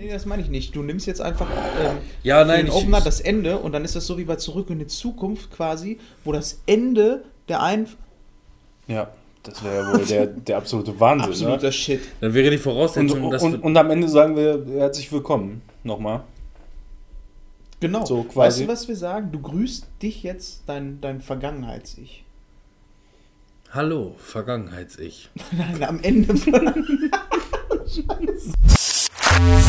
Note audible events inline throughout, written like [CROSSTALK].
Nee, das meine ich nicht. Du nimmst jetzt einfach ähm, Ja, nein, den Opener das Ende und dann ist das so wie bei Zurück in die Zukunft quasi, wo das Ende der ein Ja, das wäre ja wohl der, der absolute Wahnsinn. absoluter Ne? Shit. Dann wäre die Und, Voraussetzung, dass und, und am Ende sagen wir herzlich willkommen. Nochmal. Genau. So Weißt quasi. du, was wir sagen? Du grüßt dich jetzt dein, dein Vergangenheits-Ich. Hallo, Vergangenheits-Ich. [LAUGHS] Nein, am Ende von. [LAUGHS]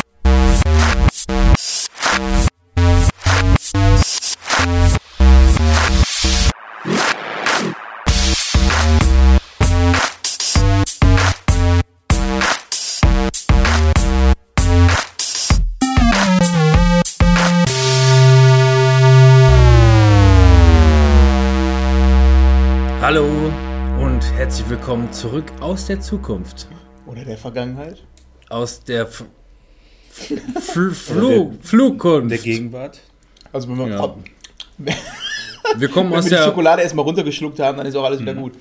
willkommen zurück aus der Zukunft. Oder der Vergangenheit. Aus der F [LAUGHS] Fl Flu Flugkunft. Der Gegenwart. Also wenn wir, Ja. wenn wir kommen [LAUGHS] wir aus die der Schokolade erstmal runtergeschluckt haben, dann ist auch alles wieder gut.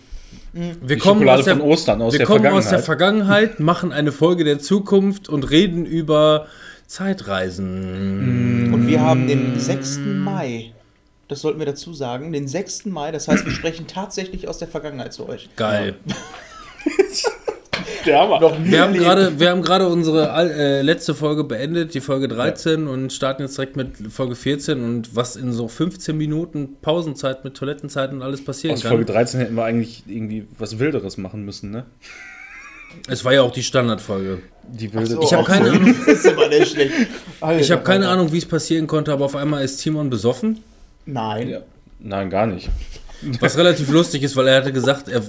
wir Die kommen Schokolade aus der, von Ostern, aus wir der kommen aus der Vergangenheit. Vergangenheit, [LAUGHS] machen eine Folge der Zukunft und reden über Zeitreisen. Und wir haben den 6. Mai. Das sollten wir dazu sagen. Den 6. Mai, das heißt, wir sprechen tatsächlich aus der Vergangenheit zu euch. Geil. [LAUGHS] Der Hammer. Noch nie Wir haben gerade, wir haben gerade unsere äh, letzte Folge beendet, die Folge 13 und starten jetzt direkt mit Folge 14 und was in so 15 Minuten Pausenzeit mit Toilettenzeit und alles passieren Aus kann. Folge 13 hätten wir eigentlich irgendwie was Wilderes machen müssen, ne? Es war ja auch die Standardfolge. Die wilde So, Ich hab auch keine so. [LAUGHS] Ahnung. Das ist immer der schlecht. Alter, Ich habe keine. Ahnung, wie es passieren konnte, aber auf einmal ist Timon besoffen. Nein. Ja. Nein, gar nicht. [LAUGHS] Was relativ lustig ist, weil er hatte gesagt, er,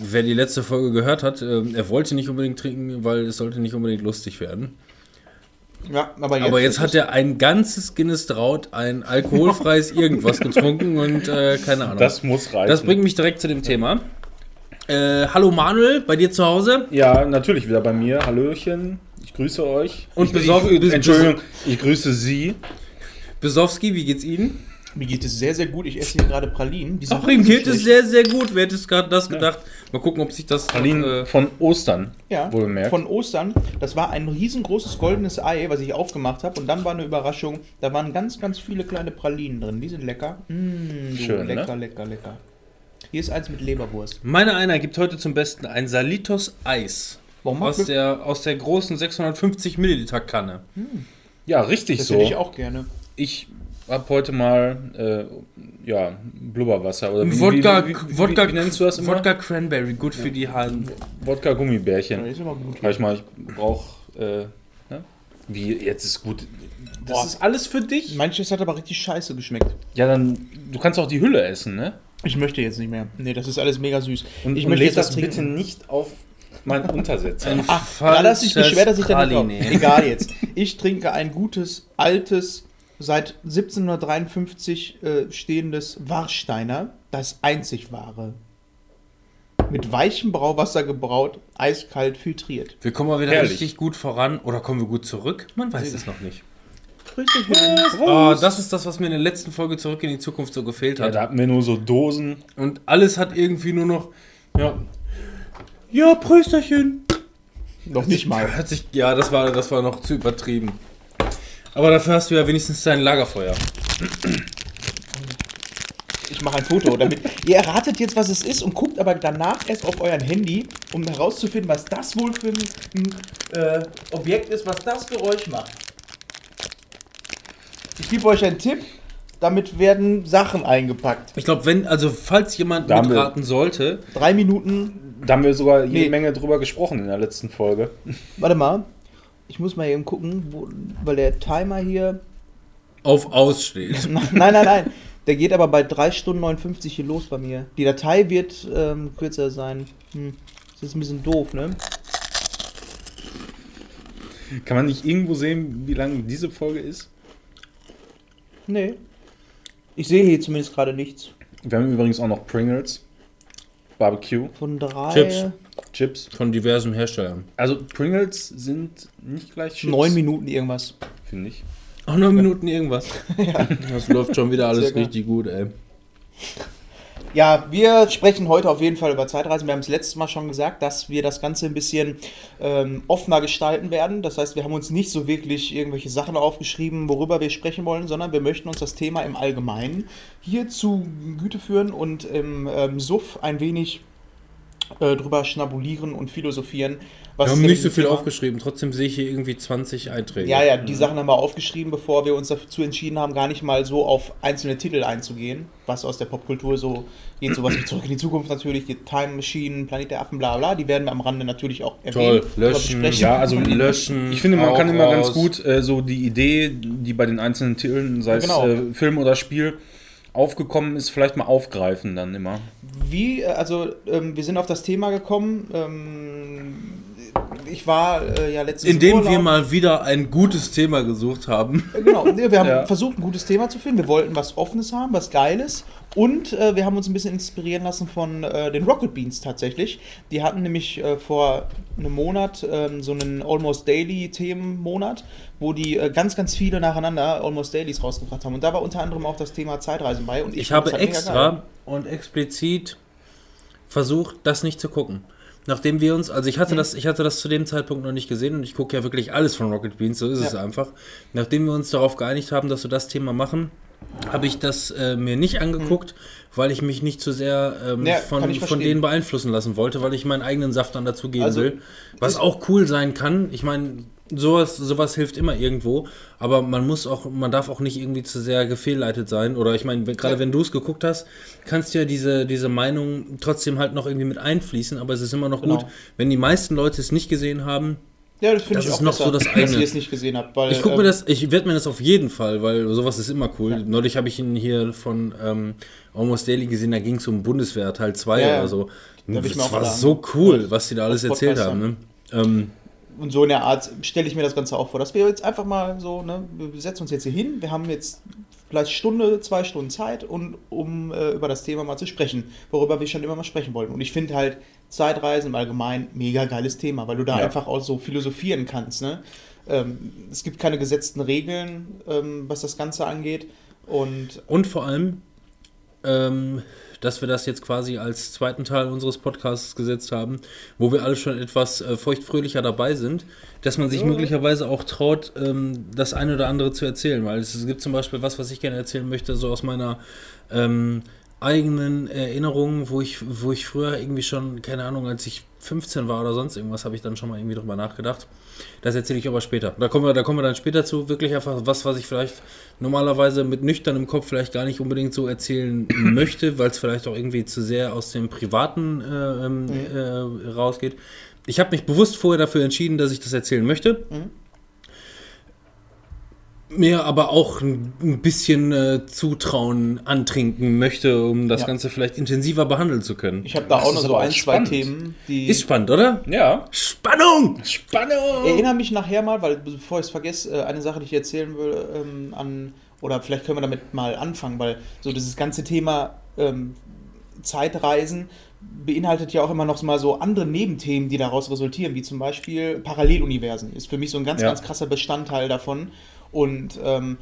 wer die letzte Folge gehört hat, ähm, er wollte nicht unbedingt trinken, weil es sollte nicht unbedingt lustig werden. Ja, aber jetzt, Aber jetzt hat er ein ganzes Guinness Draut, ein alkoholfreies [LAUGHS] irgendwas getrunken und äh, keine Ahnung. Das muss reichen. Das bringt mich direkt zu dem Thema. Äh, hallo Manuel, bei dir zu Hause? ja, natürlich wieder bei mir. Hallöchen. Ich grüße euch. Und ich, ich, Entschuldigung, ich grüße Sie. Besowski, wie geht's Ihnen? Mir geht es sehr, sehr gut. Ich esse hier gerade Pralinen. Die sind Ach, ihm geht es sehr, sehr gut. Wer hätte es gerade das gedacht? Mal gucken, ob sich das. Pralinen äh, von Ostern. Ja, Wohlgemerkt. von Ostern. Das war ein riesengroßes goldenes Ei, was ich aufgemacht habe. Und dann war eine Überraschung. Da waren ganz, ganz viele kleine Pralinen drin. Die sind lecker. Mmh, du, Schön, lecker, ne? lecker, lecker. Hier ist eins mit Leberwurst. Meine einer gibt heute zum Besten ein Salitos Eis. Warum Aus der, aus der großen 650 Milliliter Kanne. Ja, richtig Das so. hätte ich auch gerne. Ich habe heute mal äh, ja, Blubberwasser oder wie, Wodka, wie, wie, wie, Wodka, wie nennst du das immer? Wodka Cranberry, gut für die Haaren. Wodka Gummibärchen. Das ist immer gut. Sag ich mal, ich brauche äh, ne? wie jetzt ist gut. Das Boah. ist alles für dich. Manches hat aber richtig scheiße geschmeckt. Ja, dann du kannst auch die Hülle essen, ne? Ich möchte jetzt nicht mehr. Nee, das ist alles mega süß. Und ich und möchte jetzt das bitte nicht auf meinen [LAUGHS] Untersetzer. Ach, da dass ich beschwer, dass ich da nicht. Egal jetzt. Ich trinke ein gutes, altes, seit 1753 äh, stehendes Warsteiner. Das einzig wahre. Mit weichem Brauwasser gebraut, eiskalt filtriert. Wir kommen mal wieder Herrlich. richtig gut voran oder kommen wir gut zurück? Man weiß es noch nicht. Grüße. Oh, das ist das, was mir in der letzten Folge zurück in die Zukunft so gefehlt Ja, hat. da hatten wir nur so Dosen. Und alles hat irgendwie nur noch. Ja. Ja, Prösterchen. Noch nicht mal. Hat sich, ja, das war, das war noch zu übertrieben. Aber dafür hast du ja wenigstens dein Lagerfeuer. Ich mache ein Foto, damit [LAUGHS] ihr erratet jetzt, was es ist und guckt aber danach erst auf euren Handy, um herauszufinden, was das wohl für ein äh, Objekt ist, was das Geräusch macht. Ich gebe euch einen Tipp. Damit werden Sachen eingepackt. Ich glaube, wenn, also falls jemand Da haben wir- mitraten sollte, Drei Minuten. Da haben wir sogar jede Nee. Menge drüber gesprochen in der letzten Folge. Warte mal. Ich muss mal eben gucken, wo, weil der Timer hier. auf Aus steht. [LAUGHS] nein, nein, nein. Der geht aber bei 3 Stunden 59 hier los bei mir. Die Datei wird ähm, kürzer sein. Hm. Das ist ein bisschen doof, ne? Kann man nicht irgendwo sehen, wie lange diese Folge ist? Nee. Ich sehe hier zumindest gerade nichts. Wir haben übrigens auch noch Pringles. Barbecue, Von drei. Chips. Chips. Von diversen Herstellern. Also Pringles sind nicht gleich Chips. Neun Minuten irgendwas. Finde ich. Auch neun Minuten irgendwas. [LAUGHS] Das läuft schon wieder alles Sehr richtig gut, ey. Ja, wir sprechen heute auf jeden Fall über Zeitreisen. Wir haben es letztes Mal schon gesagt, dass wir das Ganze ein bisschen ähm, offener gestalten werden. Das heißt, wir haben uns nicht so wirklich irgendwelche Sachen aufgeschrieben, worüber wir sprechen wollen, sondern wir möchten uns das Thema im Allgemeinen hier zu Güte führen und im ähm, Suff ein wenig äh, drüber schnabulieren und philosophieren. Wir ist haben nicht so viel Thema? aufgeschrieben, trotzdem sehe ich hier irgendwie 20 Einträge. Ja, ja, die Sachen haben wir aufgeschrieben, bevor wir uns dazu entschieden haben, gar nicht mal so auf einzelne Titel einzugehen, was aus der Popkultur so geht, sowas wie Zurück in die Zukunft natürlich, die Time Machine, Planet der Affen, bla bla, die werden wir am Rande natürlich auch erwähnen. Toll, löschen. Ja, also löschen. Ich finde, man kann immer ganz gut äh, so die Idee, die bei den einzelnen Titeln, sei Ja, genau. es äh, Film oder Spiel, aufgekommen ist, vielleicht mal aufgreifen dann immer. Wie, äh, also ähm, wir sind auf das Thema gekommen, ähm, ich war äh, ja letztens im Indem wir mal wieder ein gutes Thema gesucht haben. Genau, nee, wir haben [LAUGHS] Ja. versucht, ein gutes Thema zu finden. Wir wollten was Offenes haben, was Geiles. Und äh, wir haben uns ein bisschen inspirieren lassen von äh, den Rocket Beans tatsächlich. Die hatten nämlich äh, vor einem Monat ähm, so einen Almost Daily Themenmonat, wo die äh, ganz, ganz viele nacheinander Almost Dailies rausgebracht haben. Und da war unter anderem auch das Thema Zeitreisen bei. Und ich, Ich habe halt extra und explizit versucht, das nicht zu gucken. Nachdem wir uns, also ich hatte Mhm. das, ich hatte das zu dem Zeitpunkt noch nicht gesehen und ich gucke ja wirklich alles von Rocket Beans, so ist es Ja. einfach. Nachdem wir uns darauf geeinigt haben, dass wir das Thema machen, habe ich das äh, mir nicht angeguckt, weil ich mich nicht zu sehr ähm, Mhm. Ja, von, von denen beeinflussen lassen wollte, weil ich meinen eigenen Saft dann dazu geben Also, will. Was auch cool sein kann. Ich meine, sowas, sowas hilft immer irgendwo, aber man muss auch, man darf auch nicht irgendwie zu sehr gefehlleitet sein. Oder ich meine, gerade Ja. wenn du es geguckt hast, kannst du ja diese, diese Meinung trotzdem halt noch irgendwie mit einfließen, aber es ist immer noch Genau. gut, wenn die meisten Leute es nicht gesehen haben. Ja, das finde ich ist auch noch besser, so das dass eigene. ihr es nicht gesehen habt. Weil, Ich gucke mir ähm, das, ich werde mir das auf jeden Fall, weil sowas ist immer cool. Ja. Neulich habe ich ihn hier von ähm, Almost Daily gesehen, da ging es um Bundeswehr Teil 2 Ja, oder so. Mir Das war so cool, was die da alles erzählt haben. Ne? Ähm, Und so in der Art stelle ich mir das Ganze auch vor, dass wir jetzt einfach mal so, ne, wir setzen uns jetzt hier hin, wir haben jetzt vielleicht Stunde, zwei Stunden Zeit, und, um äh, über das Thema mal zu sprechen, worüber wir schon immer mal sprechen wollten. Und ich finde halt Zeitreisen im Allgemeinen mega geiles Thema, weil du da Ja. einfach auch so philosophieren kannst. Ne? Ähm, es gibt keine gesetzten Regeln, ähm, was das Ganze angeht. Und Und vor allem, ähm, dass wir das jetzt quasi als zweiten Teil unseres Podcasts gesetzt haben, wo wir alle schon etwas äh, feuchtfröhlicher dabei sind, dass man sich Ja. möglicherweise auch traut, ähm, das eine oder andere zu erzählen. Weil es gibt zum Beispiel was, was ich gerne erzählen möchte, so aus meiner ähm, eigenen Erinnerung, wo ich, wo ich früher irgendwie schon, keine Ahnung, als ich 15 war oder sonst irgendwas, habe ich dann schon mal irgendwie drüber nachgedacht. Das erzähle ich aber später. Da kommen wir, da kommen wir dann später zu. Wirklich einfach was, was ich vielleicht normalerweise mit nüchternem Kopf vielleicht gar nicht unbedingt so erzählen [COUGHS] möchte, weil es vielleicht auch irgendwie zu sehr aus dem Privaten äh, ähm, äh, rausgeht. Ich habe mich bewusst vorher dafür entschieden, dass ich das erzählen möchte. Mhm. Mir aber auch ein bisschen äh, Zutrauen antrinken möchte, um das Ja. Ganze vielleicht intensiver behandeln zu können. ich habe da Das auch noch so ein, zwei. Themen, die. Ist spannend, oder? Ja. Spannung! Spannung! Erinnere mich nachher mal, weil bevor ich es vergesse, äh, eine Sache, die ich erzählen will, ähm, an, oder vielleicht können wir damit mal anfangen, weil so dieses ganze Thema ähm, Zeitreisen beinhaltet ja auch immer noch mal so andere Nebenthemen, die daraus resultieren, wie zum Beispiel Paralleluniversen. Ist für mich so ein ganz, Ja. ganz krasser Bestandteil davon. Und ähm,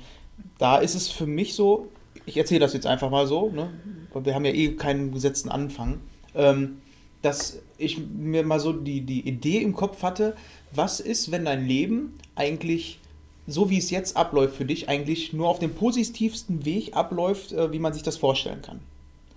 da ist es für mich so, ich erzähle das jetzt einfach mal so, ne? weil wir haben ja eh keinen gesetzten Anfang, ähm, dass ich mir mal so die, die Idee im Kopf hatte, was ist, wenn dein Leben eigentlich so wie es jetzt abläuft für dich, eigentlich nur auf dem positivsten Weg abläuft, äh, wie man sich das vorstellen kann.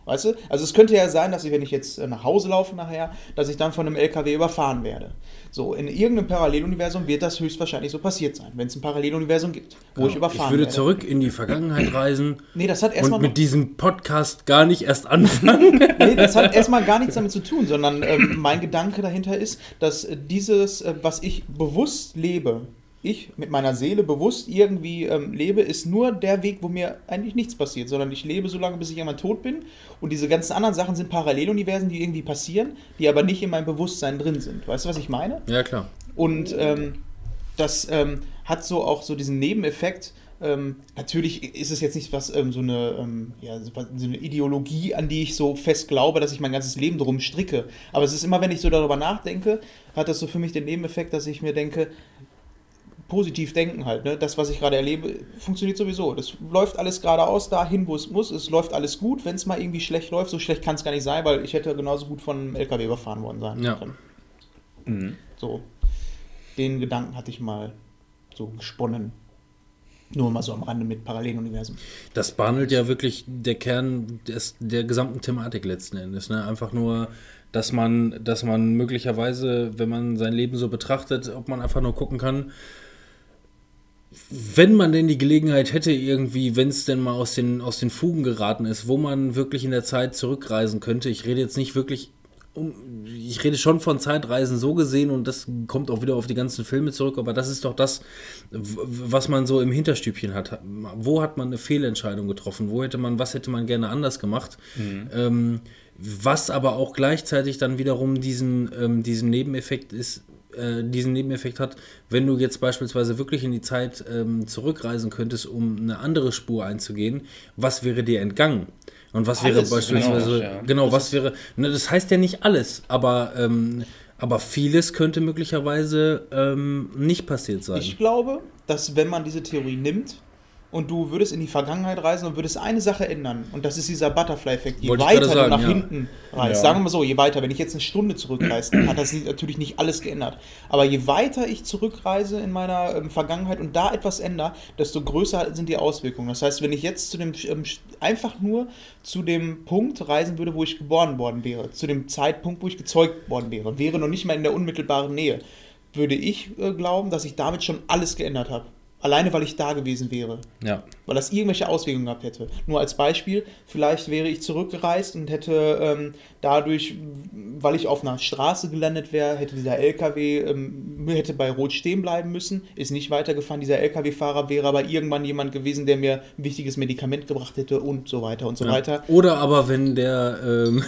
Weißt du? Also es könnte ja sein, dass ich, wenn ich jetzt äh, nach Hause laufe nachher, dass ich dann von einem LKW überfahren werde. So, in irgendeinem Paralleluniversum wird das höchstwahrscheinlich so passiert sein, wenn es ein Paralleluniversum gibt, wo ich überfahren ich würde werde. zurück in die Vergangenheit reisen Nee, das hat und erstmal mit diesem Podcast gar nicht erst anfangen. [LAUGHS] nee, das hat erstmal gar nichts damit zu tun, sondern ähm, mein Gedanke dahinter ist, dass äh, dieses, äh, was ich bewusst lebe, ich mit meiner Seele bewusst irgendwie ähm, lebe, ist nur der Weg, wo mir eigentlich nichts passiert, sondern ich lebe so lange, bis ich einmal tot bin. Und diese ganzen anderen Sachen sind Paralleluniversen, die irgendwie passieren, die aber nicht in meinem Bewusstsein drin sind. Weißt du, was ich meine? ja, klar. Und ähm, das ähm, hat so auch so diesen Nebeneffekt. Ähm, natürlich ist es jetzt nicht was ähm, so eine ähm, ja, so eine Ideologie, an die ich so fest glaube, dass ich mein ganzes Leben drum stricke. Aber es ist immer, wenn ich so darüber nachdenke, hat das so für mich den Nebeneffekt, dass ich mir denke, positiv denken halt. Ne? Das, was ich gerade erlebe, funktioniert sowieso. Das läuft alles geradeaus dahin, wo es muss. Es läuft alles gut. Wenn es mal irgendwie schlecht läuft, so schlecht kann es gar nicht sein, weil ich hätte genauso gut von einem LKW überfahren worden sein Ja. können. Mhm. So. Den Gedanken hatte ich mal so gesponnen. Nur mal so am Rande mit Paralleluniversen. Das behandelt ja wirklich der Kern des, der gesamten Thematik letzten Endes. Ne? Einfach nur, dass man, dass man möglicherweise, wenn man sein Leben so betrachtet, ob man einfach nur gucken kann, wenn man denn die Gelegenheit hätte, irgendwie, wenn es denn mal aus den, aus den Fugen geraten ist, wo man wirklich in der Zeit zurückreisen könnte. Ich rede jetzt nicht wirklich um, ich rede schon von Zeitreisen so gesehen und das kommt auch wieder auf die ganzen Filme zurück, aber das ist doch das, was man so im Hinterstübchen hat. Wo hat man eine Fehlentscheidung getroffen? Wo hätte man, was hätte man gerne anders gemacht? Ähm, was aber auch gleichzeitig dann wiederum diesen, ähm, diesen Nebeneffekt ist, äh, diesen Nebeneffekt hat, wenn du jetzt beispielsweise wirklich in die Zeit ähm, zurückreisen könntest, um eine andere Spur einzugehen, was wäre dir entgangen? Und was wäre Alles, beispielsweise, genau, ja. genau, was wäre, ne, das heißt ja nicht alles, aber, ähm, aber vieles könnte möglicherweise ähm, nicht passiert sein. Ich glaube, dass wenn man diese Theorie nimmt und du würdest in die Vergangenheit reisen und würdest eine Sache ändern, und das ist dieser Butterfly-Effekt, je Wollte weiter gerade du sagen, nach ja. hinten reist, Ja. sagen wir mal so, je weiter, wenn ich jetzt eine Stunde zurückreise, dann hat das natürlich nicht alles geändert. Aber je weiter ich zurückreise in meiner ähm, Vergangenheit und da etwas ändere, desto größer sind die Auswirkungen. Das heißt, wenn ich jetzt zu dem ähm, einfach nur zu dem Punkt reisen würde, wo ich geboren worden wäre, zu dem Zeitpunkt, wo ich gezeugt worden wäre, wäre noch nicht mal in der unmittelbaren Nähe, würde ich äh, glauben, dass ich damit schon alles geändert habe. Alleine, weil ich da gewesen wäre. Ja. Weil das irgendwelche Auswirkungen gehabt hätte. Nur als Beispiel, vielleicht wäre ich zurückgereist und hätte ähm, dadurch, weil ich auf einer Straße gelandet wäre, hätte dieser LKW, ähm, hätte bei Rot stehen bleiben müssen, ist nicht weitergefahren. Dieser LKW-Fahrer wäre aber irgendwann jemand gewesen, der mir ein wichtiges Medikament gebracht hätte und so weiter und so Ja. weiter. Oder aber wenn der, ähm,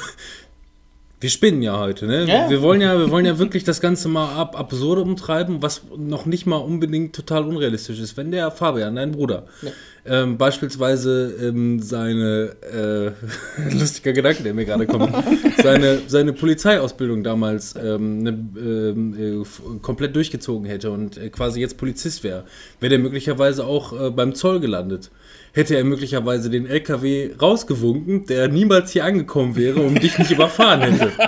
wir spinnen ja heute, ne? Ja. Wir wollen ja, wir wollen ja wirklich das Ganze mal ab absurdum treiben, was noch nicht mal unbedingt total unrealistisch ist. Wenn der Fabian, dein Bruder, Ja. ähm, beispielsweise ähm, seine, äh, [LAUGHS] lustiger Gedanke, der mir gerade kommt, [LAUGHS] seine, seine Polizeiausbildung damals ähm, ne, ähm, äh, komplett durchgezogen hätte und äh, quasi jetzt Polizist wäre, wäre der möglicherweise auch äh, beim Zoll gelandet. Hätte er möglicherweise den LKW rausgewunken, der niemals hier angekommen wäre und dich nicht überfahren hätte. [LAUGHS]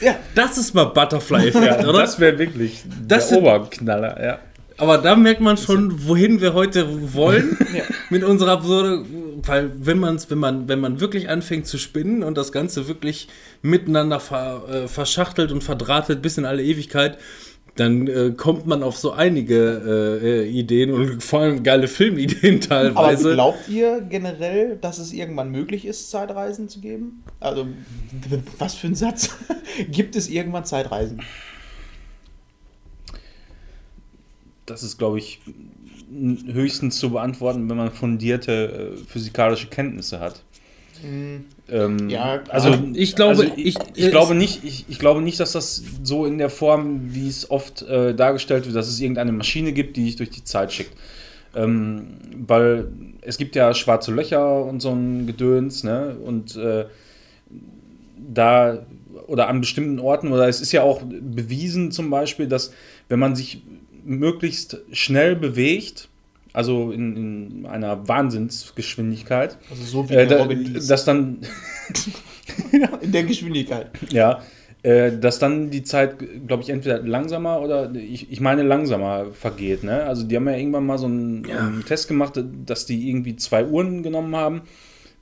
Ja. Das ist mal Butterfly-Effekt, oder? Das wäre wirklich Das der Oberknaller, ja. Aber da merkt man schon, wohin wir heute wollen [LAUGHS] Ja. mit unserer absurde, weil wenn man wenn man wenn man wirklich anfängt zu spinnen und das Ganze wirklich miteinander ver, äh, verschachtelt und verdrahtet bis in alle Ewigkeit, dann äh, kommt man auf so einige äh, äh, Ideen und [LAUGHS] vor allem geile Filmideen Aber teilweise. glaubt ihr generell, dass es irgendwann möglich ist, Zeitreisen zu geben? Also, [LAUGHS] was für ein Satz? [LAUGHS] Gibt es irgendwann Zeitreisen? Das ist, glaube ich, höchstens zu beantworten, wenn man fundierte äh, physikalische Kenntnisse hat. Ähm, Ja, also Ich glaube, also ich- ich, ich, glaube nicht, ich, ich glaube nicht, dass das so in der Form, wie es oft äh, dargestellt wird, dass es irgendeine Maschine gibt, die dich durch die Zeit schickt. Ähm, weil es gibt ja schwarze Löcher und so ein Gedöns, ne? Und äh, da oder an bestimmten Orten, oder es ist ja auch bewiesen zum Beispiel, dass wenn man sich möglichst schnell bewegt, also in, in einer Wahnsinnsgeschwindigkeit, Also so wie äh, da, dass dann [LAUGHS] in der Geschwindigkeit. ja, äh, dass dann die Zeit, glaube ich, entweder langsamer oder ich, ich meine langsamer vergeht. Ne? Also die haben ja irgendwann mal so einen, Ja. einen Test gemacht, dass die irgendwie zwei Uhren genommen haben,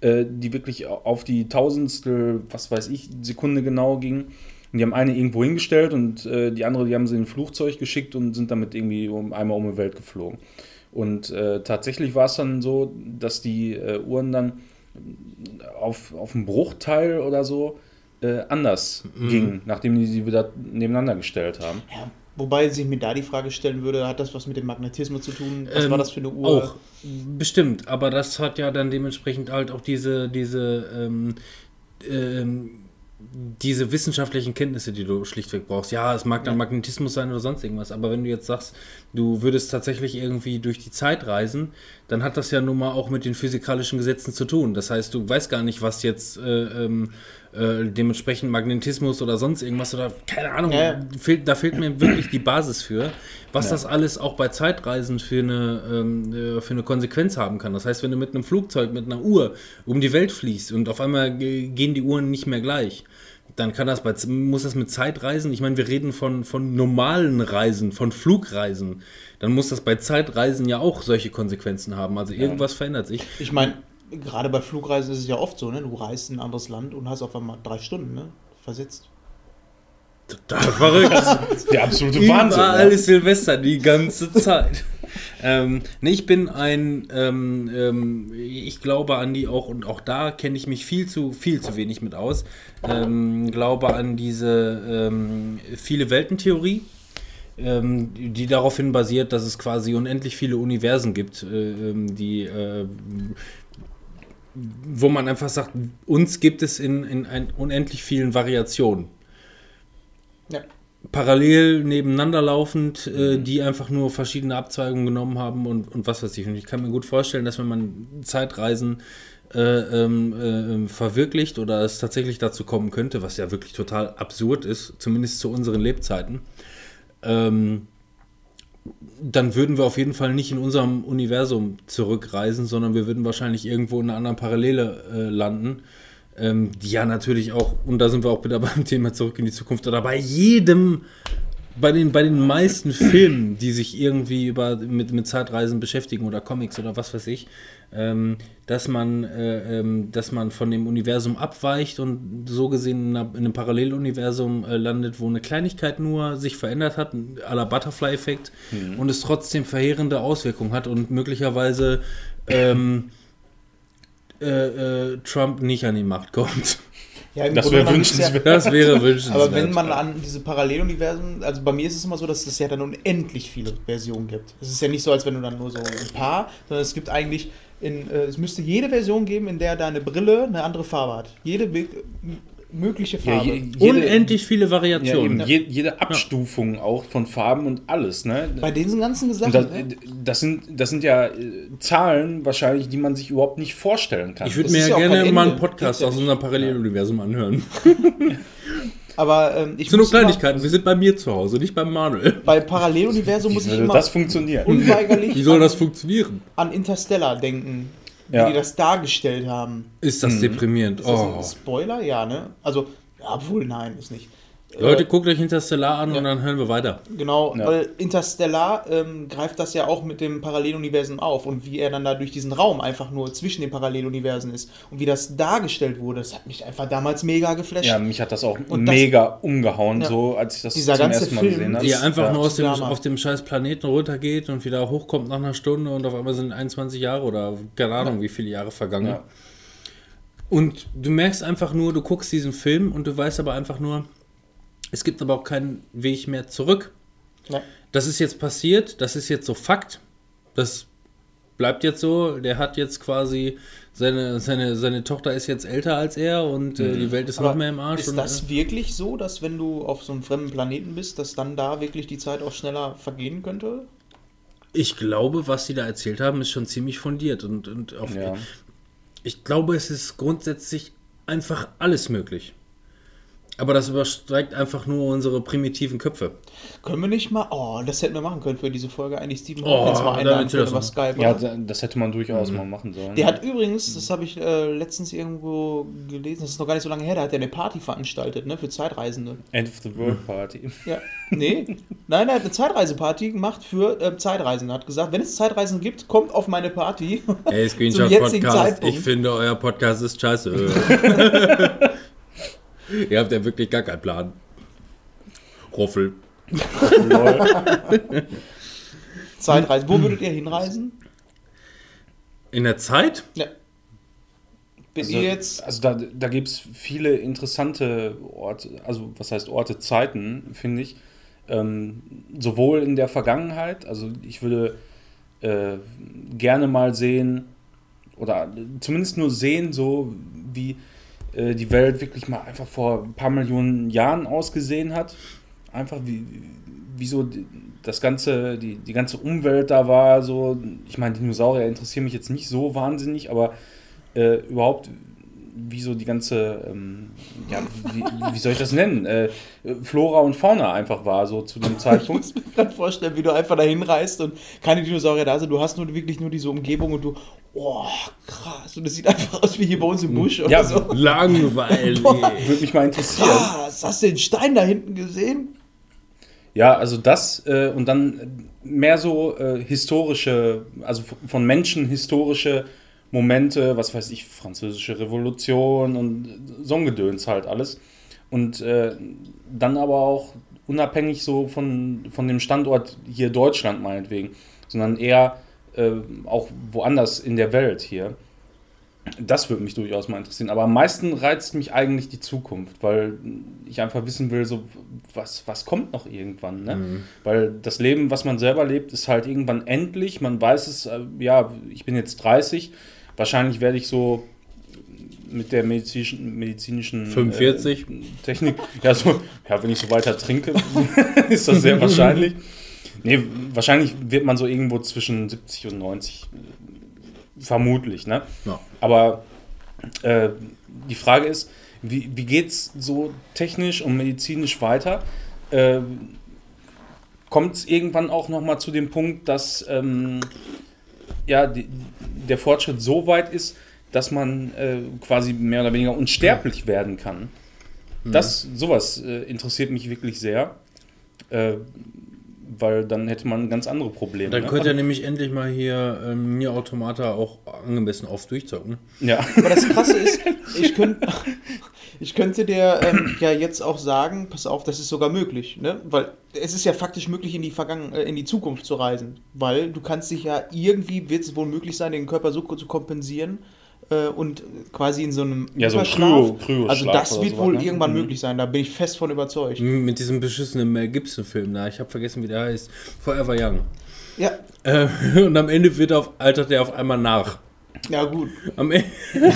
äh, die wirklich auf die Tausendstel, was weiß ich, Sekunde genau gingen. Und die haben eine irgendwo hingestellt und äh, die andere, die haben sie in ein Flugzeug geschickt und sind damit irgendwie um, einmal um die Welt geflogen. Und äh, tatsächlich war es dann so, dass die äh, Uhren dann auf, auf einen Bruchteil oder so äh, anders gingen, nachdem die sie wieder nebeneinander gestellt haben. Ja. Wobei sich mir da die Frage stellen würde, hat das was mit dem Magnetismus zu tun? Was Ähm, war das für eine Uhr? Auch, bestimmt. Aber das hat ja dann dementsprechend halt auch diese, diese, ähm, ähm, diese wissenschaftlichen Kenntnisse, die du schlichtweg brauchst. Ja, es mag dann Ja. Magnetismus sein oder sonst irgendwas, aber wenn du jetzt sagst, du würdest tatsächlich irgendwie durch die Zeit reisen, dann hat das ja nun mal auch mit den physikalischen Gesetzen zu tun. Das heißt, du weißt gar nicht, was jetzt äh, ähm, äh, dementsprechend Magnetismus oder sonst irgendwas oder keine Ahnung. Ja. Fehlt, da fehlt mir wirklich die Basis für, was Ja. das alles auch bei Zeitreisen für eine, ähm, äh, für eine Konsequenz haben kann. Das heißt, wenn du mit einem Flugzeug, mit einer Uhr um die Welt fliegst und auf einmal ge- gehen die Uhren nicht mehr gleich. Dann kann das bei, muss das mit Zeitreisen, ich meine, wir reden von, von normalen Reisen, von Flugreisen, dann muss das bei Zeitreisen ja auch solche Konsequenzen haben. Also irgendwas verändert sich. Ich meine, gerade bei Flugreisen ist es ja oft so, ne? Du reist in ein anderes Land und hast auf einmal drei Stunden, ne? Versetzt. Total verrückt. [LAUGHS] Der absolute Wahnsinn. Überall ja. ist Silvester die ganze Zeit. Ähm, nee, ich bin ein, ähm, ähm, ich glaube an die auch, und auch da kenne ich mich viel zu, viel zu wenig mit aus, ähm, glaube an diese ähm, viele Weltentheorie, ähm, die daraufhin basiert, dass es quasi unendlich viele Universen gibt, äh, die äh, wo man einfach sagt, uns gibt es in, in unendlich vielen Variationen. Parallel nebeneinander laufend, äh, die einfach nur verschiedene Abzweigungen genommen haben und, und was weiß ich. Und ich kann mir gut vorstellen, dass wenn man Zeitreisen äh, ähm, äh, verwirklicht oder es tatsächlich dazu kommen könnte, was ja wirklich total absurd ist, zumindest zu unseren Lebzeiten, ähm, dann würden wir auf jeden Fall nicht in unserem Universum zurückreisen, sondern wir würden wahrscheinlich irgendwo in einer anderen Parallele äh, landen. Ähm, die ja natürlich auch, und da sind wir auch wieder [LAUGHS] beim Thema zurück in die Zukunft, oder bei jedem, bei den, bei den meisten [LAUGHS] Filmen, die sich irgendwie über, mit, mit Zeitreisen beschäftigen oder Comics oder was weiß ich, ähm, dass, man, äh, ähm, dass man von dem Universum abweicht und so gesehen in, einer, in einem Paralleluniversum äh, landet, wo eine Kleinigkeit nur sich verändert hat, à la Butterfly-Effekt, und es trotzdem verheerende Auswirkungen hat und möglicherweise ähm, äh, äh, Trump nicht an die Macht kommt. [LAUGHS] Ja, im Das ist wünschenswert. Das wäre wünschenswert. Aber wenn man an diese Paralleluniversen, also bei mir ist es immer so, dass es ja dann unendlich viele Versionen gibt. Es ist ja nicht so, als wenn du dann nur so ein paar, sondern es gibt eigentlich, in, äh, es müsste jede Version geben, in der deine Brille eine andere Farbe hat. Jede mögliche Ja, Farbe. je- jede- Unendlich viele Ja, Variationen. eben, je, jede Abstufung auch von Farben und alles. Ne? bei diesen ganzen Sachen. das, ne? das, sind, das sind ja äh, Zahlen wahrscheinlich, die man sich überhaupt nicht vorstellen kann. ich würde mir ja ja gerne mal einen. Podcast ja aus unserem Paralleluniversum anhören. [LAUGHS] Aber ähm, ich Das sind nur muss immer- Kleinigkeiten. Wir sind bei mir zu Hause, nicht beim Manuel. Bei Paralleluniversum muss ich immer das funktionieren? unweigerlich Wie soll an, das funktionieren? an Interstellar denken, wie Ja. die das dargestellt haben. Ist das deprimierend? Ist das Oh. ein Spoiler? Ja, ne? Also, ja, obwohl, nein, ist nicht. Leute, Äh, guckt euch Interstellar an ja. und dann hören wir weiter. Genau, Ja. weil Interstellar ähm, greift das ja auch mit dem Paralleluniversen auf und wie er dann da durch diesen Raum einfach nur zwischen den Paralleluniversen ist und wie das dargestellt wurde, das hat mich einfach damals mega geflasht. Ja, mich hat das auch Und das- mega umgehauen, Ja. so als ich das Dieser zum ganze ersten Mal Film gesehen habe. Die einfach ja. nur aus dem, auf dem scheiß Planeten runtergeht und wieder hochkommt nach einer Stunde und auf einmal sind 21 Jahre oder keine Ahnung, wie viele Jahre vergangen. Ja. Und du merkst einfach nur, du guckst diesen Film und du weißt aber einfach nur, es gibt aber auch keinen Weg mehr zurück. Ja. Das ist jetzt passiert, das ist jetzt so Fakt. Das bleibt jetzt so. Der hat jetzt quasi, seine, seine, seine Tochter ist jetzt älter als er und äh, die Welt ist noch Aber mehr im Arsch. Ist und, äh, das wirklich so, dass wenn du auf so einem fremden Planeten bist, dass dann da wirklich die Zeit auch schneller vergehen könnte? Ich glaube, was sie da erzählt haben, ist schon ziemlich fundiert. Und, und auf, Ja. ich glaube, es ist grundsätzlich einfach alles möglich. Aber das übersteigt einfach nur unsere primitiven Köpfe. Können wir nicht mal, oh, das hätten wir machen können für diese Folge, eigentlich Stephen Oh, Hawkins mal da einladen können über machen. Skype. Ja, da- das hätte man durchaus mal machen sollen. Der hat übrigens, das habe ich äh, letztens irgendwo gelesen, das ist noch gar nicht so lange her, der hat ja eine Party veranstaltet, ne, für Zeitreisende. End of the World Party. [LAUGHS] Ja, nee, nein, er hat eine Zeitreiseparty gemacht für äh, Zeitreisende. Hat gesagt, wenn es Zeitreisen gibt, kommt auf meine Party. Hey, [LAUGHS] Screenshot Podcast. Zeitpunkt. Ich finde, euer Podcast ist scheiße. [LAUGHS] Ihr habt ja wirklich gar keinen Plan. Roffel. [LAUGHS] Zeitreisen. Wo würdet ihr hinreisen? In der Zeit? Ja. Wenn Also, ihr jetzt. also da, da gibt es viele interessante Orte, also was heißt Orte, Zeiten, finde ich. Ähm, sowohl in der Vergangenheit, also ich würde äh, gerne mal sehen, oder zumindest nur sehen, so wie äh, die Welt wirklich mal einfach vor ein paar Millionen Jahren ausgesehen hat. Einfach wie, wie so das ganze, die, die ganze Umwelt da war, so, ich meine, Dinosaurier interessieren mich jetzt nicht so wahnsinnig, aber äh, überhaupt, wie so die ganze, ähm, ja, wie, wie soll ich das nennen? Äh, Flora und Fauna einfach war, so zu dem [LAUGHS] Ich Zeitpunkt. muss mir gerade vorstellen, wie du einfach dahin reist und keine Dinosaurier da sind. Du hast nur wirklich nur diese Umgebung und du, oh, krass. Und es sieht einfach aus wie hier bei uns im Busch oder Ja, so. Langweilig. [LAUGHS] Würde mich mal interessieren. Krass, hast du den Stein da hinten gesehen? Ja, also das äh, und dann mehr so äh, historische, also von Menschen historische Momente, was weiß ich, französische Revolution und so ein Gedöns halt alles. Und äh, dann aber auch unabhängig so von, von dem Standort hier Deutschland meinetwegen, sondern eher äh, auch woanders in der Welt hier. Das würde mich durchaus mal interessieren. Aber am meisten reizt mich eigentlich die Zukunft, weil ich einfach wissen will, so was, was kommt noch irgendwann. Ne? Weil das Leben, was man selber lebt, ist halt irgendwann endlich. Man weiß es, äh, ja, ich bin jetzt 30. Wahrscheinlich werde ich so mit der medizinischen, medizinischen 45? Äh, Technik, ja, so, ja, wenn ich so weiter trinke, [LAUGHS] ist das sehr wahrscheinlich. Nee, wahrscheinlich wird man so irgendwo zwischen 70 und 90 äh, vermutlich, ne? Ja. Aber äh, die Frage ist, wie, wie geht es so technisch und medizinisch weiter? Äh, Kommt es irgendwann auch nochmal zu dem Punkt, dass ähm, ja, die, der Fortschritt so weit ist, dass man äh, quasi mehr oder weniger unsterblich werden kann? Das, sowas äh, interessiert mich wirklich sehr. Äh, weil dann hätte man ganz andere Probleme. Dann ne? könnt ihr nämlich endlich mal hier ähm, Nier Automata auch angemessen oft durchzocken. ja. Aber das Krasse ist, [LAUGHS] ich, könnt, ich könnte dir ähm, ja jetzt auch sagen, pass auf, das ist sogar möglich, ne? Weil es ist ja faktisch möglich, in die Vergangen äh, in die Zukunft zu reisen. Weil du kannst dich ja irgendwie, wird es wohl möglich sein, den Körper so zu kompensieren äh, und quasi in so einem Ja, so ein Kryo- Kryoschlaf Also das wird wohl ne? irgendwann Mhm. möglich sein, da bin ich fest von überzeugt. Mit diesem beschissenen Mel Gibson-Film da. Ich habe vergessen, wie der heißt. Forever Young. Ja, Äh, [LAUGHS] und am Ende wird er auf, altert er auf einmal nach. ja gut. Am Ende, [LAUGHS]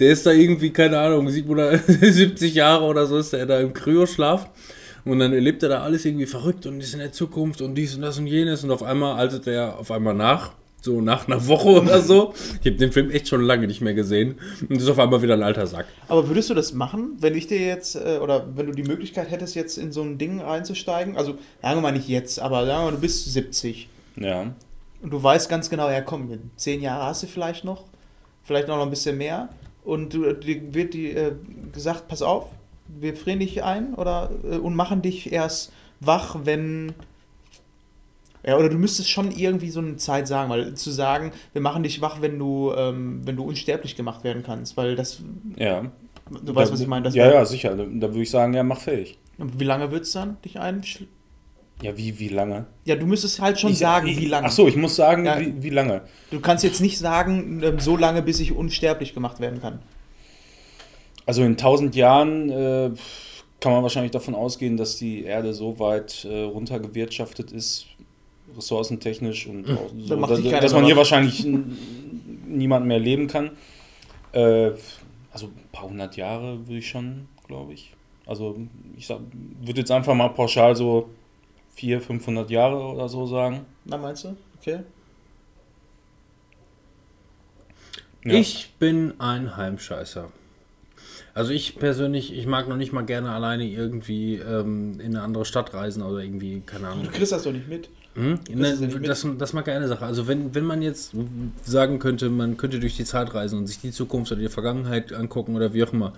der ist da irgendwie, keine Ahnung, 770 [LAUGHS] Jahre oder so ist er da im Kryoschlaf. Und dann erlebt er da alles irgendwie verrückt und ist in der Zukunft und dies und das und jenes. Und auf einmal altert er auf einmal nach. So nach einer Woche oder so. Ich habe den Film echt schon lange nicht mehr gesehen. Und ist auf einmal wieder ein alter Sack. Aber würdest du das machen, wenn ich dir jetzt, äh, oder wenn du die Möglichkeit hättest, jetzt in so ein Ding reinzusteigen? Also, sagen wir mal nicht jetzt, aber sagen wir mal, du bist 70 ja. und du weißt ganz genau, ja komm, in 10 Jahre hast du vielleicht noch, vielleicht noch ein bisschen mehr und du, dir wird die, äh, gesagt, pass auf, wir frieren dich ein oder, äh, und machen dich erst wach, wenn... Ja, oder du müsstest schon irgendwie so eine Zeit sagen, weil zu sagen, wir machen dich wach, wenn du, ähm, wenn du unsterblich gemacht werden kannst, weil das, Ja. du weißt, Da- was ich meine. Ja, ja, sicher. Da, da würde ich sagen, ja, mach fähig. Und wie lange wird es dann, dich einschl... Ja, wie, wie lange? Ja, du müsstest halt schon ich, sagen, ich, wie lange. Ach so, ich muss sagen, Ja. wie, wie lange. Du kannst jetzt nicht sagen, ähm, so lange, bis ich unsterblich gemacht werden kann. Also in 1000 Jahren äh, kann man wahrscheinlich davon ausgehen, dass die Erde so weit äh, runtergewirtschaftet ist, ressourcentechnisch und auch so, dass, dass man hier wahrscheinlich niemand mehr leben kann. Äh, also ein paar hundert Jahre würde ich schon, glaube ich. Also ich würde jetzt einfach mal pauschal so 400, 500 Jahre oder so sagen. Na, meinst du? Okay. Ja. Ich bin ein Heimscheißer. Also ich persönlich, ich mag noch nicht mal gerne alleine irgendwie ähm, in eine andere Stadt reisen oder irgendwie, keine Ahnung. Du kriegst das doch nicht mit. Hm? Das das, das mag ja eine Sache. Also wenn, wenn man jetzt sagen könnte, man könnte durch die Zeit reisen und sich die Zukunft oder die Vergangenheit angucken oder wie auch immer.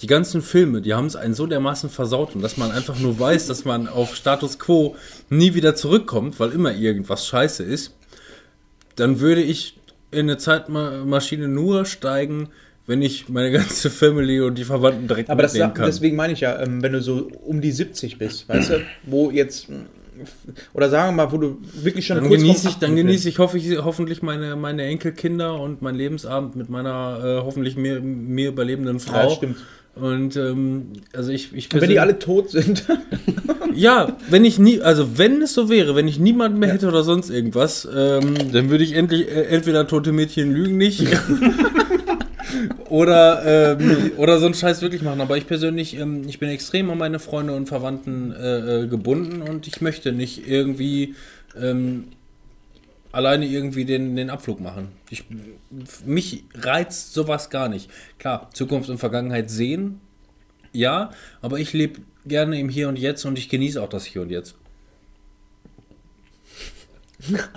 Die ganzen Filme, die haben es einen so dermaßen versaut und dass man einfach nur weiß, dass man auf Status Quo nie wieder zurückkommt, weil immer irgendwas scheiße ist, dann würde ich in eine Zeitmaschine nur steigen, wenn ich meine ganze Family und die Verwandten direkt Aber das, kann. deswegen meine ich ja, ähm, wenn du so um die 70 bist, weißt du, wo jetzt, oder sagen wir mal, wo du wirklich schon Dann genieße ich, dann 80 genieße ich, hoffe ich hoffentlich meine, meine Enkelkinder und meinen Lebensabend mit meiner äh, hoffentlich mir, mir überlebenden. Frau. Ja, stimmt. Und ähm, also ich, ich Und wenn die alle tot sind, [LAUGHS] ja, wenn ich nie, also wenn es so wäre, wenn ich niemanden mehr hätte oder sonst irgendwas, ähm, dann würde ich endlich äh, entweder tote Mädchen lügen nicht [LAUGHS] [LAUGHS] oder ähm, oder so einen Scheiß wirklich machen. Aber ich persönlich, ähm, ich bin extrem an meine Freunde und Verwandten äh, äh, gebunden und ich möchte nicht irgendwie ähm, alleine irgendwie den, den Abflug machen. Ich, mich reizt sowas gar nicht. Klar, Zukunft und Vergangenheit sehen, ja, aber ich lebe gerne im Hier und Jetzt und ich genieße auch das Hier und Jetzt.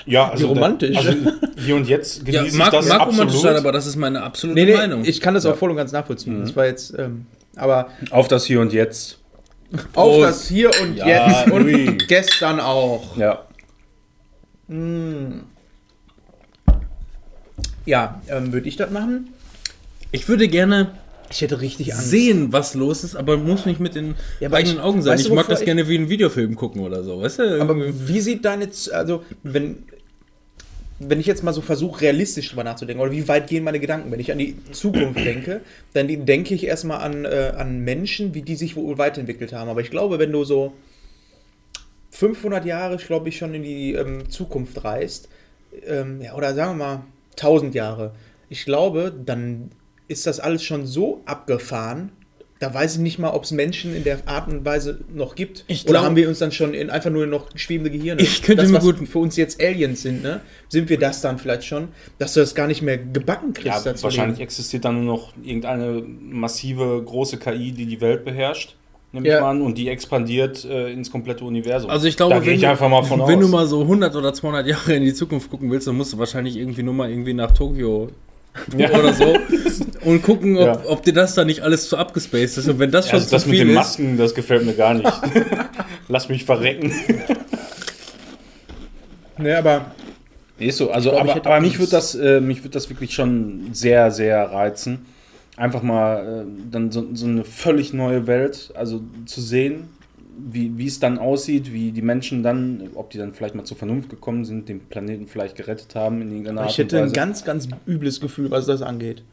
Ja, also Wie romantisch. Also hier und jetzt Ja, genieße mag, ich das mag absolut. romantisch sein, aber das ist meine absolute Nee, nee, Meinung. ich kann das auch voll und ganz nachvollziehen. Das war jetzt, ähm, aber Auf das hier und jetzt. auf Prost. das Hier und Ja, Jetzt und ui. gestern auch. Ja. Ja, ähm, würde ich das machen? ich würde gerne Ich hätte richtig Angst. sehen, was los ist, aber muss nicht mit den Ja, eigenen ich- Augen sein. weißt du, ich mag das ich- gerne wie einen Videofilm gucken oder so, weißt du? Aber wie sieht deine, also wenn, wenn ich jetzt mal so versuche, realistisch drüber nachzudenken, oder wie weit gehen meine Gedanken? Wenn ich an die Zukunft denke, dann denke ich erstmal an, äh, an Menschen, wie die sich wohl weiterentwickelt haben. Aber ich glaube, wenn du so 500 Jahre, ich glaube ich, schon in die ähm, Zukunft reist, ähm, ja, oder sagen wir mal 1000 Jahre, ich glaube, dann ist das alles schon so abgefahren, da weiß ich nicht mal, ob es Menschen in der Art und Weise noch gibt. Ich Oder glaub- haben wir uns dann schon in einfach nur noch schwebende Gehirne? Ich könnte das, mir was gut- für uns jetzt Aliens sind, ne? Sind wir das dann vielleicht schon, dass du das gar nicht mehr gebacken kriegst? Ja, wahrscheinlich leben? existiert dann nur noch irgendeine massive große KI, die die Welt beherrscht. Nehme Ja. ich mal an, und die expandiert äh, ins komplette Universum. Also ich glaube, da wenn, ich du- einfach mal von wenn aus. du mal so 100 oder 200 Jahre in die Zukunft gucken willst, dann musst du wahrscheinlich irgendwie nur mal irgendwie nach Tokio Ja. [LAUGHS] oder so und gucken, ob, Ja. ob dir das da nicht alles zu abgespaced ist. Und wenn das schon also zu das mit viel den ist, Masken, das gefällt mir gar nicht. [LAUGHS] Lass mich verrecken. [LAUGHS] Ne, aber Nee, ist so. Also, glaub, ich aber, aber mich wird das, äh, mich wird das wirklich schon sehr, sehr reizen. Einfach mal äh, dann so, so eine völlig neue Welt, also zu sehen, wie, wie es dann aussieht, wie die Menschen dann, ob die dann vielleicht mal zur Vernunft gekommen sind, den Planeten vielleicht gerettet haben in irgendeiner Art ich hätte und ein ganz, ganz übles Gefühl, was das angeht.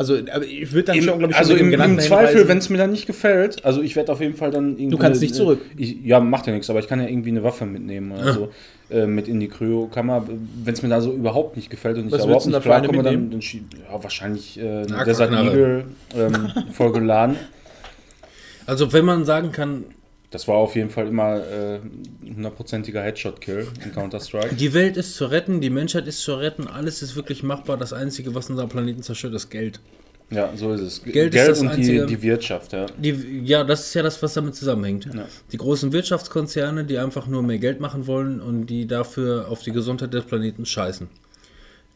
Also, ich würde dann Im, schon, glaube ich, also im, im Zweifel, wenn es mir dann nicht gefällt, also ich werde auf jeden Fall dann irgendwie. Du kannst nicht zurück. Ich, ja, macht ja nichts, aber ich kann ja irgendwie eine Waffe mitnehmen oder so. Äh, mit in die Kryokammer. Wenn es mir da so überhaupt nicht gefällt und ich Was da überhaupt nicht klarkomme, dann, dann ja, wahrscheinlich äh, eine Desert. Eagle ähm, [LAUGHS] vollgeladen. also wenn man sagen kann, Das war auf jeden Fall immer äh, ein hundertprozentiger Headshot-Kill in Counter-Strike. die Welt ist zu retten, die Menschheit ist zu retten, alles ist wirklich machbar. Das Einzige, was unseren Planeten zerstört, ist Geld. Ja, so ist es. G- Geld ist das und die, Einzige- die Wirtschaft, ja. Die, ja, das ist ja das, was damit zusammenhängt. Ja. Die großen Wirtschaftskonzerne, die einfach nur mehr Geld machen wollen und die dafür auf die Gesundheit des Planeten scheißen.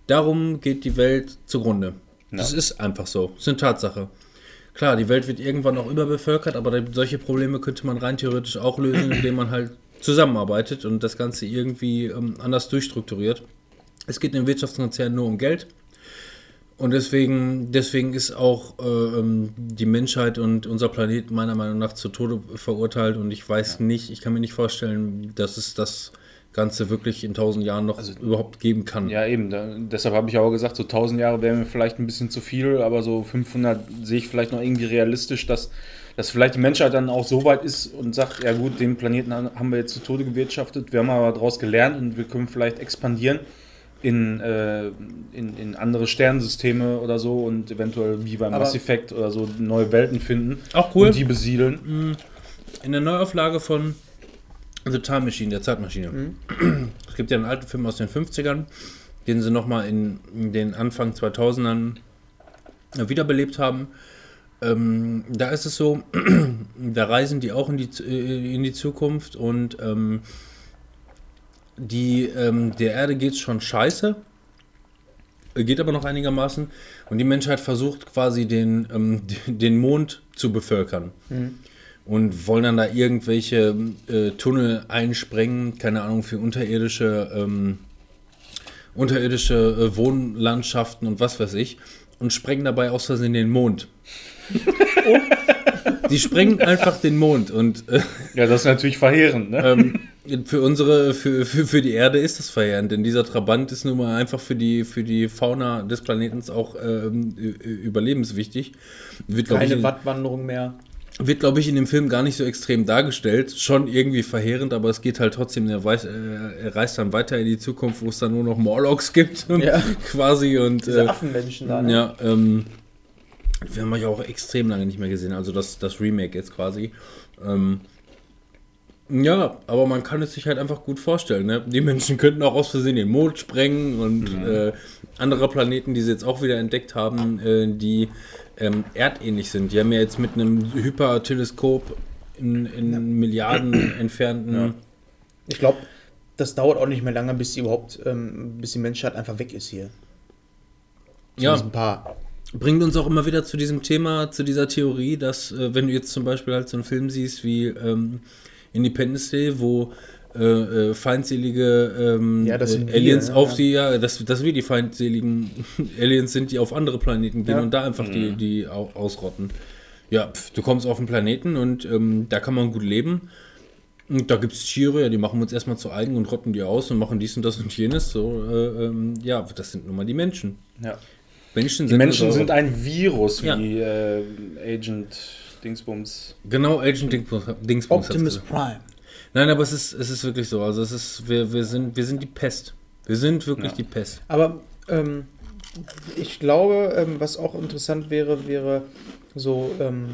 Darum geht die Welt zugrunde. Das ist einfach so. Das ist eine Tatsache. Klar, die Welt wird irgendwann auch überbevölkert, aber solche Probleme könnte man rein theoretisch auch lösen, [CLEARS THROAT] indem man halt zusammenarbeitet und das Ganze irgendwie ähm, anders durchstrukturiert. Es geht in den Wirtschaftskonzernen nur um Geld. Und deswegen, deswegen ist auch äh, ähm, die Menschheit und unser Planet meiner Meinung nach zu Tode verurteilt. Und ich weiß nicht, ich kann mir nicht vorstellen, dass es das Ganze wirklich in tausend Jahren noch überhaupt geben kann. Ja, eben. Da, deshalb habe ich auch gesagt, so 1000 Jahre wäre mir vielleicht ein bisschen zu viel, aber so 500 sehe ich vielleicht noch irgendwie realistisch, dass, dass vielleicht die Menschheit dann auch so weit ist und sagt, ja gut, den Planeten haben wir jetzt zu Tode gewirtschaftet, wir haben aber daraus gelernt und wir können vielleicht expandieren in, äh, in, in andere Sternensysteme oder so und eventuell wie beim Aber- Mass Effect oder so neue Welten finden Auch cool. und die besiedeln. In der Neuauflage von The Time Machine, der Zeitmaschine. Es gibt ja einen alten Film aus den 50ern, den sie nochmal in, in den Anfang 2000ern wiederbelebt haben. Ähm, da ist es so, [CLEARS THROAT] da reisen die auch in die, äh, in die Zukunft und ähm, die, ähm, der Erde geht schon scheiße, äh, geht aber noch einigermaßen und die Menschheit versucht quasi den, ähm, [LAUGHS] den Mond zu bevölkern und wollen dann da irgendwelche äh, Tunnel einsprengen, keine Ahnung, für unterirdische, ähm, unterirdische äh, Wohnlandschaften und was weiß ich und sprengen dabei aus Versehen den Mond. [LAUGHS] Die sprengen einfach den Mond und äh, Ja, das ist natürlich verheerend, ne? ähm, für unsere, für, für, für die Erde ist das verheerend, denn dieser Trabant ist nun mal einfach für die, für die Fauna des Planetens auch ähm, überlebenswichtig. Wird, ich, keine in- Wattwanderung mehr. Wird, glaube ich, in dem Film gar nicht so extrem dargestellt. Schon irgendwie verheerend, aber es geht halt trotzdem, er, weiß, äh, er reist dann weiter in die Zukunft, wo es dann nur noch Morlocks gibt, Ja. [LAUGHS] quasi. Und, Diese äh, Affenmenschen da. Ne? ja, ähm, wir haben euch auch extrem lange nicht mehr gesehen, also das, das Remake jetzt quasi. Ähm, Ja, aber man kann es sich halt einfach gut vorstellen. Ne? Die Menschen könnten auch aus Versehen den Mond sprengen und äh, andere Planeten, die sie jetzt auch wieder entdeckt haben, äh, die ähm, erdähnlich sind. Die haben ja jetzt mit einem Hyperteleskop in, in Milliarden [CLEARS THROAT] entfernten. Ich glaube, das dauert auch nicht mehr lange, bis die überhaupt, ähm, bis die Menschheit einfach weg ist hier. Zu Ja. diesem Paar. Bringt uns auch immer wieder zu diesem Thema, zu dieser Theorie, dass, äh, wenn du jetzt zum Beispiel halt so einen Film siehst wie ähm, Independence Day, wo äh, äh, feindselige ähm, Ja, das sind äh, wir, Aliens ja, auf ja. die, ja, dass, dass wir die feindseligen [LAUGHS] Aliens sind, die auf andere Planeten gehen Ja. und da einfach die, die au ausrotten. Ja, pf, du kommst auf einen Planeten und ähm, da kann man gut leben. Und da gibt es Tiere, ja, die machen wir uns erstmal zu eigen und rotten die aus und machen dies und das und jenes. So, äh, ähm, ja, das sind nun mal die Menschen. Ja. Menschen Die sind Menschen unsere- sind ein Virus, Ja. wie äh, Agent Dingsbums. Genau, Agent Dingsbums. Dingsbums Optimus. Prime. Nein, aber es ist, es ist wirklich so. Also es ist, wir, wir sind, wir sind die Pest. Wir sind wirklich Ja. die Pest. Aber ähm, ich glaube, ähm, was auch interessant wäre, wäre so ähm,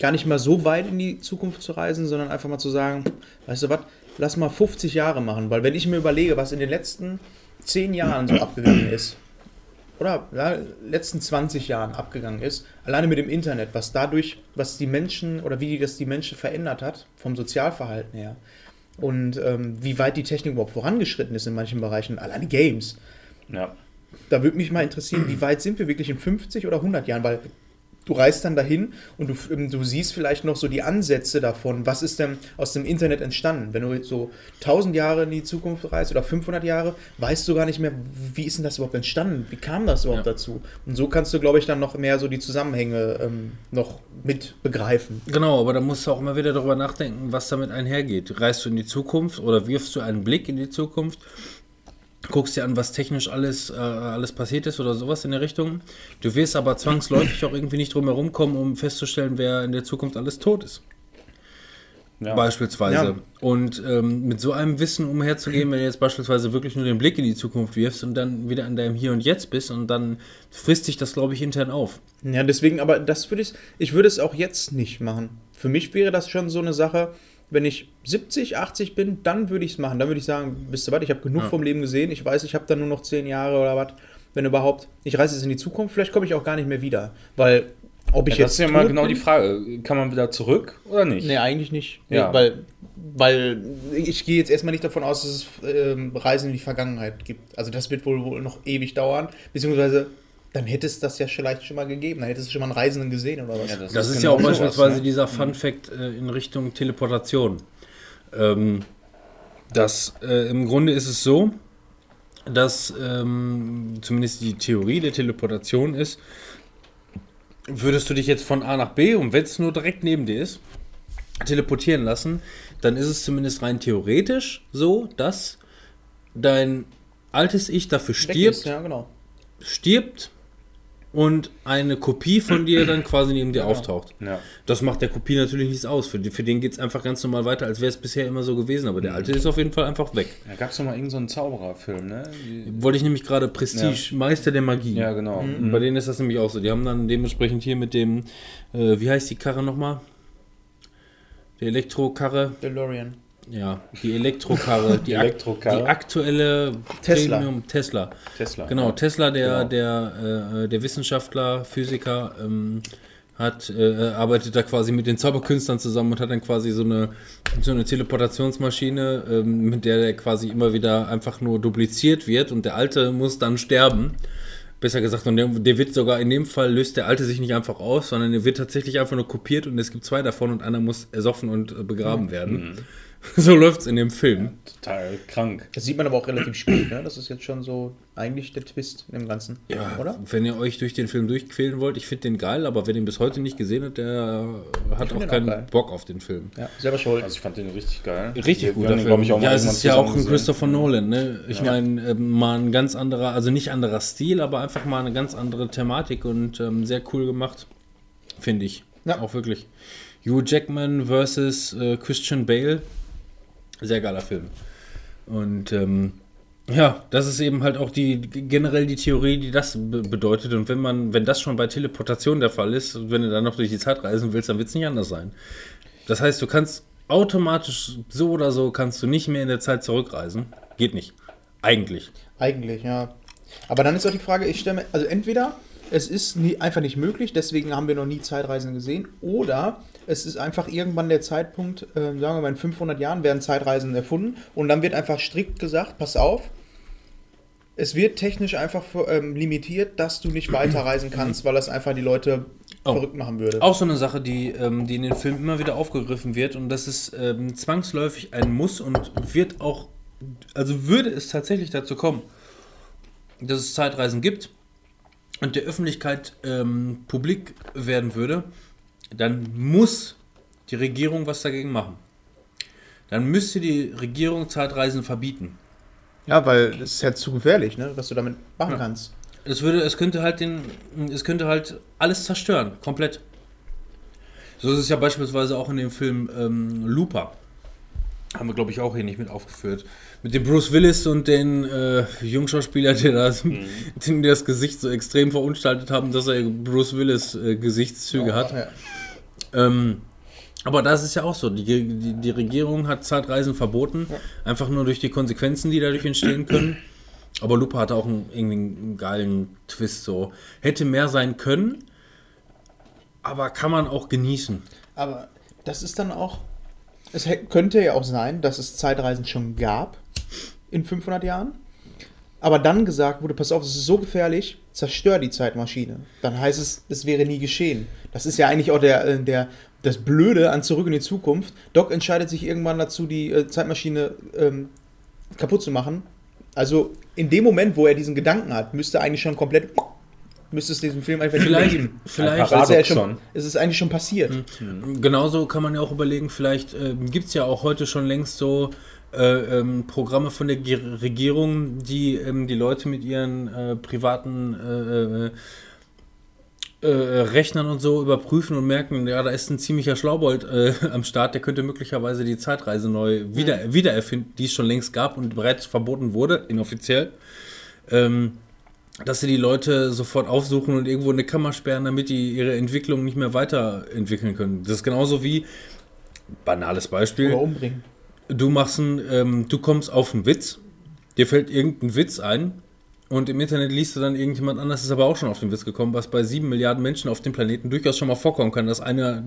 gar nicht mal so weit in die Zukunft zu reisen, sondern einfach mal zu sagen, weißt du was, lass mal 50 Jahre machen, weil wenn ich mir überlege, was in den letzten 10 Jahren so abgegangen ist, oder ja, letzten 20 Jahren abgegangen ist, alleine mit dem Internet, was dadurch, was die Menschen oder wie das die Menschen verändert hat, vom Sozialverhalten her. Und ähm, wie weit die Technik überhaupt vorangeschritten ist in manchen Bereichen, alleine Games Ja. da würde mich mal interessieren, wie weit sind wir wirklich in 50 oder 100 Jahren? Weil du reist dann dahin und du, ähm, du siehst vielleicht noch so die Ansätze davon, was ist denn aus dem Internet entstanden. Wenn du so 1000 Jahre in die Zukunft reist oder 500 Jahre, weißt du gar nicht mehr, wie ist denn das überhaupt entstanden? Wie kam das überhaupt Ja. dazu? Und so kannst du, glaube ich, dann noch mehr so die Zusammenhänge ähm, noch mit begreifen. Genau, aber da musst du auch immer wieder darüber nachdenken, was damit einhergeht. Reist du in die Zukunft oder wirfst du einen Blick in die Zukunft? Guckst dir an, was technisch alles, äh, alles passiert ist oder sowas in der Richtung. Du wirst aber zwangsläufig auch irgendwie nicht drum herum kommen, um festzustellen, wer in der Zukunft alles tot ist. ja. Beispielsweise. Ja. Und ähm, mit so einem Wissen umherzugehen, wenn du jetzt beispielsweise wirklich nur den Blick in die Zukunft wirfst und dann wieder an deinem Hier und Jetzt bist und dann frisst dich das, glaube ich, intern auf. Ja, deswegen, aber das würde ich, ich würde es auch jetzt nicht machen. Für mich wäre das schon so eine Sache, wenn ich 70, 80 bin, dann würde ich es machen. Dann würde ich sagen, wisst ihr was, ich habe genug Ja. vom Leben gesehen, ich weiß, ich habe dann nur noch 10 Jahre oder was, wenn überhaupt. Ich reise jetzt in die Zukunft, vielleicht komme ich auch gar nicht mehr wieder. Weil, ob ich Ja, das jetzt. ist ja mal genau bin, die Frage. Kann man wieder zurück oder nicht? Nee, eigentlich nicht. Ja. Nee, weil, weil ich gehe jetzt erstmal nicht davon aus, dass es ähm, Reisen in die Vergangenheit gibt. Also das wird wohl, wohl noch ewig dauern. Beziehungsweise, dann hätte es das ja vielleicht schon mal gegeben. Dann hättest du schon mal einen Reisenden gesehen oder was. Ja, Das ist ja auch genau sowas, beispielsweise ne? dieser Fun Fact äh, in Richtung Teleportation. Ähm, das, äh, Im Grunde ist es so, dass ähm, zumindest die Theorie der Teleportation ist, würdest du dich jetzt von A nach B und wenn es nur direkt neben dir ist, teleportieren lassen, dann ist es zumindest rein theoretisch so, dass dein altes Ich dafür stirbt, ist, ja, genau. stirbt und eine Kopie von dir dann quasi neben dir Ja. auftaucht. Ja. Das macht der Kopie natürlich nichts aus. Für, die- für den geht es einfach ganz normal weiter, als wäre es bisher immer so gewesen. Aber der alte ist auf jeden Fall einfach weg. Da gab es doch mal irgendeinen so einen Zaubererfilm, ne? Die- Wollte ich nämlich gerade Prestige, Meister der Magie. Ja, genau. Und Bei denen ist das nämlich auch so. Die haben dann dementsprechend hier mit dem, äh, wie heißt die Karre nochmal? Die Elektrokarre. DeLorean. Ja, die Elektrokarre. [LAUGHS] Die, Elektrokarre. die aktuelle Tesla. Premium Tesla. Tesla. Genau, Tesla, der, Genau. der, äh, der Wissenschaftler, Physiker, ähm, hat, äh, arbeitet da quasi mit den Zauberkünstlern zusammen und hat dann quasi so eine, so eine Teleportationsmaschine, ähm, mit der der quasi immer wieder einfach nur dupliziert wird und der Alte muss dann sterben. Besser gesagt, und der, der wird sogar in dem Fall löst der Alte sich nicht einfach aus, sondern er wird tatsächlich einfach nur kopiert und es gibt zwei davon und einer muss ersoffen und äh, begraben werden. [LAUGHS] So läuft's in dem Film. Total krank. Das sieht man aber auch relativ spät, ne? Das ist jetzt schon so eigentlich der Twist im Ganzen. Ja, Oder? wenn ihr euch durch den Film durchquälen wollt, ich finde den geil, aber wer den bis heute nicht gesehen hat, der hat auch keinen auch. Bock auf den Film. Ja, selber schuld. Also ich fand den richtig geil. Richtig Wir guter Film. ich, auch mal ja, es ist ja auch ein. Christopher Nolan, ne? Ich meine, ähm, mal ein ganz anderer, also nicht anderer Stil, aber einfach mal eine ganz andere Thematik und ähm, sehr cool gemacht, finde ich. Ja. Auch wirklich. Hugh Jackman versus äh, Christian Bale. Sehr geiler Film. Und ähm, ja, das ist eben halt auch die generell die Theorie, die das be bedeutet. Und wenn man, wenn das schon bei Teleportation der Fall ist, wenn du dann noch durch die Zeit reisen willst, dann wird es nicht anders sein. Das heißt, du kannst automatisch so oder so kannst du nicht mehr in der Zeit zurückreisen. Geht nicht. Eigentlich. Eigentlich, ja. Aber dann ist auch die Frage, ich stelle mir, also entweder es ist nie, einfach nicht möglich, deswegen haben wir noch nie Zeitreisen gesehen, oder es ist einfach irgendwann der Zeitpunkt, äh, sagen wir mal in 500 Jahren werden Zeitreisen erfunden und dann wird einfach strikt gesagt, pass auf, es wird technisch einfach ähm, limitiert, dass du nicht weiterreisen kannst, weil das einfach die Leute Oh. verrückt machen würde. Auch so eine Sache, die, ähm, die in den Filmen immer wieder aufgegriffen wird und das ist ähm, zwangsläufig ein Muss und wird auch, also würde es tatsächlich dazu kommen, dass es Zeitreisen gibt und der Öffentlichkeit ähm, publik werden würde, dann muss die Regierung was dagegen machen. Dann müsste die Regierung Zeitreisen verbieten. Ja, weil das ist ja zu gefährlich, ne, was du damit machen Ja. kannst. Es würde, es könnte halt den, es könnte halt alles zerstören, komplett. So ist es ja beispielsweise auch in dem Film ähm, Looper. Haben wir, glaube ich, auch hier nicht mit aufgeführt. Mit dem Bruce Willis und den äh, Jungschauspieler, der das, [LAUGHS] den das Gesicht so extrem verunstaltet haben, dass er Bruce Willis äh, Gesichtszüge hat. Ja. Ähm, aber das ist ja auch so. Die, die, die Regierung hat Zeitreisen verboten, einfach nur durch die Konsequenzen, die dadurch entstehen können. Aber Lupa hatte auch einen, irgendwie einen geilen Twist so. Hätte mehr sein können, aber kann man auch genießen. Aber das ist dann auch. Es könnte ja auch sein, dass es Zeitreisen schon gab in 500 Jahren. Aber dann gesagt wurde: Pass auf, es ist so gefährlich, zerstör die Zeitmaschine. Dann heißt es, es wäre nie geschehen. Das ist ja eigentlich auch der, äh, der, das Blöde an Zurück in die Zukunft. Doc entscheidet sich irgendwann dazu, die äh, Zeitmaschine ähm, kaputt zu machen. Also in dem Moment, wo er diesen Gedanken hat, müsste eigentlich schon komplett. Müsste es diesen Film einfach Vielleicht, geben. vielleicht Weil es, ja schon, es ist eigentlich schon passiert. Genauso kann man ja auch überlegen, vielleicht ähm, gibt es ja auch heute schon längst so äh, ähm, Programme von der Ge Regierung, die ähm, die Leute mit ihren äh, privaten äh, äh, Rechnern und so überprüfen und merken, ja, da ist ein ziemlicher Schlaubold [LAUGHS] am Start, der könnte möglicherweise die Zeitreise neu wieder, wiedererfinden, die es schon längst gab und bereits verboten wurde, inoffiziell. Ähm, dass sie die Leute sofort aufsuchen und irgendwo in eine Kammer sperren, damit die ihre Entwicklung nicht mehr weiterentwickeln können. Das ist genauso wie, banales Beispiel, Oder umbringen. Du machst einen, ähm, du kommst auf einen Witz, dir fällt irgendein Witz ein und im Internet liest du dann irgendjemand anders ist aber auch schon auf den Witz gekommen, was bei sieben Milliarden Menschen auf dem Planeten durchaus schon mal vorkommen kann, dass einer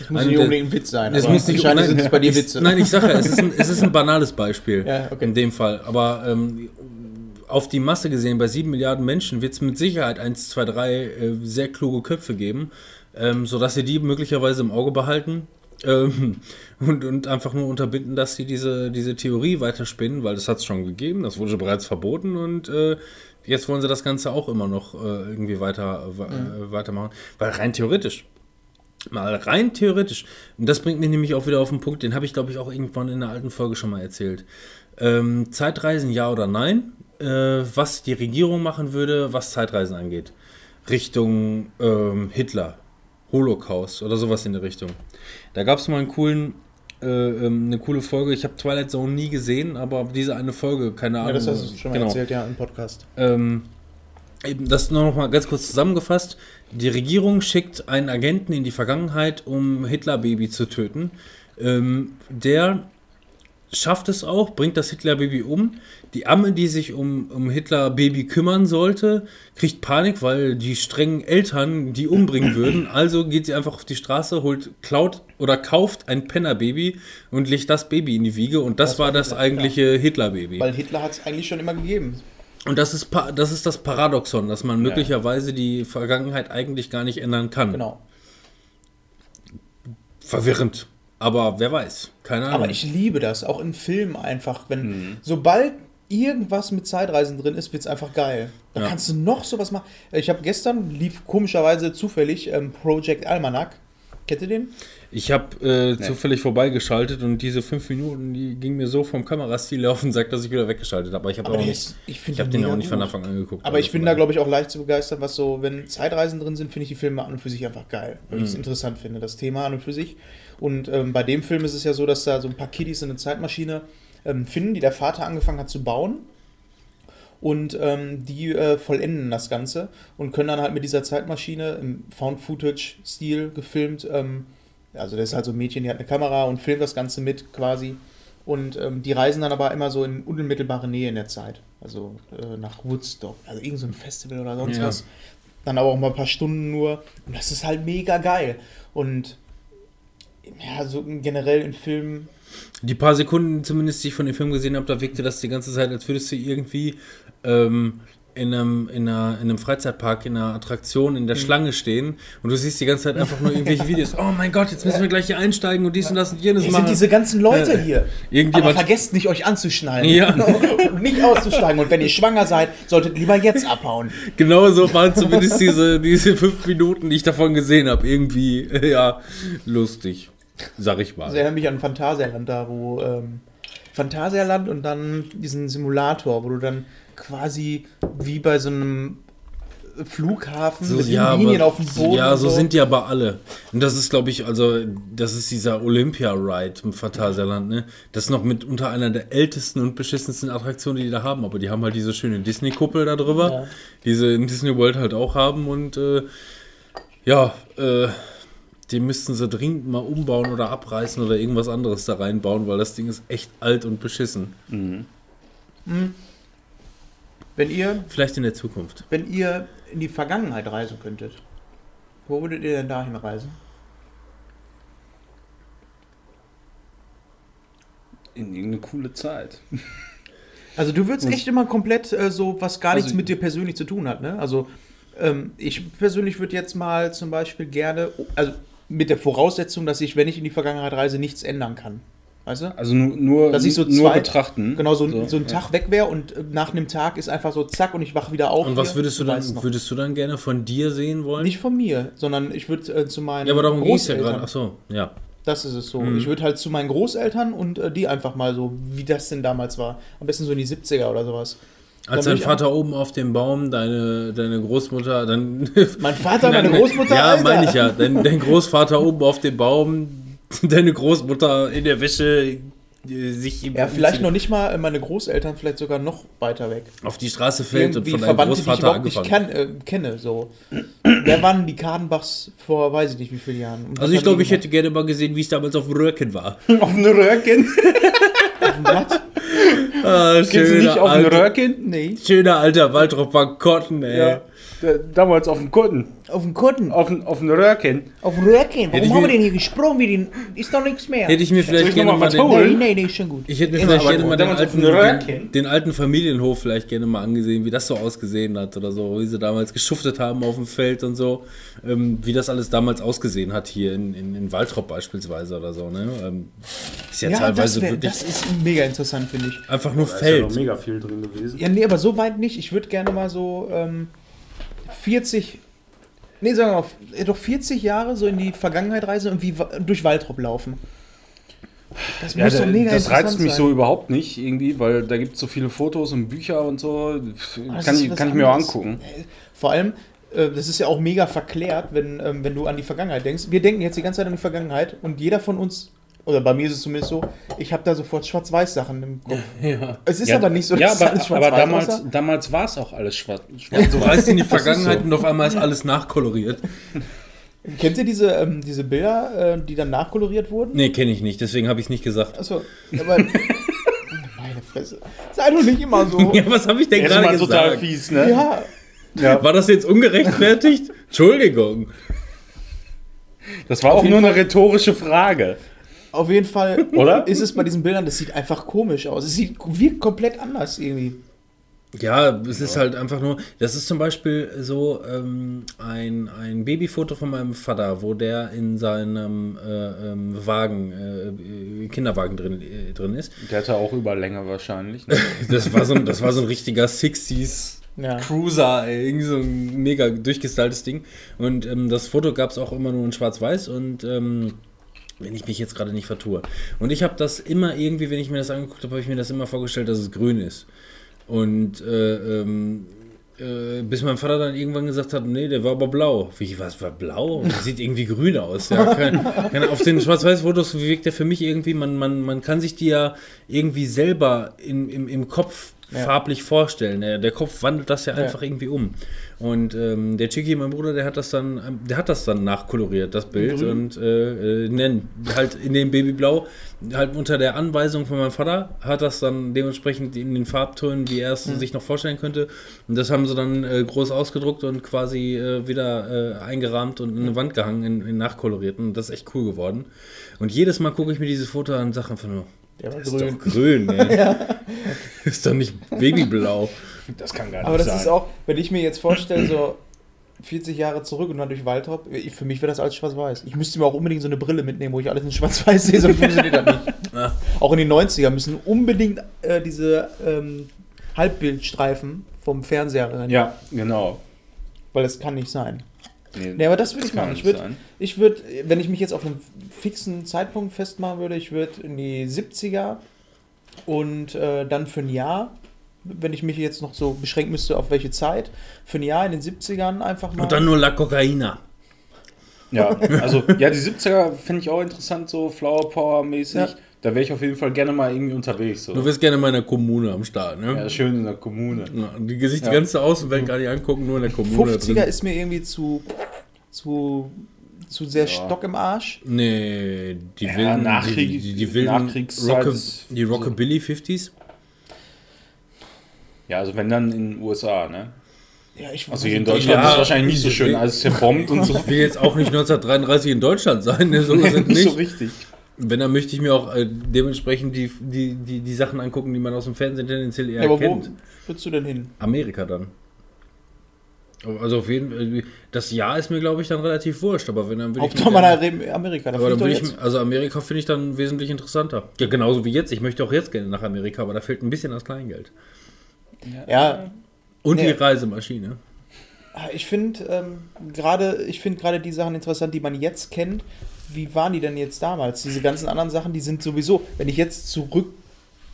Es muss nicht unbedingt ein Witz sein. es muss nicht nein, sind es bei dir ich, Witze. Nein, ich sage ja, es ist, ein, [LAUGHS] es ist ein banales Beispiel Ja, okay. in dem Fall. Aber ähm, auf die Masse gesehen, bei sieben Milliarden Menschen wird es mit Sicherheit 1, 2, 3 äh, sehr kluge Köpfe geben, ähm, sodass sie die möglicherweise im Auge behalten. Ähm, und, und einfach nur unterbinden, dass sie diese, diese Theorie weiterspinnen, weil das hat es schon gegeben, das wurde bereits verboten und äh, jetzt wollen sie das Ganze auch immer noch äh, irgendwie weiter, äh, äh, weitermachen. Weil rein theoretisch, Mal rein theoretisch. Und das bringt mich nämlich auch wieder auf den Punkt, den habe ich, glaube ich, auch irgendwann in einer alten Folge schon mal erzählt. Ähm, Zeitreisen ja oder nein? Äh, was die Regierung machen würde, was Zeitreisen angeht. Richtung ähm, Hitler, Holocaust oder sowas in der Richtung. Da gab es mal einen coolen, äh, ähm, eine coole Folge. Ich habe Twilight Zone nie gesehen, aber diese eine Folge, keine Ahnung. ja, das hast du schon mal genau. erzählt, ja, im Podcast. Ähm, eben das noch mal ganz kurz zusammengefasst. Die Regierung schickt einen Agenten in die Vergangenheit, um Hitler-Baby zu töten. Ähm, der schafft es auch, bringt das Hitler-Baby um. Die Amme, die sich um, um Hitler-Baby kümmern sollte, kriegt Panik, weil die strengen Eltern die umbringen würden. Also geht sie einfach auf die Straße, holt, klaut oder kauft ein Penner-Baby und legt das Baby in die Wiege. Und das, Das war war das Hitler, eigentliche Hitler-Baby. Weil Hitler hat es eigentlich schon immer gegeben. Und das ist, das ist das Paradoxon, dass man möglicherweise die Vergangenheit eigentlich gar nicht ändern kann. Genau. Verwirrend. Aber wer weiß. Keine Ahnung. Aber ich liebe das, auch in Filmen einfach. Wenn, Mhm. sobald irgendwas mit Zeitreisen drin ist, wird es einfach geil. Da Ja. kannst du noch sowas machen. Ich habe gestern, lief komischerweise zufällig ähm, Project Almanac. Kennt ihr den? Ich habe äh, zufällig vorbeigeschaltet und diese fünf Minuten, die ging mir so vom Kamerastil auf den Sack, dass ich wieder weggeschaltet habe. Aber ich habe auch nicht, ich ich habe den auch nicht von. Anfang an geguckt. Aber Also ich bin da, glaube ich, auch leicht zu begeistern, was so, wenn Zeitreisen drin sind, finde ich die Filme an und für sich einfach geil. Weil Mhm. ich es interessant finde, das Thema an und für sich. Und ähm, bei dem Film ist es ja so, dass da so ein paar Kiddies eine Zeitmaschine ähm, finden, die der Vater angefangen hat zu bauen. Und ähm, die äh, vollenden das Ganze und können dann halt mit dieser Zeitmaschine im Found-Footage-Stil gefilmt ähm, Also das ist halt so ein Mädchen, die hat eine Kamera und filmt das Ganze mit quasi. Und ähm, die reisen dann aber immer so in unmittelbare Nähe in der Zeit. Also äh, nach Woodstock, also irgend so ein Festival oder sonst Ja. was. Dann aber auch mal ein paar Stunden nur. Und das ist halt mega geil. Und ja, so generell in Filmen Die paar Sekunden zumindest, die ich von dem Film gesehen habe, da wirkte das die ganze Zeit, als würdest du irgendwie ähm, in, einem, in, einer, in einem Freizeitpark, in einer Attraktion, Mhm. in der Schlange stehen und du siehst die ganze Zeit einfach nur irgendwelche Videos. Oh mein Gott, jetzt müssen wir gleich hier einsteigen und dies und das und jenes Hier machen. sind diese ganzen Leute hier. Aber Irgendjemand- vergesst nicht, euch anzuschnallen. Ja. [LAUGHS] und nicht auszusteigen. Und wenn ihr schwanger seid, solltet lieber jetzt abhauen. Genau so waren zumindest diese, diese fünf Minuten, die ich davon gesehen habe. Irgendwie, äh, [LAUGHS] ja, lustig. Sag ich Das mal. erinnert mich an Phantasialand, da wo ähm, Phantasialand und dann diesen Simulator, wo du dann quasi wie bei so einem Flughafen So, mit ja, Linien aber, auf dem Boden. ja, und so sind die aber alle. Und das ist, glaube ich, also, das ist dieser Olympia-Ride im Phantasialand, ne? Das ist noch mit unter einer der ältesten und beschissensten Attraktionen, die die da haben. Aber die haben halt diese schöne Disney-Kuppel da drüber, Ja. die sie in Disney World halt auch haben. Und äh, ja, äh, die müssten sie dringend mal umbauen oder abreißen oder irgendwas anderes da reinbauen, weil das Ding ist echt alt und beschissen. Wenn ihr, Vielleicht in der Zukunft. wenn ihr in die Vergangenheit reisen könntet, wo würdet ihr denn dahin reisen? In irgendeine coole Zeit. [LAUGHS] Also du würdest echt immer komplett äh, so, was gar nichts Also- mit dir persönlich zu tun hat, ne? Also ähm, ich persönlich würde jetzt mal zum Beispiel gerne, also mit der Voraussetzung, dass ich, wenn ich in die Vergangenheit reise, nichts ändern kann. Weißt du? Also nur, nur, Dass ich so nur zwei- betrachten. Genau, so, so, ein ja. Tag weg wäre und äh, nach einem Tag ist einfach so zack und ich wache wieder auf. Und was hier. würdest du dann, würdest du dann gerne von dir sehen wollen? Nicht von mir, sondern ich würde äh, zu meinen ja, aber darum ging es ja Großeltern. gerade. Ach so, ja. Das ist es so. Mhm. Ich würde halt zu meinen Großeltern und äh, die einfach mal so, wie das denn damals war. Am besten so in die 70er oder sowas. Als dein Vater oben auf dem Baum, deine, deine Großmutter, dann. [LAUGHS] Mein Vater, meine Großmutter, Ja, meine ich ja. Dein, dein Großvater oben auf dem Baum, [LAUGHS] deine Großmutter in der Wäsche, sich im- Ja, vielleicht noch nicht mal äh, meine Großeltern, vielleicht sogar noch weiter weg. auf die Straße fällt und Irgendwie von deinem Verwandte, die ich Großvater überhaupt nicht angefangen. kann, äh, kenne. So. [CLEARS THROAT] Wer waren die Kadenbachs vor, weiß ich nicht wie vielen Jahren? Und Also ich glaube, ich hätte gerne mal gesehen, wie es damals auf [LAUGHS] dem Röhrken war. Auf eine Röhrchen. gemacht? Ah, Kennst du nicht auf ein Röhrchen? Nee. Schöner alter Waldrop Kotten, ey. Ja. Da- Damals auf dem Kutten. Auf dem Kutten. Auf, ein- auf ein Röhrchen. Auf dem Röhrchen. Warum haben wir den hier gesprungen? Wie den, ist doch nichts mehr. Hätte ich mir vielleicht ich gerne mal mal den, nee, nee, nee, ist schon gut. Ich hätte mir Immer vielleicht gerne mal den alten, den, den alten Familienhof vielleicht gerne mal angesehen, wie das so ausgesehen hat oder so, wie sie damals geschuftet haben auf dem Feld und so, ähm, wie das alles damals ausgesehen hat hier in, in, in Waltrop beispielsweise oder so. Ne? Ähm, ist ja, Ja, das, teilweise wär, wirklich das ist mega interessant, finde ich. einfach nur Da ist ja noch Feld. mega viel drin gewesen. Ja, nee, aber so weit nicht. Ich würde gerne mal so ähm, 40, nee, sagen wir mal, äh, doch 40 Jahre so in die Vergangenheit reisen und wie durch Waldrop laufen. Das Ja, muss da, das reizt mich sein. so überhaupt nicht irgendwie, weil da gibt es so viele Fotos und Bücher und so. Das Kann ich, kann ich mir auch angucken. Vor allem, äh, das ist ja auch mega verklärt, wenn, ähm, wenn du an die Vergangenheit denkst. Wir denken jetzt die ganze Zeit an die Vergangenheit und jeder von uns, oder bei mir ist es zumindest so, ich habe da sofort Schwarz-Weiß-Sachen im Kopf. [LAUGHS] Ja. Es ist aber nicht so, Ja, dass aber, alles aber schwarz-weiß damals, aussah. damals war es auch alles schwarz. Du reist in die [LAUGHS] Vergangenheit so. und auf einmal ist alles nachkoloriert. [LAUGHS] Kennt ihr diese, ähm, diese Bilder, äh, die dann nachkoloriert wurden? Nee, kenne ich nicht, deswegen habe ich es nicht gesagt. Achso, aber. Meine Fresse. Sei doch nicht immer so. Ja, was habe ich denn gerade mal total gesagt? fies, ne? Ja, Ja. War das jetzt ungerechtfertigt? Entschuldigung. Das war auch jeden nur eine rhetorische Frage. Auf jeden Fall [LAUGHS] Oder? ist es bei diesen Bildern, das sieht einfach komisch aus. Es sieht wirkt komplett anders irgendwie. Ja, es ist halt einfach nur, das ist zum Beispiel so ähm, ein, ein Babyfoto von meinem Vater, wo der in seinem äh, ähm, Wagen, äh, Kinderwagen drin, äh, drin ist. Der hatte auch Überlänge wahrscheinlich. Ne? [LAUGHS] Das war so ein, das war so ein richtiger 60s Ja. Cruiser, ey, irgendwie so ein mega durchgestyltes Ding. Und ähm, das Foto gab es auch immer nur in Schwarz-Weiß und ähm, wenn ich mich jetzt gerade nicht vertue. Und ich habe das immer irgendwie, wenn ich mir das angeguckt habe, habe ich mir das immer vorgestellt, dass es grün ist. Und äh, ähm, äh, bis mein Vater dann irgendwann gesagt hat, nee, der war aber blau. Wie, was war blau? Das sieht irgendwie grün aus. Ja, kein, kein, auf den Schwarz-Weiß-Fotos wirkt der für mich irgendwie, man, man, man kann sich die ja irgendwie selber in, im, im Kopf Ja. farblich vorstellen. Der, der Kopf wandelt das ja Ja. einfach irgendwie um. Und ähm, der Chiki, mein Bruder, der hat das dann, ähm, der hat das dann nachkoloriert, das Bild. Grün. Und äh, äh, nennen halt in dem Babyblau, halt unter der Anweisung von meinem Vater, hat das dann dementsprechend in den Farbtönen, wie er es sich noch vorstellen könnte. Und das haben sie dann äh, groß ausgedruckt und quasi äh, wieder äh, eingerahmt und in eine Wand gehangen, in, in nachkolorierten. Und das ist echt cool geworden. Und jedes Mal gucke ich mir dieses Foto an und sage einfach nur, Der war das ist doch grün, [LAUGHS] ey. Ist doch nicht babyblau. Das kann gar nicht Aber das sein. ist auch, wenn ich mir jetzt vorstelle, so 40 Jahre zurück und dann durch Waldrop, für mich wäre das alles schwarz-weiß. Ich müsste mir auch unbedingt so eine Brille mitnehmen, wo ich alles in schwarz-weiß sehe, sonst [LAUGHS] funktioniert das nicht. Ja. Auch in den 90er müssen unbedingt äh, diese ähm, Halbbildstreifen vom Fernseher rein. Ja, genau. Weil das kann nicht sein. Nee, Nee, aber das würde ich machen. Ich würde, ich würd, wenn ich mich jetzt auf einen fixen Zeitpunkt festmachen würde, ich würde in die 70er und äh, dann für ein Jahr, wenn ich mich jetzt noch so beschränken müsste, auf welche Zeit, für ein Jahr in den 70ern einfach mal. Und dann nur La Cocaina. Ja, also ja, die 70er finde ich auch interessant, so Flower Power mäßig. Ja. Da wäre ich auf jeden Fall gerne mal irgendwie unterwegs. So. Du wirst gerne in meiner Kommune am Start, ne? Ja, schön in der Kommune. Ja, die Gesicht, Ja. die ganze Außenwelt gar nicht angucken, nur in der Kommune 50er drin. ist mir irgendwie zu, zu, zu sehr Ja. Stock im Arsch. Nee, die Ja, wilden, Nachkrieg- die, die, die wilden ist die so- Rockabilly 50s. Ja, also wenn dann in den USA, ne? Ja, ich Also hier in Deutschland Ja, ist es wahrscheinlich nicht so schön, als es hier bombt und [LAUGHS] so. Ich will jetzt auch nicht 1933 in Deutschland sein, ne? [LAUGHS] so sind nicht so richtig. Wenn, dann möchte ich mir auch äh, dementsprechend die, die, die, die Sachen angucken, die man aus dem Fernsehen tendenziell eher Ja, aber wo kennt. würdest du denn hin? Amerika dann. Also auf jeden Fall, das Jahr ist mir, glaube ich, dann relativ wurscht, aber wenn dann würde ich Hauptsache mal gerne- Amerika. Aber dann doch ich, jetzt- also Amerika finde ich dann wesentlich interessanter. Ja, genauso wie jetzt. Ich möchte auch jetzt gerne nach Amerika, aber da fehlt ein bisschen das Kleingeld. ja, Und Nee. die Reisemaschine. Ich finde ähm, gerade, ich finde gerade die Sachen interessant, die man jetzt kennt. Wie waren die denn jetzt damals? Diese ganzen anderen Sachen, die sind sowieso, wenn ich jetzt zurück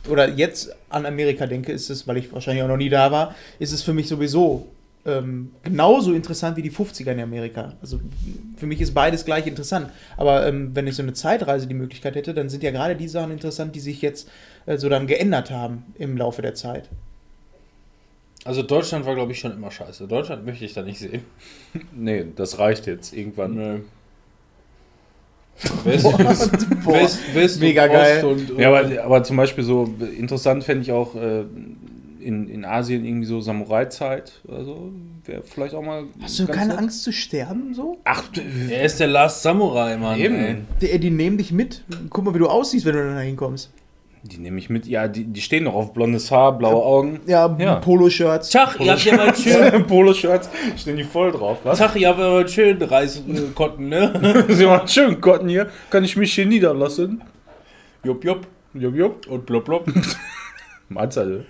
oder jetzt an Amerika denke, ist es, weil ich wahrscheinlich auch noch nie da war, ist es für mich sowieso ähm, genauso interessant wie die 50er in Amerika. Also für mich ist beides gleich interessant. Aber ähm, wenn ich so eine Zeitreise die Möglichkeit hätte, dann sind ja gerade die Sachen interessant, die sich jetzt äh, so dann geändert haben im Laufe der Zeit. Also Deutschland war, glaube ich, schon immer scheiße. Deutschland möchte ich da nicht sehen. Nee, das reicht jetzt irgendwann. Nö. West, Boah, West, West mega und geil. Und, Ja, aber, aber zum Beispiel so interessant fände ich auch äh, in, in Asien irgendwie so Samurai-Zeit oder so. Wäre vielleicht auch mal. Hast du keine nett. Angst zu sterben so? Ach, er ist der Last Samurai, Mann. Eben. Die, die nehmen dich mit. Guck mal, wie du aussiehst, wenn du da hinkommst. Die nehme ich mit. Ja, die, die stehen noch auf blondes Haar, blaue Augen. Ja, Ja. Poloshirts. Tag, ihr habt ja mal schön, [LAUGHS] Poloshirts stehen die voll drauf. Was? Tag, ihr habt ja mal schön Reiskotten, ne? [LAUGHS] Sie machen schön Gotten hier. Kann ich mich hier niederlassen? Jupp, jupp. Jupp, jupp. Und blop, blop. [LAUGHS] Mahlzeit.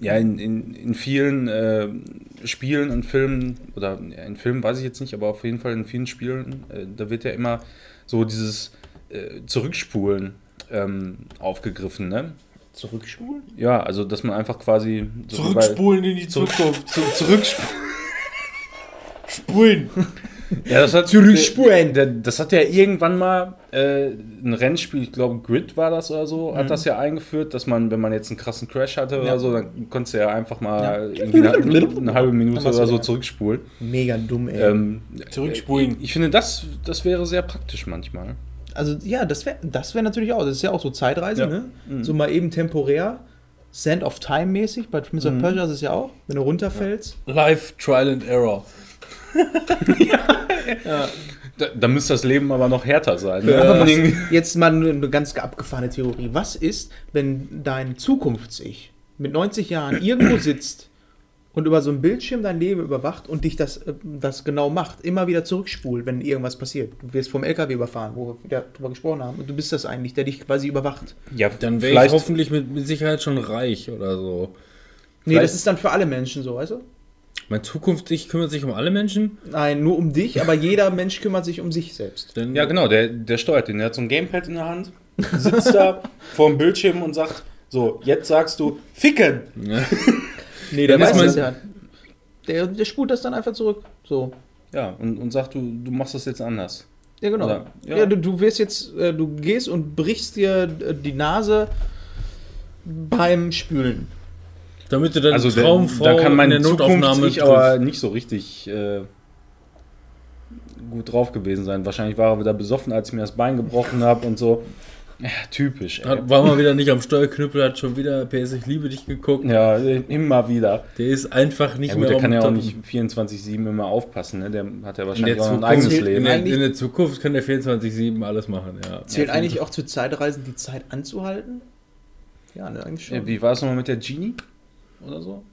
Ja, in, in, in vielen äh, Spielen und Filmen, oder in Filmen weiß ich jetzt nicht, aber auf jeden Fall in vielen Spielen, äh, da wird ja immer so dieses äh, Zurückspulen ähm, aufgegriffen, ne? Zurückspulen? Ja, also dass man einfach quasi so Zurückspulen in die Zurück, Zukunft. zu, zurückspulen. [LAUGHS] Spulen. Ja, das hat Zurückspulen. Der, das hat ja irgendwann mal äh, ein Rennspiel, ich glaube Grid war das oder so, hat das ja eingeführt, dass man, wenn man jetzt einen krassen Crash hatte Ja. oder so, dann konntest du ja einfach mal Ja. eine, eine halbe Minute oder so wieder. zurückspulen. Mega dumm, ey. Ähm, Zurückspulen. Ich, ich finde, das, das wäre sehr praktisch manchmal. Also, ja, das wäre das wär natürlich auch. Das ist ja auch so Zeitreise, Ja. ne? Mhm. So mal eben temporär. Sand of Time mäßig. Bei Prince Mhm. of Persia ist es ja auch. Wenn du runterfällst. Live Trial and Error. Da, da müsste das Leben aber noch härter sein. Ne? Aber was, jetzt mal eine ganz abgefahrene Theorie. Was ist, wenn dein Zukunfts-Ich mit 90 Jahren irgendwo sitzt und über so einen Bildschirm dein Leben überwacht und dich das, äh, das genau macht, immer wieder zurückspult, wenn irgendwas passiert. Du wirst vom LKW überfahren, wo wir wieder drüber gesprochen haben, und du bist das eigentlich, der dich quasi überwacht. ja, Dann wäre ich hoffentlich mit, mit Sicherheit schon reich oder so. Nee, Vielleicht- das ist dann für alle Menschen so, weißt du? Mein Zukunft ich kümmert sich um alle Menschen. Nein, nur um dich, aber jeder Mensch kümmert sich um sich selbst. Denn ja genau, der, der steuert den. Der hat so ein Gamepad in der Hand, sitzt da [LAUGHS] vor dem Bildschirm und sagt, so, jetzt sagst du, ficken. Ja. [LAUGHS] Nee, der der weiß, das ja. Der, der spult das dann einfach zurück. So. Ja, und, und sagt, du, du machst das jetzt anders. Ja, genau. Oder- ja. ja. du, du wirst jetzt, äh, du gehst und brichst dir die Nase beim Spülen. Damit du deine Also der- Traumfrau da kann in meine der Zukunft Notaufnahme ich aber nicht so richtig äh, gut drauf gewesen sein. Wahrscheinlich war er wieder besoffen, als ich mir das Bein gebrochen habe und so. Ja, typisch. Ey. Hat, war mal wieder nicht am Steuerknüppel, hat schon wieder PS Ich liebe dich geguckt. Ja, immer wieder. Der ist einfach nicht Ja, gut, mehr der kann ja auch nicht 24-7 immer aufpassen. Ne? Der hat ja in wahrscheinlich der, auch ein eigenes in, Leben. der, Eigentlich- in der Zukunft kann der 24-7 alles machen, ja. Zählt Ja, eigentlich auch zu Zeitreisen die Zeit anzuhalten? Ja, ne, eigentlich schon. Ja, wie war es nochmal mit der Genie? Oder so?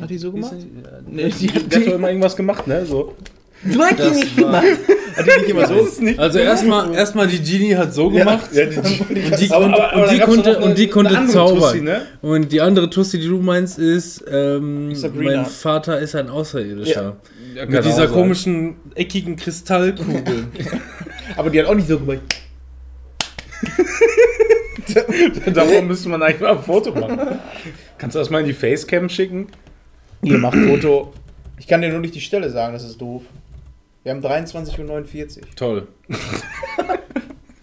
Hat die so gemacht? Nee, Nee, die, die die, hat doch immer irgendwas gemacht, ne? So. Du hast die nicht gemacht. Hat die nicht immer so? Also erstmal erstmal die Genie hat so gemacht Ja, die, und die, Aber- konnte, aber- aber und die konnte, noch und die eine- konnte eine zaubern. Tussi, ne? Und die andere Tussi, die du meinst, ist ähm, mein Vater ist ein Außerirdischer. Ja, Mit dieser komischen eckigen Kristallkugel. [LAUGHS] Aber die hat auch nicht so gemacht. [LAUGHS] [LAUGHS] Darum müsste man eigentlich mal ein Foto machen. Kannst du das mal in die Facecam schicken? Hier, mach [CLEARS THROAT] Foto. Ich kann dir nur nicht die Stelle sagen, das ist doof. Wir haben 23.49 Uhr. Toll. [LAUGHS]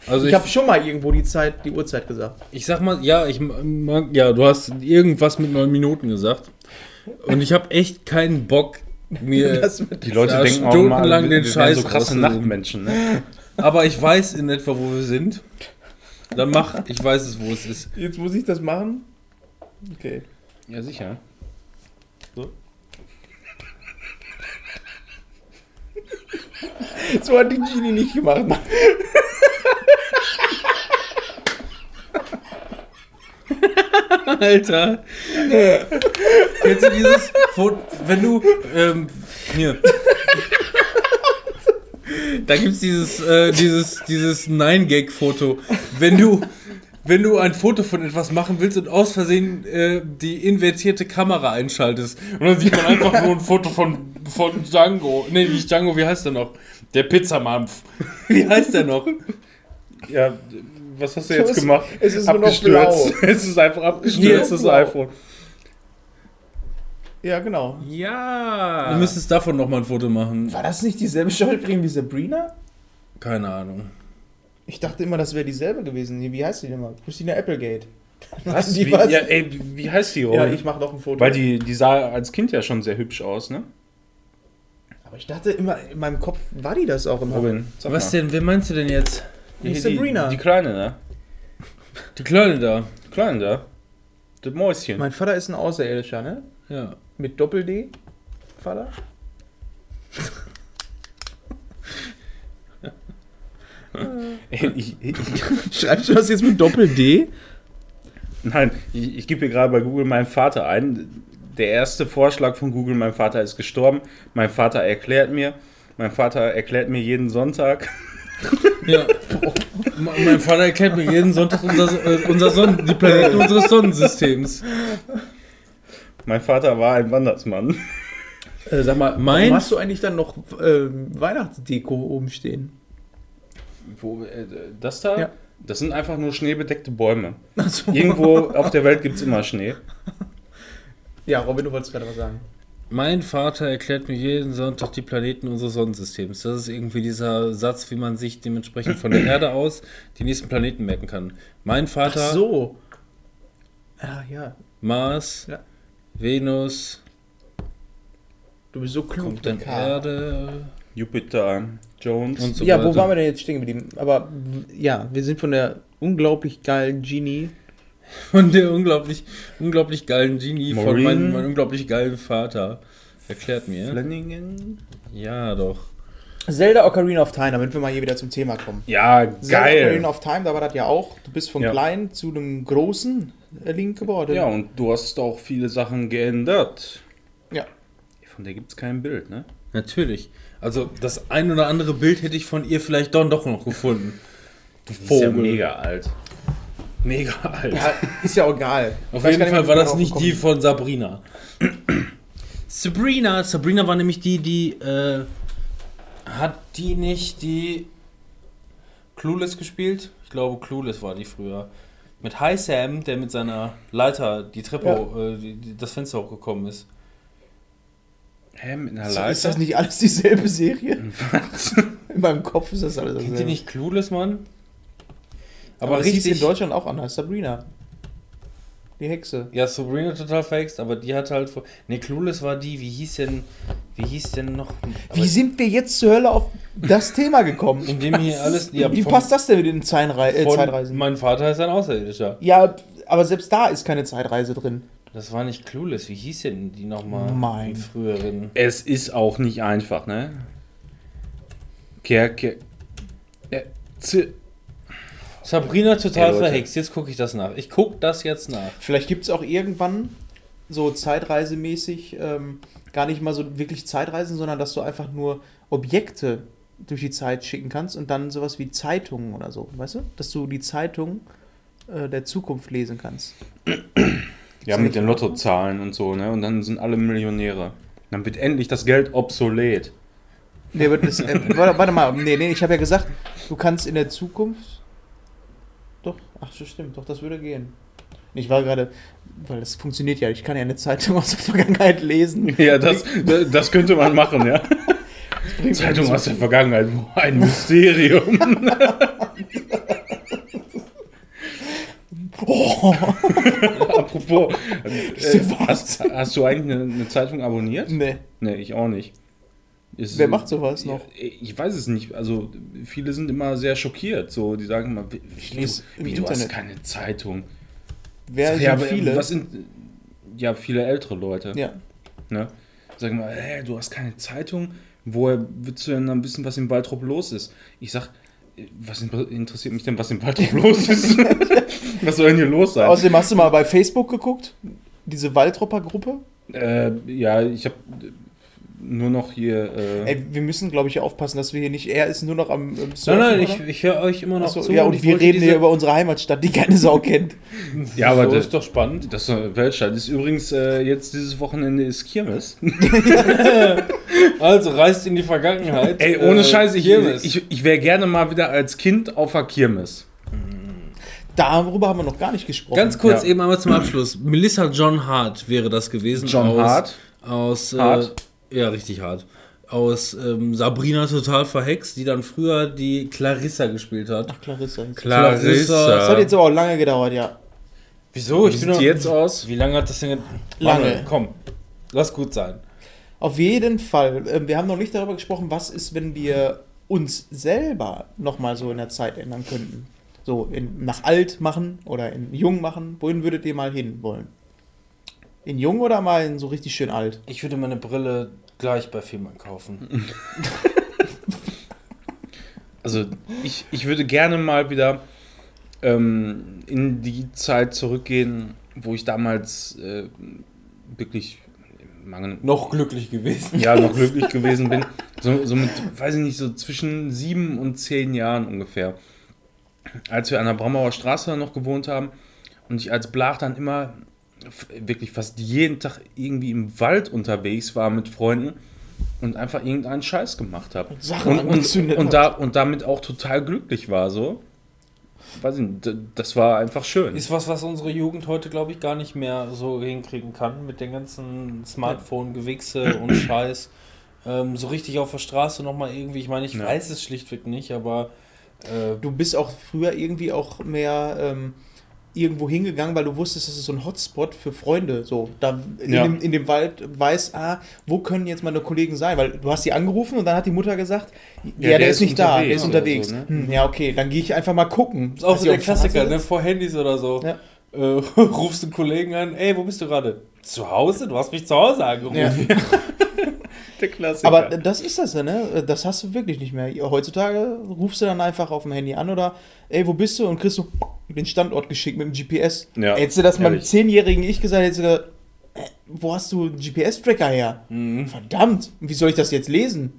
Also Ich ich, habe schon mal irgendwo die Zeit, die Uhrzeit gesagt. ich sag mal, ja, ich mag, ja, du hast irgendwas mit neun Minuten gesagt. Und ich habe echt keinen Bock, mir. [LAUGHS] Die Leute Ja, denken stundenlang wir, den wir Scheiß so krasse. Nachtmenschen. Ne? [LAUGHS] aber ich weiß in etwa, wo wir sind. Dann mach, ich weiß es, wo es ist. Jetzt muss ich das machen? Okay. Ja, sicher. So hat die Genie nicht gemacht. Alter. Kennst du dieses Foto, wenn du, ähm, hier. Da gibt's dieses, äh, dieses, dieses Nine-Gag-Foto. Wenn du, wenn du ein Foto von etwas machen willst und aus Versehen äh, die invertierte Kamera einschaltest und dann sieht man einfach nur ein Foto von, von Django. Nee, nicht Django, wie heißt der noch? Der Pizzamampf. [LAUGHS] Wie heißt der noch? Ja, was hast du jetzt Es- gemacht? es ist nur noch blau. [LAUGHS] Es ist einfach Hier. abgestürzt, das iPhone. Ja, genau. Ja. Du müsstest davon nochmal ein Foto machen. War das nicht dieselbe Schauspielerin wie Sabrina? Keine Ahnung. Ich dachte immer, das wäre dieselbe gewesen. Wie heißt die denn mal? Christina Applegate. [LAUGHS] Was? Die Wie, war's. ja, ey, wie heißt die Ja, Rolle? ich mache noch ein Foto. Weil die, die sah als Kind ja schon sehr hübsch aus, ne? Aber ich dachte immer, in meinem Kopf war die das auch immer. Robin, sag Was mal. denn? Wen meinst du denn jetzt? Die Hier, Sabrina. Die, die Kleine, ne? Die Kleine da. Die Kleine da. Das Mäuschen. Mein Vater ist ein Außerirdischer, ne? Ja. Mit Doppel-D. Vater? [LAUGHS] Ey, ich, ich, Schreibst du das jetzt mit Doppel-D? nein, ich, ich gebe hier gerade bei Google meinen Vater ein. Der erste Vorschlag von Google, mein Vater ist gestorben. Mein Vater erklärt mir. Mein Vater erklärt mir jeden Sonntag. Ja. Me- [LAUGHS] mein Vater erklärt mir jeden Sonntag unser, äh, unser Sonnen, die Planeten unseres Sonnensystems. Mein Vater war ein Wandersmann. Äh, sag mal, Mein- warum hast du eigentlich dann noch ähm, Weihnachtsdeko oben stehen? Wo, äh, das da? Ja. Das sind einfach nur schneebedeckte Bäume. Achso. Irgendwo auf der Welt gibt es immer Schnee. Ja, Robin, du wolltest gerade was sagen. Mein Vater erklärt mir jeden Sonntag die Planeten unseres Sonnensystems. Das ist irgendwie dieser Satz, wie man sich dementsprechend von der Erde aus die nächsten Planeten merken kann. Mein Vater, Ach so. Ah, ja. Mars, Ja. Venus, Du bist so klug. kommt dann. Erde Jupiter, Jones. und so ja, weiter. wo waren wir denn jetzt stehen geblieben? Aber ja, wir sind von der unglaublich geilen Genie. Von der unglaublich, unglaublich geilen Genie von Maureen. meinem, meinem unglaublich geilen Vater. Erklärt mir. Flanagan. Ja, doch. Zelda Ocarina of Time, damit wir mal hier wieder zum Thema kommen. Ja, Zelda geil. Ocarina of Time, da war das ja auch. Du bist von Ja. klein zu einem großen Link geworden. Ja, und du hast auch viele Sachen geändert. Ja. Von der gibt es kein Bild, ne? Natürlich. Also das ein oder andere Bild hätte ich von ihr vielleicht dann doch noch gefunden. Du Die ist ja Vogel. mega alt. Mega alt. Ja, ist ja auch egal. Auf jeden Fall war das nicht die von Sabrina. Sabrina, Sabrina war nämlich die, die äh, hat die nicht die Clueless gespielt? Ich glaube, Clueless war die früher. Mit Hi Sam, der mit seiner Leiter die Treppe, äh, die, die, das Fenster hochgekommen ist. Hä, mit einer. Leiter? Ist das nicht alles dieselbe Serie? [LAUGHS] In meinem Kopf ist das alles Kennt ihr dasselbe. nicht Clueless, Mann? Aber, Aber hieß in richtig. Deutschland auch anders. Sabrina. Die Hexe. Ja, Sabrina total verhext, aber die hat halt. vor- Ne, Clueless war die, wie hieß denn. Wie hieß denn noch. Wie sind wir jetzt zur Hölle auf das Thema gekommen? Indem hier alles. Ja, Wie vom- passt das denn mit den Zeitrei äh, von- Zeitreisen? Mein Vater ist ein Außerirdischer. Ja, aber selbst da ist keine Zeitreise drin. Das war nicht Clueless. Wie hieß denn die nochmal? Mein. im früheren. Es ist auch nicht einfach, ne? Kehr, kehr. Äh, Sabrina total Ey, Leute. verhext. Jetzt gucke ich das nach. Ich gucke das jetzt nach. Vielleicht gibt es auch irgendwann so zeitreisemäßig ähm, gar nicht mal so wirklich Zeitreisen, sondern dass du einfach nur Objekte durch die Zeit schicken kannst und dann sowas wie Zeitungen oder so, weißt du? Dass du die Zeitung äh, der Zukunft lesen kannst. Ja, mit den Lottozahlen und so, ne? Und dann sind alle Millionäre. Dann wird endlich das Geld obsolet. Nee, aber das, äh, [LAUGHS] warte, warte mal, nee, nee, ich habe ja gesagt, du kannst in der Zukunft. Doch, ach, das stimmt, doch, das würde gehen. Ich war gerade, weil das funktioniert ja, ich kann ja eine Zeitung aus der Vergangenheit lesen. [LAUGHS] Ja, das, das könnte man machen, ja. [LAUGHS] Zeitung aus der Vergangenheit, ein Mysterium. Oh, [LAUGHS] Apropos, äh, hast, hast du eigentlich eine, eine Zeitung abonniert? nee, Nee, ich auch nicht. Ist- wer macht sowas noch? Ich weiß es nicht. Also viele sind immer sehr schockiert. So, die sagen immer, wie, wie, du, wie du hast keine Zeitung. Wer sind ja, aber viele? was sind ja viele ältere Leute? ja, Ne? Sagen mal, hey, du hast keine Zeitung. Woher willst du denn dann wissen, was im Waldrop los ist? Ich sag, äh, was in- interessiert mich denn, was im Waldrop los ist? [LAUGHS] was soll denn hier los sein? Außerdem hast du mal bei Facebook geguckt, diese Waldropper-Gruppe. Äh, ja, ich habe nur noch hier. Äh, Ey, wir müssen, glaube ich, aufpassen, dass wir hier nicht, er ist nur noch am, am Nein, Surfen, nein, oder? ich, ich höre euch immer noch Achso, zu. ja, und ich wir reden hier über unsere Heimatstadt, die keine Sau kennt. ja, aber so das, ist doch spannend. das ist eine Weltstadt. Ist übrigens äh, jetzt dieses Wochenende ist Kirmes. [LAUGHS] [LAUGHS] Also reist in die Vergangenheit. Ey, ohne Äh, Scheiß, ich, Kirmes. ich, ich wäre gerne mal wieder als Kind auf der Kirmes. Darüber haben wir noch gar nicht gesprochen. Ganz kurz Ja. eben einmal zum Abschluss. Melissa John Hart wäre das gewesen. John aus, Hart? Aus, Hart? Äh, ja, richtig hart. Aus ähm, Sabrina total verhext, die dann früher die Clarissa gespielt hat. Ach, Clarissa. Clarissa. Das hat jetzt aber auch lange gedauert, ja. Wieso? Wie sieht die jetzt aus? Wie lange hat das denn? ge- Lange. Komm, lass gut sein. Auf jeden Fall. Ähm, Wir haben noch nicht darüber gesprochen, was ist, wenn wir uns selber nochmal so in der Zeit ändern könnten. So in, nach alt machen oder in jung machen. Wohin würdet ihr mal hin wollen? In jung oder mal in so richtig schön alt? Ich würde meine Brille gleich bei Fehmarn kaufen. [LAUGHS] Also, ich, ich würde gerne mal wieder ähm, in die Zeit zurückgehen, wo ich damals äh, wirklich Mangel, Noch glücklich gewesen. ja, noch [LAUGHS] glücklich gewesen bin. So, so mit, weiß ich nicht, so zwischen sieben und zehn Jahren ungefähr. Als wir an der Braunauer Straße noch gewohnt haben und ich als Blach dann immer wirklich fast jeden Tag irgendwie im Wald unterwegs war mit Freunden und einfach irgendeinen Scheiß gemacht habe. Und, und, und, hat. da, und damit auch total glücklich war so. Weiß ich nicht, d- das war einfach schön. Ist was, was unsere Jugend heute, glaube ich, gar nicht mehr so hinkriegen kann mit den ganzen Smartphone-Gewichse und Scheiß. Ähm, so richtig auf der Straße nochmal irgendwie, ich meine, ich Ja. weiß es schlichtweg nicht, aber äh, Du bist auch früher irgendwie auch mehr ähm, irgendwo hingegangen, weil du wusstest, das ist so ein Hotspot für Freunde. So, da in, Ja. dem, in dem Wald weiß, ah, wo können jetzt meine Kollegen sein? Weil du hast die angerufen und dann hat die Mutter gesagt, ja, der, der ist ist nicht da, der ist unterwegs so, ne? hm, ja, okay, dann gehe ich einfach mal gucken. ist auch so sie der Klassiker, ne? ist. Vor Handys oder so. Ja. Äh, [LAUGHS] rufst einen Kollegen an, ey, wo bist du gerade? Zu Hause? Du hast mich zu Hause angerufen. Ja. [LAUGHS] der Klassiker. Aber das ist das ja, ne? Das hast du wirklich nicht mehr. Heutzutage rufst du dann einfach auf dem Handy an oder, ey, wo bist du? Und kriegst du den Standort geschickt mit dem GPS. Ja, Hättest du das meinem ehrlich. zehnjährigen Ich gesagt, hättest du gesagt, äh, wo hast du einen GPS-Tracker her? Mhm. Verdammt, wie soll ich das jetzt lesen?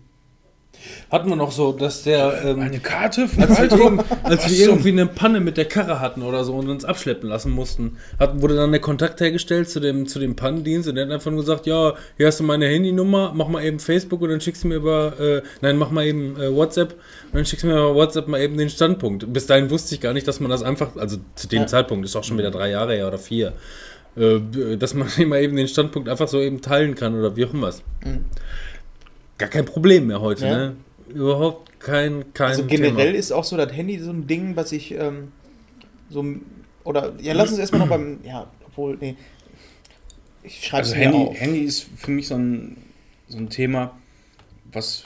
Hatten wir noch so, dass der. Ähm, Eine Karte von als wir, irgend- als wir irgendwie eine Panne mit der Karre hatten oder so und uns abschleppen lassen mussten, hat, wurde dann der Kontakt hergestellt zu dem, zu dem Pannendienst und der hat einfach nur gesagt, ja, hier hast du meine Handynummer, mach mal eben Facebook und dann schickst du mir über, äh, nein, mach mal eben äh, WhatsApp und dann schickst du mir über WhatsApp mal eben den Standpunkt. Bis dahin wusste ich gar nicht, dass man das einfach, also zu dem Ja. Zeitpunkt, ist auch schon wieder drei Jahre her oder vier, äh, dass man [LAUGHS] immer eben den Standpunkt einfach so eben teilen kann oder wie auch immer. Mhm. Gar kein Problem mehr heute, Ja. ne? Überhaupt kein, kein Also generell Thema. ist auch so das Handy so ein Ding, was ich ähm, so oder ja, lass uns erstmal noch beim ja, obwohl nee. Ich schreibe es Also Handy, auf. Handy ist für mich so ein, so ein Thema, was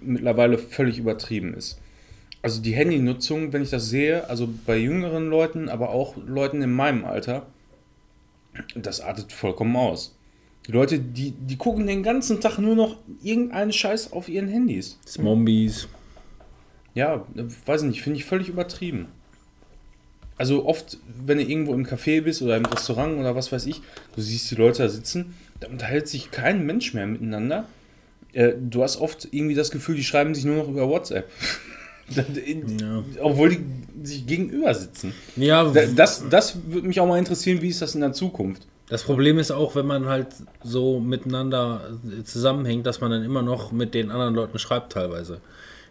mittlerweile völlig übertrieben ist. Also die Handynutzung, wenn ich das sehe, also bei jüngeren Leuten, aber auch Leuten in meinem Alter, das artet vollkommen aus. Die Leute, die, die gucken den ganzen Tag nur noch irgendeinen Scheiß auf ihren Handys. Zombies. Ja, weiß ich nicht, finde ich völlig übertrieben. Also oft, wenn du irgendwo im Café bist oder im Restaurant oder was weiß ich, du siehst die Leute da sitzen, da unterhält sich kein Mensch mehr miteinander. Äh, du hast oft irgendwie das Gefühl, die schreiben sich nur noch über WhatsApp. [LAUGHS] Ja. Obwohl die sich gegenüber sitzen. Ja, Da- Das, das würde mich auch mal interessieren, wie ist das in der Zukunft? Das Problem ist auch, wenn man halt so miteinander zusammenhängt, dass man dann immer noch mit den anderen Leuten schreibt teilweise.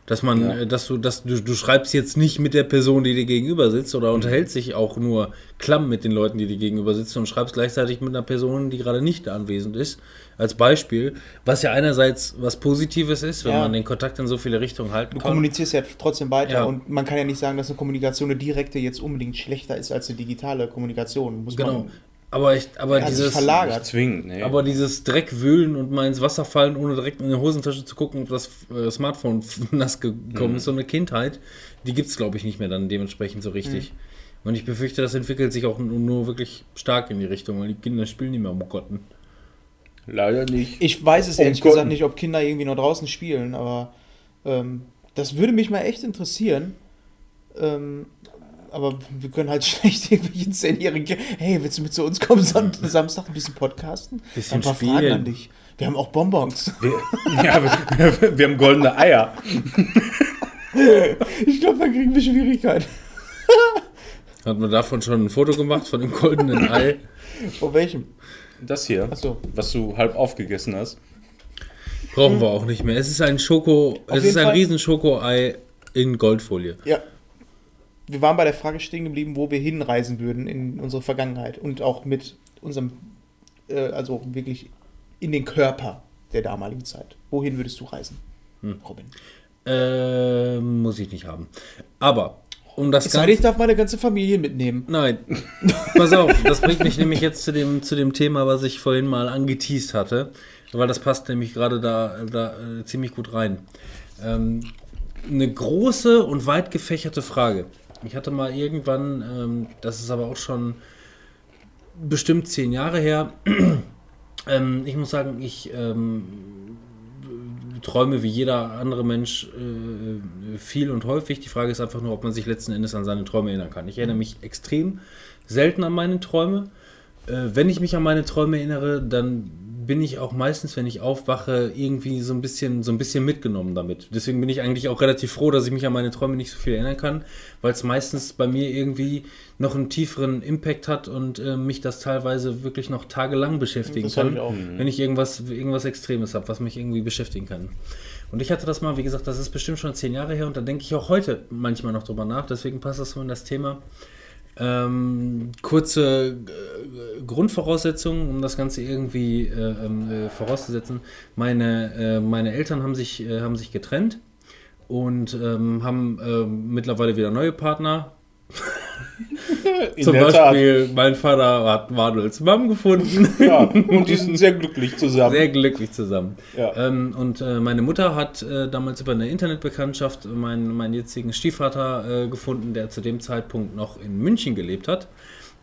Dass man, Ja. äh, dass du, dass du, du schreibst jetzt nicht mit der Person, die dir gegenüber sitzt oder unterhältst dich auch nur klamm mit den Leuten, die dir gegenüber sitzen und schreibst gleichzeitig mit einer Person, die gerade nicht anwesend ist. Als Beispiel, was ja einerseits was Positives ist, wenn Ja. man den Kontakt in so viele Richtungen halten Du kann. kommunizierst ja trotzdem weiter Ja. und man kann ja nicht sagen, dass eine Kommunikation eine direkte jetzt unbedingt schlechter ist als eine digitale Kommunikation. Muss Genau. man Aber ich, aber er sich dieses, verlagert. Zwingend, ne? Aber dieses Dreck wühlen und mal ins Wasser fallen, ohne direkt in die Hosentasche zu gucken, ob das äh, Smartphone [LAUGHS] nass gekommen ist, so eine Kindheit, die gibt es, glaube ich, nicht mehr dann dementsprechend so richtig. Und ich befürchte, das entwickelt sich auch nur, nur wirklich stark in die Richtung, weil die Kinder spielen nicht mehr um Gotten. Leider nicht. Ich weiß es Um ehrlich Gott. gesagt nicht, ob Kinder irgendwie noch draußen spielen, aber ähm, das würde mich mal echt interessieren. Ähm, aber wir können halt [LAUGHS] schlecht irgendwelche zehnjährigen. Hey, willst du mit zu uns kommen Sam Samstag ein bisschen podcasten? Bisschen ein paar spielen. Fragen an dich. Wir haben auch Bonbons. Wir, [LAUGHS] ja, wir, wir haben goldene Eier. [LAUGHS] Ich glaube, da kriegen wir Schwierigkeiten. Hat man davon schon ein Foto gemacht, von dem goldenen Ei? Vor welchem? Das hier, Achso. was du halb aufgegessen hast. Brauchen wir auch nicht mehr. Es ist ein Schoko, Auf es ist ein Fall. riesen Schoko-Ei in Goldfolie. Ja. Wir waren bei der Frage stehen geblieben, wo wir hinreisen würden in unsere Vergangenheit und auch mit unserem, äh, also wirklich in den Körper der damaligen Zeit. Wohin würdest du reisen, Robin? Äh, muss ich nicht haben. Aber, um das denn, ich darf meine ganze Familie mitnehmen. Nein. Pass auf, das bringt mich nämlich jetzt zu dem, zu dem Thema, was ich vorhin mal angeteased hatte, weil das passt nämlich gerade da, da äh, ziemlich gut rein. Ähm, eine große und weit gefächerte Frage. Ich hatte mal irgendwann, ähm, das ist aber auch schon bestimmt zehn Jahre her, [CLEARS THROAT] ähm, ich muss sagen, ich ähm, träume wie jeder andere Mensch äh, viel und häufig. Die Frage ist einfach nur, ob man sich letzten Endes an seine Träume erinnern kann. Ich erinnere mich extrem selten an meine Träume. Äh, wenn ich mich an meine Träume erinnere, dann bin ich auch meistens, wenn ich aufwache, irgendwie so ein bisschen, so ein bisschen mitgenommen damit. Deswegen bin ich eigentlich auch relativ froh, dass ich mich an meine Träume nicht so viel erinnern kann, weil es meistens bei mir irgendwie noch einen tieferen Impact hat und äh, mich das teilweise wirklich noch tagelang beschäftigen Das kann, ich auch. wenn ich irgendwas, irgendwas Extremes habe, was mich irgendwie beschäftigen kann. Und ich hatte das mal, wie gesagt, das ist bestimmt schon zehn Jahre her und da denke ich auch heute manchmal noch drüber nach, deswegen passt das so in das Thema. Ähm, kurze äh, Grundvoraussetzungen, um das Ganze irgendwie äh, ähm, äh, vorauszusetzen. Meine, äh, meine Eltern haben sich, äh, haben sich getrennt und ähm, haben äh, mittlerweile wieder neue Partner. In Zum Beispiel, mein Vater hat Manuels Mom gefunden. Tat. Ja, und die sind sehr glücklich zusammen. Sehr glücklich zusammen. Ja. Ähm, und äh, meine Mutter hat äh, damals über eine Internetbekanntschaft meinen, meinen jetzigen Stiefvater äh, gefunden, der zu dem Zeitpunkt noch in München gelebt hat.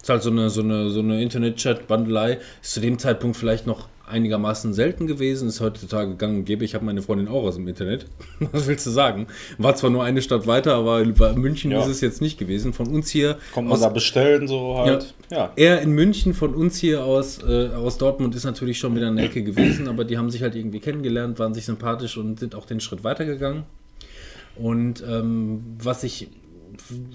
Ist halt so eine, so eine, so eine Internet-Chat-Bandelei. Ist zu dem Zeitpunkt vielleicht noch einigermaßen selten gewesen, ist heutzutage gang und gäbe. Ich habe meine Freundin auch aus dem Internet. [LAUGHS] Was willst du sagen? War zwar nur eine Stadt weiter, aber bei München Ja. ist es jetzt nicht gewesen. Von uns hier Kommt man aus da bestellen, so halt. Ja. er in München von uns hier aus, äh, aus Dortmund ist natürlich schon wieder eine Ecke [CLEARS THROAT] gewesen, aber die haben sich halt irgendwie kennengelernt, waren sich sympathisch und sind auch den Schritt weitergegangen. Und ähm, was ich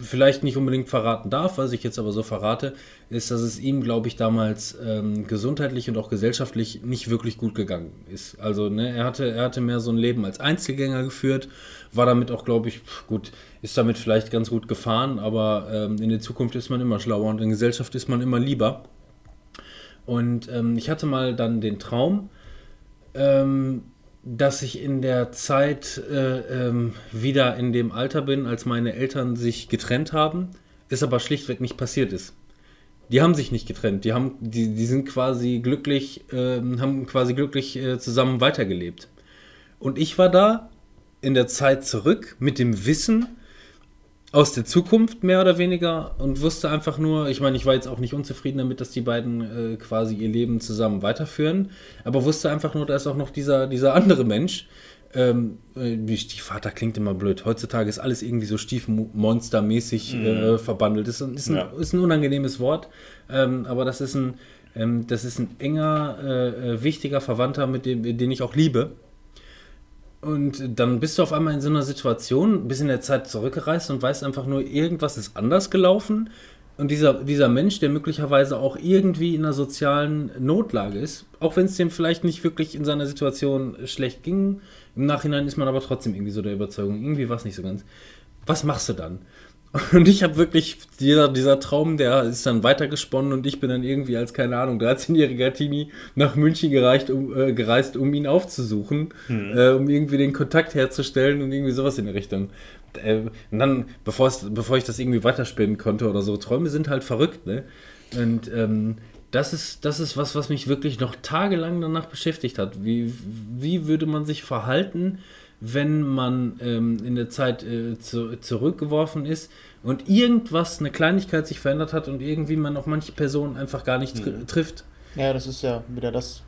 vielleicht nicht unbedingt verraten darf, was ich jetzt aber so verrate, ist, dass es ihm, glaube ich, damals ähm, gesundheitlich und auch gesellschaftlich nicht wirklich gut gegangen ist. Also ne, er, hatte, er hatte mehr so ein Leben als Einzelgänger geführt, war damit auch, glaube ich, gut, ist damit vielleicht ganz gut gefahren, aber ähm, in der Zukunft ist man immer schlauer und in Gesellschaft ist man immer lieber. Und ähm, ich hatte mal dann den Traum, ähm, dass ich in der Zeit äh, ähm, wieder in dem Alter bin, als meine Eltern sich getrennt haben, ist aber schlichtweg nicht passiert ist. Die haben sich nicht getrennt, die, haben, die, die sind quasi glücklich, äh, haben quasi glücklich äh, zusammen weitergelebt. Und ich war da in der Zeit zurück mit dem Wissen, aus der Zukunft mehr oder weniger und wusste einfach nur, ich meine, ich war jetzt auch nicht unzufrieden damit, dass die beiden äh, quasi ihr Leben zusammen weiterführen, aber wusste einfach nur, da ist auch noch dieser, dieser andere Mensch. Ähm, äh, Stiefvater klingt immer blöd. Heutzutage ist alles irgendwie so stiefmonstermäßig mhm. äh, verbandelt. Ist, ist, ein, ja. ist ein unangenehmes Wort, ähm, aber das ist ein, ähm, das ist ein enger, äh, äh wichtiger Verwandter, mit dem, den ich auch liebe. Und dann bist du auf einmal in so einer Situation, bis in der Zeit zurückgereist und weißt einfach nur, irgendwas ist anders gelaufen. Und dieser, dieser Mensch, der möglicherweise auch irgendwie in einer sozialen Notlage ist, auch wenn es dem vielleicht nicht wirklich in seiner Situation schlecht ging, im Nachhinein ist man aber trotzdem irgendwie so der Überzeugung, irgendwie war es nicht so ganz. Was machst du dann? [LAUGHS] Und ich habe wirklich, dieser, dieser Traum, der ist dann weitergesponnen und ich bin dann irgendwie als, keine Ahnung, 13-jähriger Teenie nach München gereicht, um, äh, gereist, um ihn aufzusuchen, hm. äh, um irgendwie den Kontakt herzustellen und irgendwie sowas in der Richtung. Äh, und dann, bevor, bevor ich das irgendwie weiterspinnen konnte oder so, Träume sind halt verrückt, ne? Und ähm, das ist, das ist was, was mich wirklich noch tagelang danach beschäftigt hat. Wie, wie würde man sich verhalten, wenn man ähm, in der Zeit äh, zu, zurückgeworfen ist und irgendwas, eine Kleinigkeit sich verändert hat und irgendwie man auf manche Personen einfach gar nicht tr mhm. trifft. Ja, das ist ja wieder das,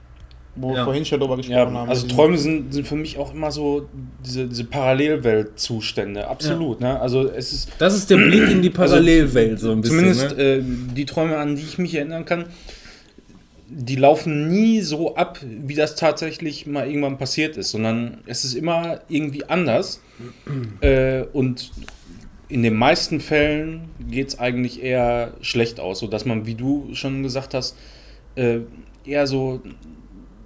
wo ja. wir vorhin schon drüber gesprochen ja, haben. Also Träume sind, sind für mich auch immer so diese, diese Parallelweltzustände, absolut. Ja. Ne? Also es ist, das ist der Blick in die also Parallelwelt also, so ein bisschen. Zumindest ne? äh, die Träume, an die ich mich erinnern kann, die laufen nie so ab, wie das tatsächlich mal irgendwann passiert ist, sondern es ist immer irgendwie anders. [CLEARS THROAT] äh, und in den meisten Fällen geht es eigentlich eher schlecht aus, sodass man, wie du schon gesagt hast, äh, eher so,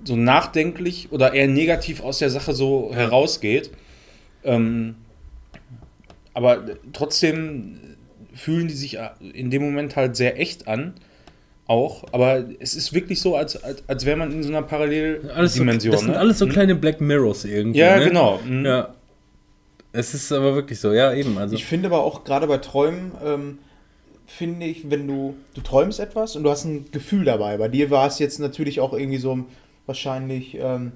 so nachdenklich oder eher negativ aus der Sache so herausgeht. Ähm, aber trotzdem fühlen die sich in dem Moment halt sehr echt an auch, aber es ist wirklich so, als, als, als wäre man in so einer Paralleldimension. So, das sind ne? alles so mhm. kleine Black Mirrors irgendwie. Ja, ne? genau. Mhm. Ja. Es ist aber wirklich so, ja, eben. Also. Ich finde aber auch gerade bei Träumen, ähm, finde ich, wenn du, du träumst etwas und du hast ein Gefühl dabei. Bei dir war es jetzt natürlich auch irgendwie so wahrscheinlich ähm,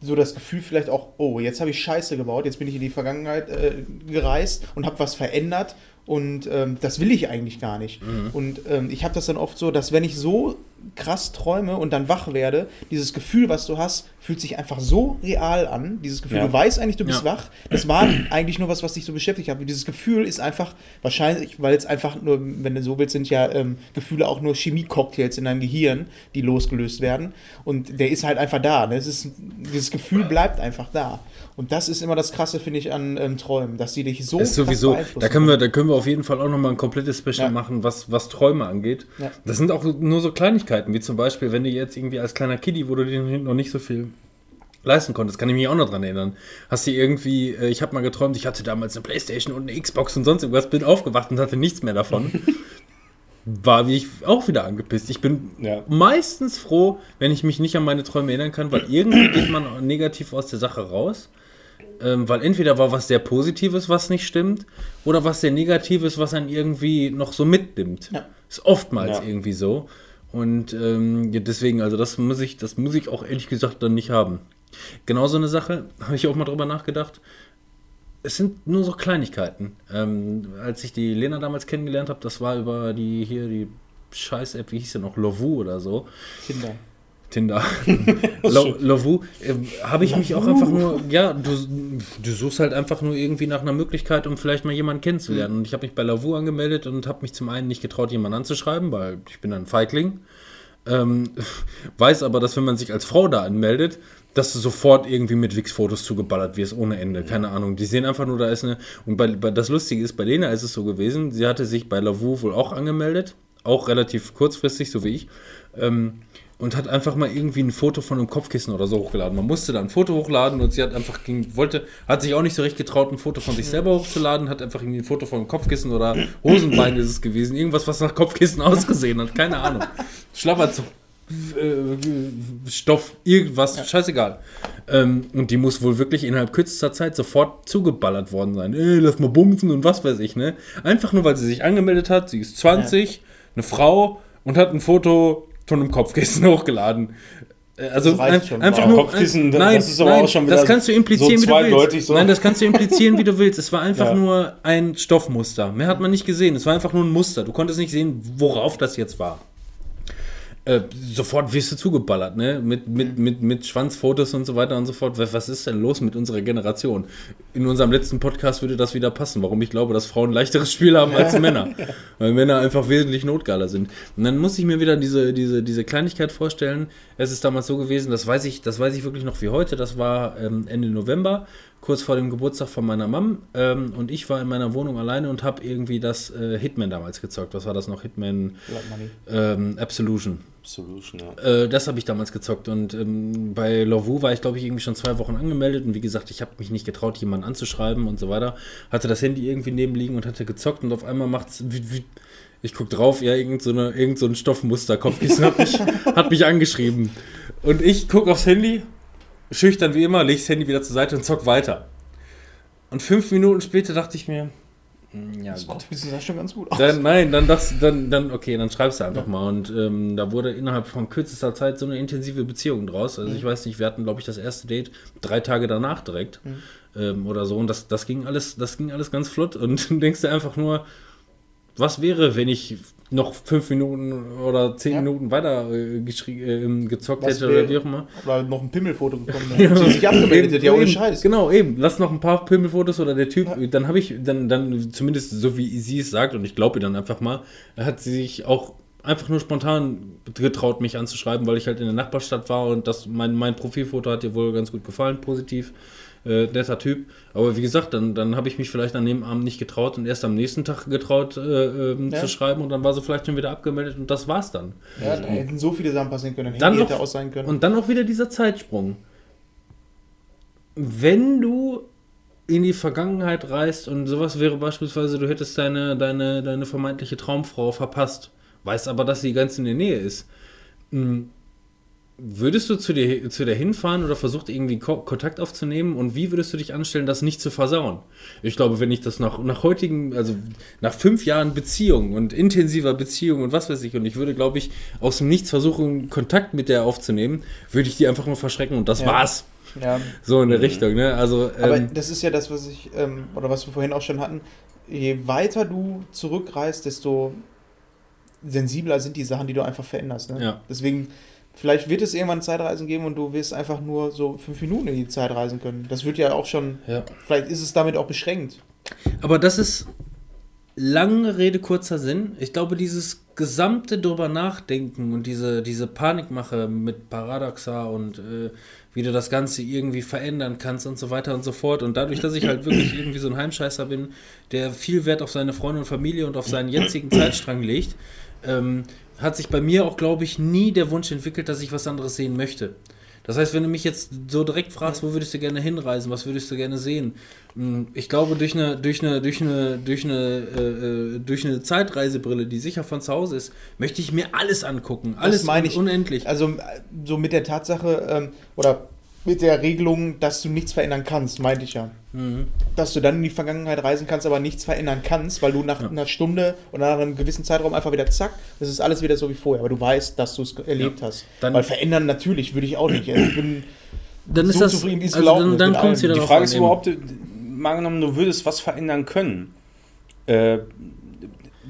so das Gefühl vielleicht auch, oh, jetzt habe ich Scheiße gebaut, jetzt bin ich in die Vergangenheit äh, gereist und habe was verändert und ähm, das will ich eigentlich gar nicht. Mhm. Und ähm, ich habe das dann oft so, dass wenn ich so krass träume und dann wach werde, dieses Gefühl, was du hast, fühlt sich einfach so real an. Dieses Gefühl, ja. du weißt eigentlich, du bist ja. wach. Das war eigentlich nur was, was dich so beschäftigt hat. Dieses Gefühl ist einfach wahrscheinlich, weil es einfach nur, wenn du so willst, sind ja ähm, Gefühle auch nur Chemie-Cocktails in deinem Gehirn, die losgelöst werden. Und der ist halt einfach da. Ne? Ist, dieses Gefühl bleibt einfach da. Und das ist immer das Krasse, finde ich, an ähm, Träumen, dass sie dich so ist sowieso, da können wir, Da können wir auf jeden Fall auch nochmal ein komplettes Special ja. machen, was, was Träume angeht. Ja. Das sind auch nur so Kleinigkeiten, wie zum Beispiel, wenn du jetzt irgendwie als kleiner Kiddie, wo du dir noch nicht so viel leisten konntest, kann ich mich auch noch dran erinnern. Hast du irgendwie, äh, ich habe mal geträumt, ich hatte damals eine Playstation und eine Xbox und sonst irgendwas, bin aufgewacht und hatte nichts mehr davon. [LAUGHS] war wie ich auch wieder angepisst. Ich bin ja. meistens froh, wenn ich mich nicht an meine Träume erinnern kann, weil irgendwie geht man negativ aus der Sache raus. Ähm, weil entweder war was sehr Positives, was nicht stimmt, oder was sehr Negatives, was einen irgendwie noch so mitnimmt. Ja. Ist oftmals ja. irgendwie so. Und ähm, deswegen, also das muss ich, das muss ich auch ehrlich gesagt dann nicht haben. Genau so eine Sache, [LAUGHS] habe ich auch mal drüber nachgedacht. Es sind nur so Kleinigkeiten. Ähm, als ich die Lena damals kennengelernt habe, das war über die hier die Scheiß-App, wie hieß sie noch, Lovu oder so. Kinder. Tinder. [LAUGHS] Lovu, äh, habe ich mich auch einfach nur, ja, du, du suchst halt einfach nur irgendwie nach einer Möglichkeit, um vielleicht mal jemanden kennenzulernen. Mhm. Und ich habe mich bei Lavu angemeldet und habe mich zum einen nicht getraut, jemanden anzuschreiben, weil ich bin ein Feigling. Ähm, [LAUGHS] weiß aber, dass wenn man sich als Frau da anmeldet, dass du sofort irgendwie mit Wix-Fotos zugeballert wirst, ohne Ende. Keine Ahnung. Die sehen einfach nur, da ist eine. Und bei, bei, das Lustige ist, bei Lena ist es so gewesen, sie hatte sich bei Lavu wohl auch angemeldet. Auch relativ kurzfristig, so wie ich. Ähm, und hat einfach mal irgendwie ein Foto von einem Kopfkissen oder so hochgeladen. Man musste da ein Foto hochladen und sie hat einfach ging, wollte, hat sich auch nicht so recht getraut, ein Foto von sich selber hochzuladen, hat einfach irgendwie ein Foto von einem Kopfkissen oder Hosenbein ist es gewesen, irgendwas, was nach Kopfkissen [LAUGHS] ausgesehen hat, keine Ahnung. Schlapperzug. äh, Stoff, irgendwas, scheißegal. Ähm, und die muss wohl wirklich innerhalb kürzester Zeit sofort zugeballert worden sein. Ey, lass mal bumsen und was weiß ich, ne? Einfach nur, weil sie sich angemeldet hat, sie ist 20, eine Frau und hat ein Foto von einem Kopfkissen [LAUGHS] hochgeladen. Äh, Also Das ein, einfach Aber nur. Kopfkissen, das- nein, das ist aber nein, auch schon das wieder kannst du implizieren, so wie du willst. so. Nein, das kannst du implizieren, wie du willst. Es war einfach Ja. nur ein Stoffmuster. Mehr hat man nicht gesehen. Es war einfach nur ein Muster. Du konntest nicht sehen, worauf das jetzt war. Äh, sofort wirst du zugeballert, ne? Mit, mit, mit, mit Schwanzfotos und so weiter und so fort. Was was ist denn los mit unserer Generation? In unserem letzten Podcast würde das wieder passen, warum ich glaube, dass Frauen ein leichteres Spiel haben als [LAUGHS] Männer. Weil Männer einfach wesentlich notgeiler sind. Und dann muss ich mir wieder diese, diese, diese Kleinigkeit vorstellen. Es ist damals so gewesen, das weiß ich, das weiß ich wirklich noch wie heute. Das war ähm, Ende November, kurz vor dem Geburtstag von meiner Mom. Ähm, und ich war in meiner Wohnung alleine und habe irgendwie das äh, Hitman damals gezockt. Was war das noch? Hitman ähm, Absolution. Solution, ja. Äh, das habe ich damals gezockt und ähm, bei Lovu war ich, glaube ich, irgendwie schon zwei Wochen angemeldet und wie gesagt, ich habe mich nicht getraut, jemanden anzuschreiben und so weiter. Hatte das Handy irgendwie nebenliegen und hatte gezockt und auf einmal macht's. wie- wie- Ich guck drauf, ja, irgend so, eine, irgend so ein Stoffmuster, Kopfkissen [LAUGHS] hat mich, hat mich angeschrieben. Und ich guck aufs Handy, schüchtern wie immer, leg das Handy wieder zur Seite und zock weiter. Und fünf Minuten später dachte ich mir, hm, ja, Das gut. Kopfkissen sah schon ganz gut aus. Dann, nein, dann, das, dann, dann, okay, dann schreibst du einfach mal. Und ähm, da wurde innerhalb von kürzester Zeit so eine intensive Beziehung draus. Also ich weiß nicht, wir hatten, glaube ich, das erste Date drei Tage danach direkt ähm, oder so. Und das, das ging alles, das ging alles ganz flott. Und [LAUGHS] dann denkst du einfach nur, was wäre, wenn ich noch fünf Minuten oder zehn Ja. Minuten weiter äh, äh, gezockt Was hätte oder wie auch immer. Oder noch ein Pimmelfoto bekommen. Ja. [LAUGHS] Sie sich abgemeldet hat, ja ohne Scheiß. Genau, eben. Lass noch ein paar Pimmelfotos oder der Typ, dann habe ich, dann, dann zumindest so wie sie es sagt, und ich glaube ihr dann einfach mal, hat sie sich auch einfach nur spontan getraut, mich anzuschreiben, weil ich halt in der Nachbarstadt war und das, mein, mein Profilfoto hat ihr wohl ganz gut gefallen, positiv. Äh, netter Typ. Aber wie gesagt, dann, dann habe ich mich vielleicht an dem Abend nicht getraut und erst am nächsten Tag getraut äh, ähm, Ja. zu schreiben und dann war sie vielleicht schon wieder abgemeldet und das war's dann. Ja, da hätten so viele Sachen passieren können. Dann Handy noch- hätte aus sein können. Und dann auch wieder dieser Zeitsprung. Wenn du in die Vergangenheit reist und sowas wäre beispielsweise, du hättest deine, deine, deine vermeintliche Traumfrau verpasst, weißt aber, dass sie ganz in der Nähe ist. Hm, Würdest du zu dir, zu der hinfahren oder versucht irgendwie Ko Kontakt aufzunehmen und wie würdest du dich anstellen, das nicht zu versauen? Ich glaube, wenn ich das nach, nach heutigen, also nach fünf Jahren Beziehung und intensiver Beziehung und was weiß ich, und ich würde, glaube ich, aus dem Nichts versuchen, Kontakt mit der aufzunehmen, würde ich die einfach nur verschrecken und das Ja. war's. ja. So in der Richtung, ne? Also, Aber ähm, das ist ja das, was ich, ähm, oder was wir vorhin auch schon hatten. Je weiter du zurückreist, desto sensibler sind die Sachen, die du einfach veränderst. Ne? Ja. Deswegen, vielleicht wird es irgendwann Zeitreisen geben und du wirst einfach nur so fünf Minuten in die Zeit reisen können. Das wird ja auch schon, ja. vielleicht ist es damit auch beschränkt. Aber das ist lange Rede, kurzer Sinn. Ich glaube, dieses gesamte drüber nachdenken und diese, diese Panikmache mit Paradoxa und äh, wie du das Ganze irgendwie verändern kannst und so weiter und so fort. Und dadurch, dass ich halt wirklich [CLEARS THROAT] irgendwie so ein Heimscheißer bin, der viel Wert auf seine Freunde und Familie und auf seinen jetzigen Zeitstrang legt, ähm, hat sich bei mir auch, glaube ich, nie der Wunsch entwickelt, dass ich was anderes sehen möchte. Das heißt, wenn du mich jetzt so direkt fragst, wo würdest du gerne hinreisen, was würdest du gerne sehen? Hm, Ich glaube, durch eine, durch eine, durch eine, durch eine, äh, äh, durch eine Zeitreisebrille, die sicher von zu Hause ist, möchte ich mir alles angucken. Alles meine ich. unendlich. Also äh, so mit der Tatsache ähm, oder mit der Regelung, dass du nichts verändern kannst, meinte ich ja. Mhm. Dass du dann in die Vergangenheit reisen kannst, aber nichts verändern kannst, weil du nach Ja. einer Stunde oder nach einem gewissen Zeitraum einfach wieder zack, das ist alles wieder so wie vorher, aber du weißt, dass du es erlebt hast. Dann- weil verändern natürlich würde ich auch nicht. Also Ich bin Dann ist so das, zufrieden, wie es also dann, ist dann kommt wieder Die Frage ist überhaupt, äh, mal angenommen, du würdest was verändern können. Äh,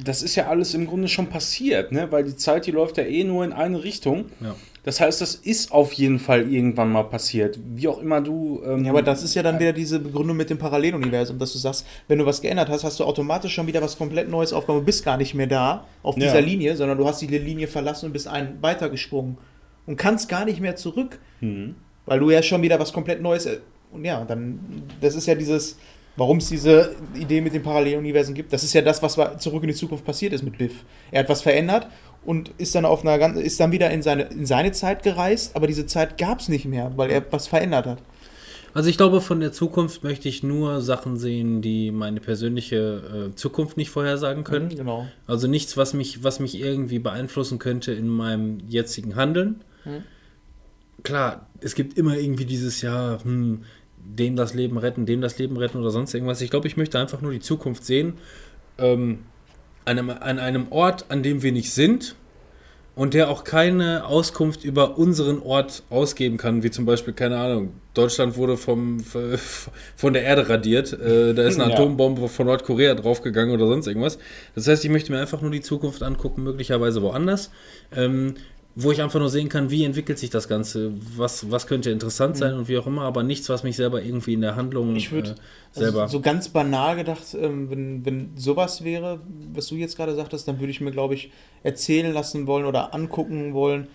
das ist ja alles im Grunde schon passiert, ne? weil die Zeit, die läuft ja eh nur in eine Richtung. Ja. Das heißt, das ist auf jeden Fall irgendwann mal passiert. Wie auch immer du. Ähm, Ja, aber das ist ja dann wieder diese Begründung mit dem Paralleluniversum, dass du sagst, wenn du was geändert hast, hast du automatisch schon wieder was komplett Neues aufgenommen. Du bist gar nicht mehr da auf Ja. dieser Linie, sondern du hast die Linie verlassen und bist einen weitergesprungen und kannst gar nicht mehr zurück, Mhm. weil du ja schon wieder was komplett Neues. äh, Und ja, dann, das ist ja dieses, warum es diese Idee mit den Paralleluniversen gibt. Das ist ja das, was zurück in die Zukunft passiert ist mit Biff. Er hat was verändert und ist dann auf einer ganz, ist dann wieder in seine, in seine Zeit gereist, aber diese Zeit gab es nicht mehr, weil er was verändert hat. Also ich glaube, von der Zukunft möchte ich nur Sachen sehen, die meine persönliche äh, Zukunft nicht vorhersagen können. Genau. Also nichts, was mich, was mich irgendwie beeinflussen könnte in meinem jetzigen Handeln. Hm. Klar, es gibt immer irgendwie dieses Jahr, hm, dem das Leben retten, dem das Leben retten oder sonst irgendwas. Ich glaube, ich möchte einfach nur die Zukunft sehen. Ähm, einem, an einem Ort, an dem wir nicht sind und der auch keine Auskunft über unseren Ort ausgeben kann, wie zum Beispiel, keine Ahnung, Deutschland wurde vom, [LAUGHS] von der Erde radiert, äh, da ist eine Ja. Atombombe von Nordkorea draufgegangen oder sonst irgendwas. Das heißt, ich möchte mir einfach nur die Zukunft angucken, möglicherweise woanders, ähm, wo ich einfach nur sehen kann, wie entwickelt sich das Ganze, was, was könnte interessant sein und wie auch immer, aber nichts, was mich selber irgendwie in der Handlung Ich würd- äh, selber... Also so ganz banal gedacht, ähm, wenn, wenn sowas wäre, was du jetzt gerade sagtest, dann würde ich mir, glaube ich, erzählen lassen wollen oder angucken wollen.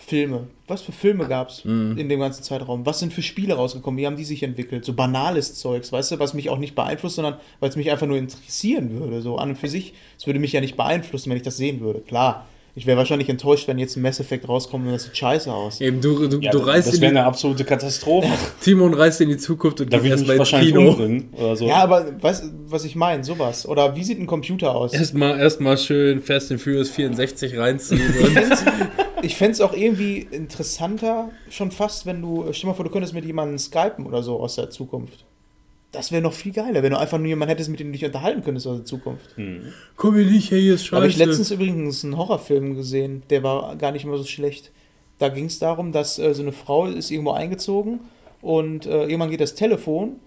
Filme. Was für Filme gab es Mhm. in dem ganzen Zeitraum? Was sind für Spiele rausgekommen? Wie haben die sich entwickelt? So banales Zeugs, weißt du, was mich auch nicht beeinflusst, sondern weil es mich einfach nur interessieren würde. So an und für sich. Es würde mich ja nicht beeinflussen, wenn ich das sehen würde. Klar. Ich wäre wahrscheinlich enttäuscht, wenn jetzt ein Mass Effect rauskommt und das sieht scheiße aus. Eben, du, du, Ja, du reist das wäre die, eine absolute Katastrophe. [LAUGHS] Timon reist in die Zukunft und Da geht erstmal ins Kino. oder so. Ja, aber weißt du, was ich meine? Sowas. Oder wie sieht ein Computer aus? Erstmal erstmal schön Fast and Furious 64 reinziehen. Ich fände es auch irgendwie interessanter, schon fast, wenn du, stell dir mal vor, du könntest mit jemandem skypen oder so aus der Zukunft. Das wäre noch viel geiler, wenn du einfach nur jemanden hättest, mit dem du dich unterhalten könntest aus der Zukunft. komm hier nicht, hey, hier ist Da habe ich scheiße. letztens übrigens einen Horrorfilm gesehen, der war gar nicht mal so schlecht. Da ging es darum, dass äh, so eine Frau ist irgendwo eingezogen und äh, irgendwann geht das Telefon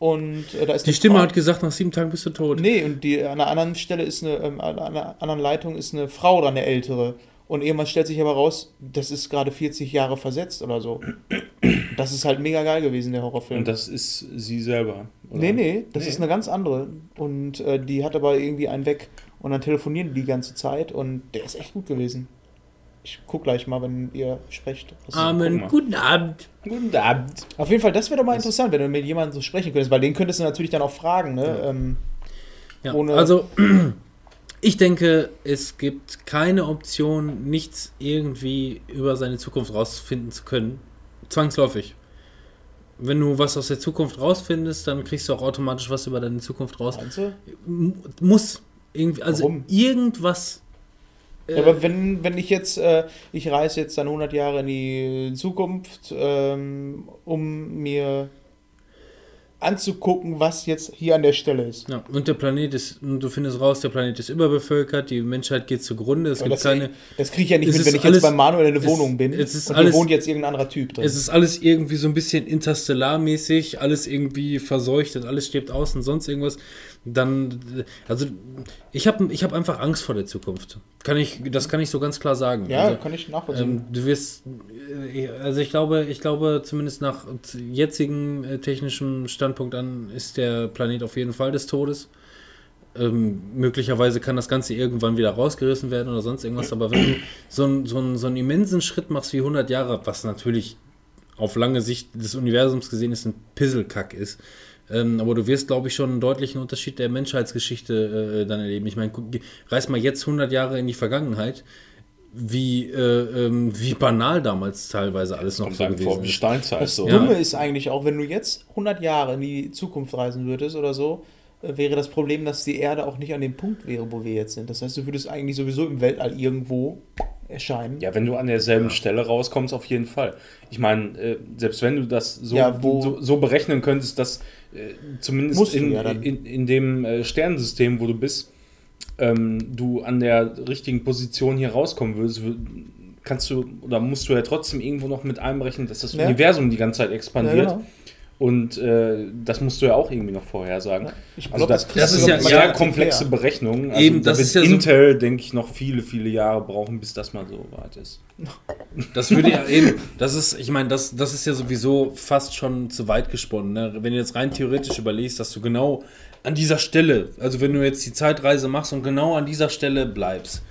und äh, da ist die Stimme Frau- hat gesagt, nach sieben Tagen bist du tot. Nee, und die, an einer anderen Stelle ist eine, ähm, an einer anderen Leitung ist eine Frau dran, eine ältere. Und irgendwann stellt sich aber raus, das ist gerade 40 Jahre versetzt oder so. Das ist halt mega geil gewesen, der Horrorfilm. Und das ist sie selber. oder? nee, nee, das Nee. ist eine ganz andere. Und äh, die hat aber irgendwie einen weg. Und dann telefonieren die die ganze Zeit und der ist echt gut gewesen. Ich guck gleich mal, wenn ihr sprecht. Amen, guten Abend. Guten Abend. Auf jeden Fall, das wäre doch mal interessant, wenn du mit jemandem so sprechen könntest, weil den könntest du natürlich dann auch fragen, ne? Ähm, Ja, Ohne- also, [CLEARS THROAT] ich denke, es gibt keine Option, nichts irgendwie über seine Zukunft rausfinden zu können. Zwangsläufig. Wenn du was aus der Zukunft rausfindest, dann kriegst du auch automatisch was über deine Zukunft raus. meinst Muss. Irgendwie, also Warum? irgendwas. äh, Ja, aber wenn, wenn ich jetzt, äh, ich reise jetzt dann 100 Jahre in die Zukunft, ähm, um mir anzugucken, was jetzt hier an der Stelle ist. Ja, und der Planet ist, du findest raus, der Planet ist überbevölkert, die Menschheit geht zugrunde, es Aber gibt das keine. das kriege ich ja nicht mit, wenn ich alles- jetzt bei Manuel in der Wohnung bin es ist und alles- wohnt jetzt irgendein anderer Typ drin. Es ist alles irgendwie so ein bisschen interstellarmäßig, alles irgendwie verseucht und alles stirbt aus und sonst irgendwas. Dann, also ich habe ich hab einfach Angst vor der Zukunft. Kann ich, das kann ich so ganz klar sagen. ja, also, kann ich nachvollziehen. ähm, du wirst, äh, also ich glaube, ich glaube, zumindest nach jetzigem äh, technischem Standpunkt an ist der Planet auf jeden Fall des Todes. Ähm, möglicherweise kann das Ganze irgendwann wieder rausgerissen werden oder sonst irgendwas, aber wenn du so, einen- so, einen- so einen immensen Schritt machst wie 100 Jahre, was natürlich auf lange Sicht des Universums gesehen ist, ein Pisselkack ist, ähm, aber du wirst, glaube ich, schon einen deutlichen Unterschied der Menschheitsgeschichte äh, dann erleben. Ich meine, reiß mal jetzt 100 Jahre in die Vergangenheit, wie, äh, ähm, wie banal damals teilweise alles noch so einem vor gewesen wie ist. Steinzeit. das So. Ja. Dumme ist eigentlich auch, wenn du jetzt 100 Jahre in die Zukunft reisen würdest oder so, äh, wäre das Problem, dass die Erde auch nicht an dem Punkt wäre, wo wir jetzt sind. Das heißt, du würdest eigentlich sowieso im Weltall irgendwo erscheinen. Ja, wenn du an derselben Stelle rauskommst, auf jeden Fall. Ich meine, äh, selbst wenn du das so, Ja, wo- so, so berechnen könntest, dass äh, zumindest Musst in, ja in, in dem äh, Sternensystem, wo du bist, ähm, du an der richtigen Position hier rauskommen würdest, wür- kannst du oder musst du ja trotzdem irgendwo noch mit einberechnen, dass das Ja. Universum die ganze Zeit Ja, expandiert. genau. Und äh, das musst du ja auch irgendwie noch vorhersagen. Ja, ich also glaub, das, das ist ja sehr mal komplexe. Berechnungen. Also Eben, da das wird ist ja so- Intel, denke ich, noch viele, viele Jahre brauchen, bis das mal so weit ist. [LAUGHS] Das würde ja eben, das ist, ich meine, das, das ist ja sowieso fast schon zu weit gesponnen. Ne? Wenn du jetzt rein theoretisch überlegst, dass du genau an dieser Stelle, also wenn du jetzt die Zeitreise machst und genau an dieser Stelle bleibst,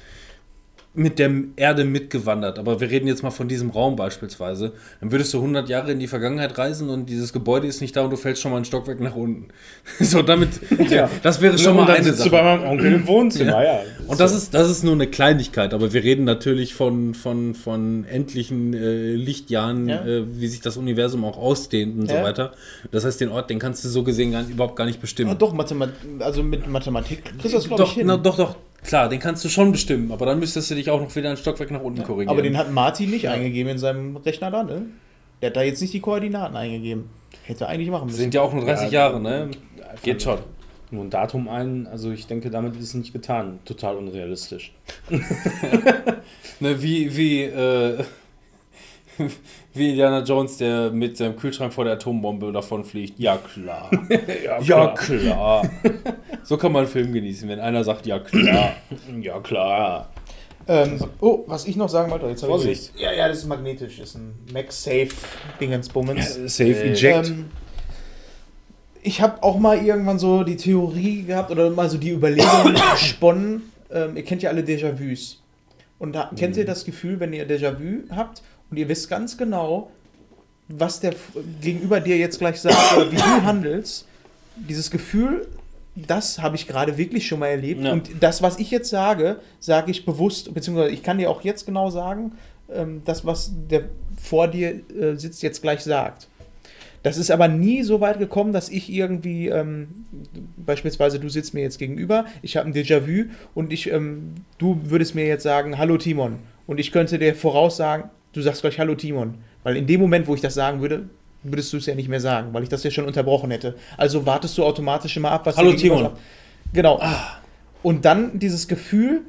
mit der Erde mitgewandert, aber wir reden jetzt mal von diesem Raum beispielsweise, dann würdest du 100 Jahre in die Vergangenheit reisen und dieses Gebäude ist nicht da und du fällst schon mal ein Stockwerk nach unten. [LAUGHS] so, damit, [LAUGHS] ja. das wäre schon und mal eine Sache. du bei meinem Onkel im Wohnzimmer, [LAUGHS] ja. Und das ist, das ist nur eine Kleinigkeit, aber wir reden natürlich von, von, von endlichen äh, Lichtjahren, Ja. äh, wie sich das Universum auch ausdehnt und so Ja. weiter. Das heißt, den Ort, den kannst du so gesehen gar, überhaupt gar nicht bestimmen. Ja, doch, Mathemat also mit Mathematik kriegst du das, glaube ich, doch, hin. na, doch, doch, klar, den kannst du schon bestimmen, aber dann müsstest du dich auch noch wieder ein Stockwerk nach unten korrigieren. Aber den hat Martin nicht eingegeben in seinem Rechner da, ne? Der hat da jetzt nicht die Koordinaten eingegeben. Hätte er eigentlich machen müssen. sind ja auch nur 30 Ja, Jahre, ne? Geht schon. Nur ein Datum ein, also ich denke, damit ist es nicht getan. Total unrealistisch. [LAUGHS] [LAUGHS] Ne, wie, wie, äh, [LAUGHS] wie Indiana Jones, der mit seinem Kühlschrank vor der Atombombe davon fliegt. Ja, klar. [LAUGHS] ja, klar. so kann man einen Film genießen, wenn einer sagt, ja, klar. [CLEARS THROAT] Ja, klar. Ähm, oh, was ich noch sagen wollte, jetzt hab Vorsicht. Ich, ja, ja, das ist magnetisch. Das ist ein MagSafe-Dingensbummens. Safe Eject. Ähm, ich habe auch mal irgendwann so die Theorie gehabt oder mal so die Überlegung [COUGHS] gesponnen. Ähm, ihr kennt ja alle Déjà-vus. Und da, kennt ihr das Gefühl, wenn ihr Déjà-vu habt und ihr wisst ganz genau, was der gegenüber dir jetzt gleich sagt oder wie du [COUGHS] handelst? Dieses Gefühl, das habe ich gerade wirklich schon mal erlebt. Ja. Und das, was ich jetzt sage, sage ich bewusst, beziehungsweise ich kann dir auch jetzt genau sagen, ähm, das, was der vor dir äh, sitzt, jetzt gleich sagt. Das ist aber nie so weit gekommen, dass ich irgendwie, ähm, beispielsweise du sitzt mir jetzt gegenüber, ich habe ein Déjà-vu und ich, ähm, du würdest mir jetzt sagen, hallo Timon. Und ich könnte dir voraussagen, du sagst gleich hallo Timon. Weil in dem Moment, wo ich das sagen würde, würdest du es ja nicht mehr sagen, weil ich das ja schon unterbrochen hätte. Also wartest du automatisch immer ab, was Hallo, Timon. sagt. Genau. Und dann dieses Gefühl,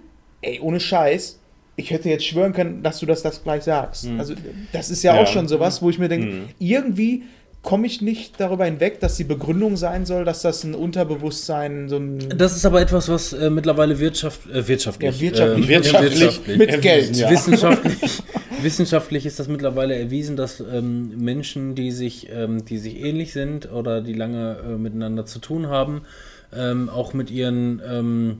ey, ohne Scheiß, ich hätte jetzt schwören können, dass du das, das gleich sagst. Also das ist ja, Ja. auch schon sowas, wo ich mir denke, Mhm. irgendwie komme ich nicht darüber hinweg, dass die Begründung sein soll, dass das ein Unterbewusstsein, so ein Das ist aber etwas, was äh, mittlerweile Wirtschaft, äh, wirtschaftlich, Ja, wirtschaftlich. ähm, Wirtschaftlich. wirtschaftlich. mit Geld. ja. Wissenschaftlich, [LAUGHS] wissenschaftlich ist das mittlerweile erwiesen, dass ähm, Menschen, die sich, ähm, die sich ähnlich sind oder die lange äh, miteinander zu tun haben, ähm, auch mit ihren ähm,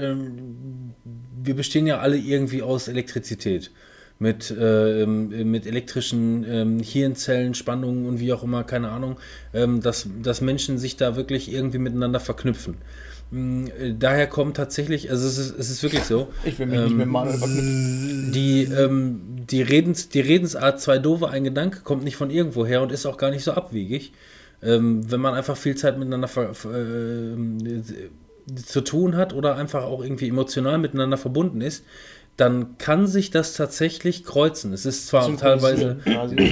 ähm, wir bestehen ja alle irgendwie aus Elektrizität. Mit, ähm, mit elektrischen ähm, Hirnzellen, Spannungen und wie auch immer, keine Ahnung, dass, dass Menschen sich da wirklich irgendwie miteinander verknüpfen. Mm, äh, Daher kommt tatsächlich, also es ist, es ist wirklich so, Ich will mich nicht Ähm, mit Manuel verknüpfen. die, ähm, die, Redens, die Redensart zwei doofe, ein Gedanke kommt nicht von irgendwo her und ist auch gar nicht so abwegig. Ähm, wenn man einfach viel Zeit miteinander ähm, äh, zu tun hat oder einfach auch irgendwie emotional miteinander verbunden ist, dann kann sich das tatsächlich kreuzen. Es ist zwar teilweise.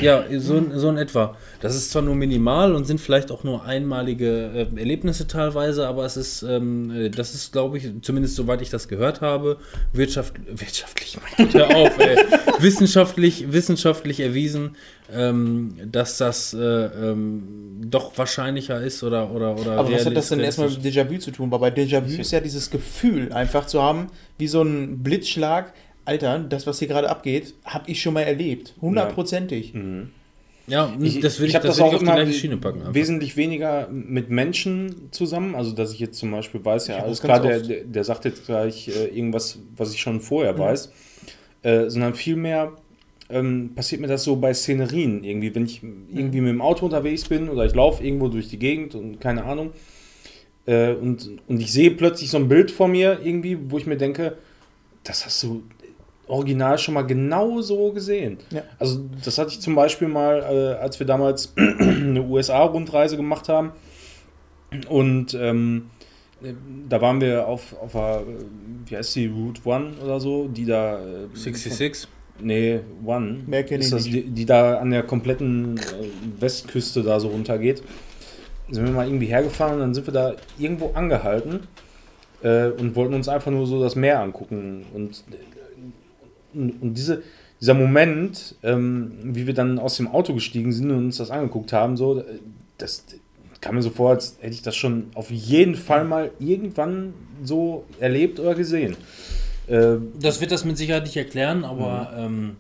Ja, so, in- so in etwa. Das ist zwar nur minimal und sind vielleicht auch nur einmalige äh, Erlebnisse teilweise, aber es ist, ähm, äh, das ist, glaube ich, zumindest soweit ich das gehört habe, wirtschaft, [LAUGHS] wirtschaftlich, auf, [LAUGHS] wissenschaftlich, wissenschaftlich erwiesen, ähm, dass das äh, ähm, doch wahrscheinlicher ist oder oder oder. Aber was hat das denn erstmal mit Déjà-vu zu tun? Weil bei Déjà-vu ist ja dieses Gefühl einfach zu haben, wie so ein Blitzschlag. Alter, das, was hier gerade abgeht, habe ich schon mal erlebt. Hundertprozentig. Ja, das würde ich, hab das würde ich auf die immer gleiche Schiene packen. einfach. wesentlich weniger mit Menschen zusammen. Also, dass ich jetzt zum Beispiel weiß, ja, alles das klar, der, der, sagt jetzt gleich äh, irgendwas, was ich schon vorher weiß, äh, sondern vielmehr ähm, passiert mir das so bei Szenerien irgendwie, wenn ich irgendwie mit dem Auto unterwegs bin oder ich laufe irgendwo durch die Gegend und keine Ahnung äh, und, und ich sehe plötzlich so ein Bild vor mir irgendwie, wo ich mir denke, das hast du original schon mal genau so gesehen. Ja. Also das hatte ich zum Beispiel mal, äh, als wir damals [CLEARS THROAT] eine USA-Rundreise gemacht haben und ähm, äh, da waren wir auf, auf einer, äh, wie heißt die, Route One oder so, die da... äh, 66. Nee, One. Mehr kenn ich das, nicht. die, die da an der kompletten äh, Westküste da so runtergeht. Sind wir mal irgendwie hergefahren und dann sind wir da irgendwo angehalten äh, und wollten uns einfach nur so das Meer angucken. Und, und, und diese, dieser Moment, ähm, wie wir dann aus dem Auto gestiegen sind und uns das angeguckt haben, so, das kam mir so vor, als hätte ich das schon auf jeden Fall mal irgendwann so erlebt oder gesehen. Äh, Das wird das mit Sicherheit nicht erklären, aber ähm,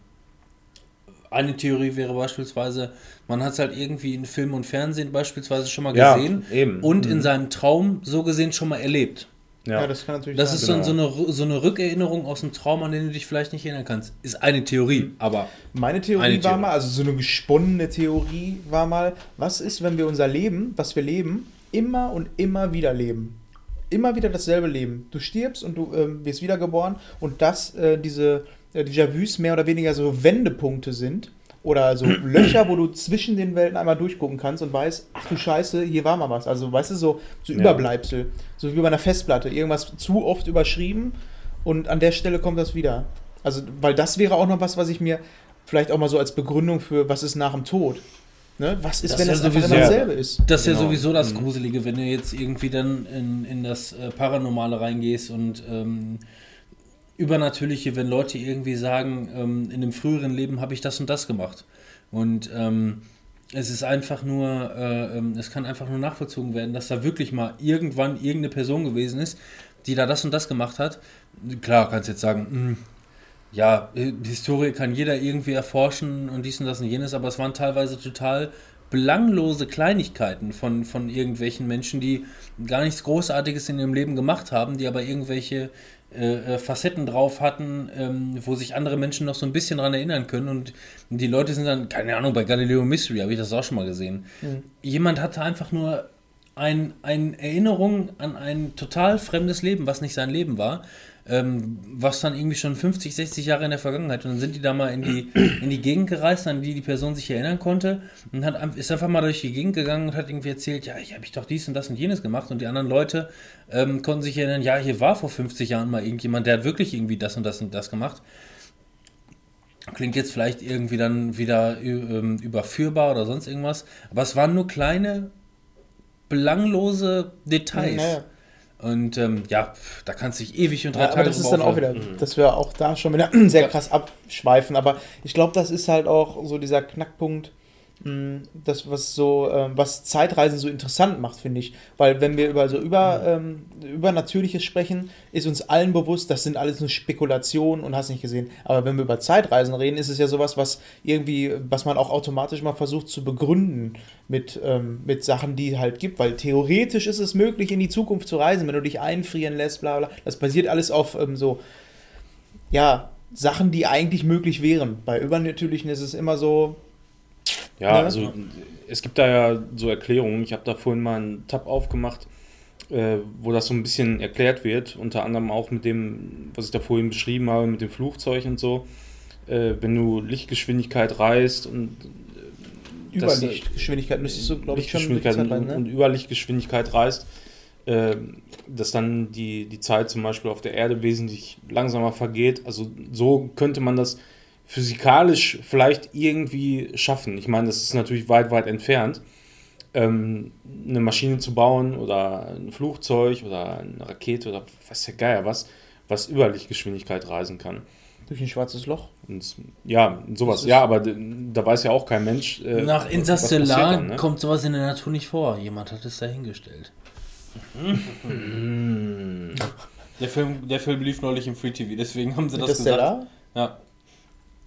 eine Theorie wäre beispielsweise, man hat es halt irgendwie in Film und Fernsehen beispielsweise schon mal Ja, gesehen eben. und in seinem Traum so gesehen schon mal erlebt. Ja. Ja, das kann natürlich Das sein. ist so, Genau. so, eine, so eine Rückerinnerung aus einem Trauma, an den du dich vielleicht nicht erinnern kannst. Ist eine Theorie, aber Meine Theorie Eine war Theorie. mal, also so eine gesponnene Theorie war mal, was ist, wenn wir unser Leben, was wir leben, immer und immer wieder leben? Immer wieder dasselbe Leben. Du stirbst und du ähm, wirst wiedergeboren und dass äh, diese äh, Déjà-vus mehr oder weniger so Wendepunkte sind oder so [CLEARS THROAT] Löcher, wo du zwischen den Welten einmal durchgucken kannst und weißt, ach du Scheiße, hier war mal was. Also weißt du, so, so Ja. Überbleibsel. So wie bei einer Festplatte. Irgendwas zu oft überschrieben und an der Stelle kommt das wieder. Also, weil das wäre auch noch was, was ich mir vielleicht auch mal so als Begründung für, was ist nach dem Tod? Ne? Was ist, Das wenn das ja einfach sowieso- immer dasselbe ist? das ist ja Genau. sowieso das Mhm. Gruselige, wenn du jetzt irgendwie dann in, in das äh, Paranormale reingehst und ähm, Übernatürliche, wenn Leute irgendwie sagen, ähm, in einem früheren Leben habe ich das und das gemacht. Und ähm, es ist einfach nur, äh, ähm, es kann einfach nur nachvollzogen werden, dass da wirklich mal irgendwann irgendeine Person gewesen ist, die da das und das gemacht hat. Klar, kannst jetzt sagen, hm, ja, äh, Historie kann jeder irgendwie erforschen und dies und das und jenes, aber es waren teilweise total belanglose Kleinigkeiten von, von irgendwelchen Menschen, die gar nichts Großartiges in ihrem Leben gemacht haben, die aber irgendwelche äh, äh, Facetten drauf hatten, ähm, wo sich andere Menschen noch so ein bisschen dran erinnern können und die Leute sind dann, keine Ahnung, bei Galileo Mystery habe ich das auch schon mal gesehen. Jemand hatte einfach nur ein, eine Erinnerung an ein total fremdes Leben, was nicht sein Leben war, ähm, was dann irgendwie schon 50, 60 Jahre in der Vergangenheit und dann sind die da mal in die, in die Gegend gereist, an die die Person sich erinnern konnte und hat, ist einfach mal durch die Gegend gegangen und hat irgendwie erzählt, ja, ich habe ich doch dies und das und jenes gemacht und die anderen Leute ähm, konnten sich erinnern, ja, hier war vor 50 Jahren mal irgendjemand, der hat wirklich irgendwie das und das und das gemacht. Klingt jetzt vielleicht irgendwie dann wieder ähm, überführbar oder sonst irgendwas, aber es waren nur kleine, belanglose Details. Naja. Und ähm, ja, da kannst du dich ewig und drei Ja, aber Tage das ist dann auch wieder, aufhalten. dass wir auch da schon wieder [CLEARS THROAT] sehr krass abschweifen. Aber ich glaube, das ist halt auch so dieser Knackpunkt, das, was so, ähm, was Zeitreisen so interessant macht, finde ich. Weil wenn wir über so über, ähm, Übernatürliches sprechen, ist uns allen bewusst, das sind alles nur Spekulationen und hast nicht gesehen. Aber wenn wir über Zeitreisen reden, ist es ja sowas, was irgendwie, was man auch automatisch mal versucht zu begründen mit, ähm, mit Sachen, die halt gibt. Weil theoretisch ist es möglich, in die Zukunft zu reisen, wenn du dich einfrieren lässt, bla bla. Das basiert alles auf ähm, so, ja, Sachen, die eigentlich möglich wären. Bei Übernatürlichen ist es immer so, Ja, Ne? also es gibt da ja so Erklärungen. Ich habe da vorhin mal einen Tab aufgemacht, äh, wo das so ein bisschen erklärt wird. Unter anderem auch mit dem, was ich da vorhin beschrieben habe, mit dem Flugzeug und so. Äh, wenn du Lichtgeschwindigkeit reist und äh, Überlichtgeschwindigkeit müsstest du, glaube ich, schon Lichtgeschwindigkeit mit Zeit und, rein, und ne? Überlichtgeschwindigkeit reist, äh, dass dann die, die Zeit zum Beispiel auf der Erde wesentlich langsamer vergeht. Also so könnte man das physikalisch vielleicht irgendwie schaffen. Ich meine, das ist natürlich weit, weit entfernt. Ähm, eine Maschine zu bauen oder ein Flugzeug oder eine Rakete oder was der Geier was, was über Lichtgeschwindigkeit reisen kann. Durch ein schwarzes Loch. Und ja, sowas. Ja, aber da weiß ja auch kein Mensch. äh, Nach Interstellar dann, ne? kommt sowas in der Natur nicht vor. Jemand hat es dahingestellt. [LAUGHS] Der Film, der Film lief neulich im Free TV, deswegen haben sie das gesagt. Ja.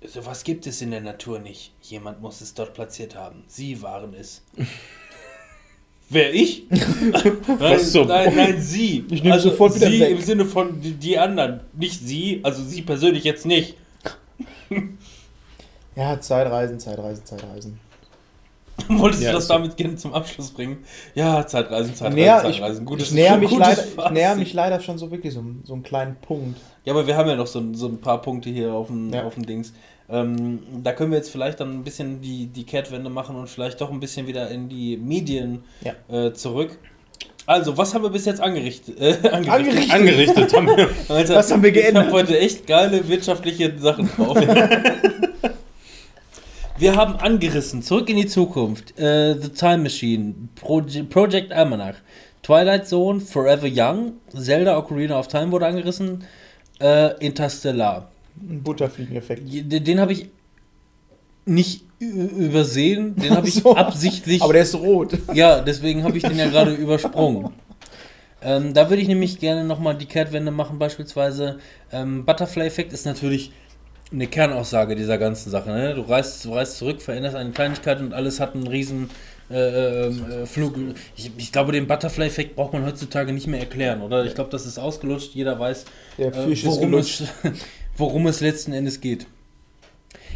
So was gibt es in der Natur nicht. Jemand muss es dort platziert haben. Sie waren es. [LAUGHS] Wer ich? [LAUGHS] nein, so? nein, nein, sie. Ich nehm's sofort wieder sie weg. im Sinne von die, die anderen, nicht sie, also sie persönlich jetzt nicht. [LAUGHS] Ja, Zeitreisen, Zeitreisen, Zeitreisen. Wolltest Ja, du das damit gerne zum Abschluss bringen? Ja, Zeitreisen, Zeitreisen, Näher, ich, Zeitreisen. Gutes- ich näher mich, gutes leider, ich näher mich leider schon so wirklich so, so einen kleinen Punkt. Ja, aber wir haben ja noch so, so ein paar Punkte hier auf dem, Ja. auf dem Dings. Ähm, da können wir jetzt vielleicht dann ein bisschen die, die Kehrtwende machen und vielleicht doch ein bisschen wieder in die Medien Ja. äh, zurück. Also, was haben wir bis jetzt angerichtet? Äh, [LAUGHS] angerichtet. Angerichtet. Angerichtet haben wir. [LAUGHS] Alter, Was haben wir Ich geändert? habe heute echt geile wirtschaftliche Sachen drauf. [LAUGHS] wir haben angerissen, zurück in die Zukunft, äh, The Time Machine, Proje Project Almanac, Twilight Zone, Forever Young, Zelda Ocarina of Time wurde angerissen, äh, Interstellar. Ein Butterfliegeneffekt. Den, den habe ich nicht übersehen, den habe [LAUGHS] ich So. absichtlich. Aber der ist rot. ja, deswegen habe ich den ja gerade übersprungen. Ähm, da würde ich nämlich gerne nochmal die Kehrtwende machen, beispielsweise. Ähm, Butterfly-Effekt ist natürlich eine Kernaussage dieser ganzen Sache. Ne? Du, reist, du reist zurück, veränderst eine Kleinigkeit und alles hat einen riesen äh, ähm, äh, Flug. Ich, ich glaube, den Butterfly-Effekt braucht man heutzutage nicht mehr erklären, oder? Ich glaube, das ist ausgelutscht. Jeder weiß, Der äh, worum, es, [LAUGHS] worum es letzten Endes geht.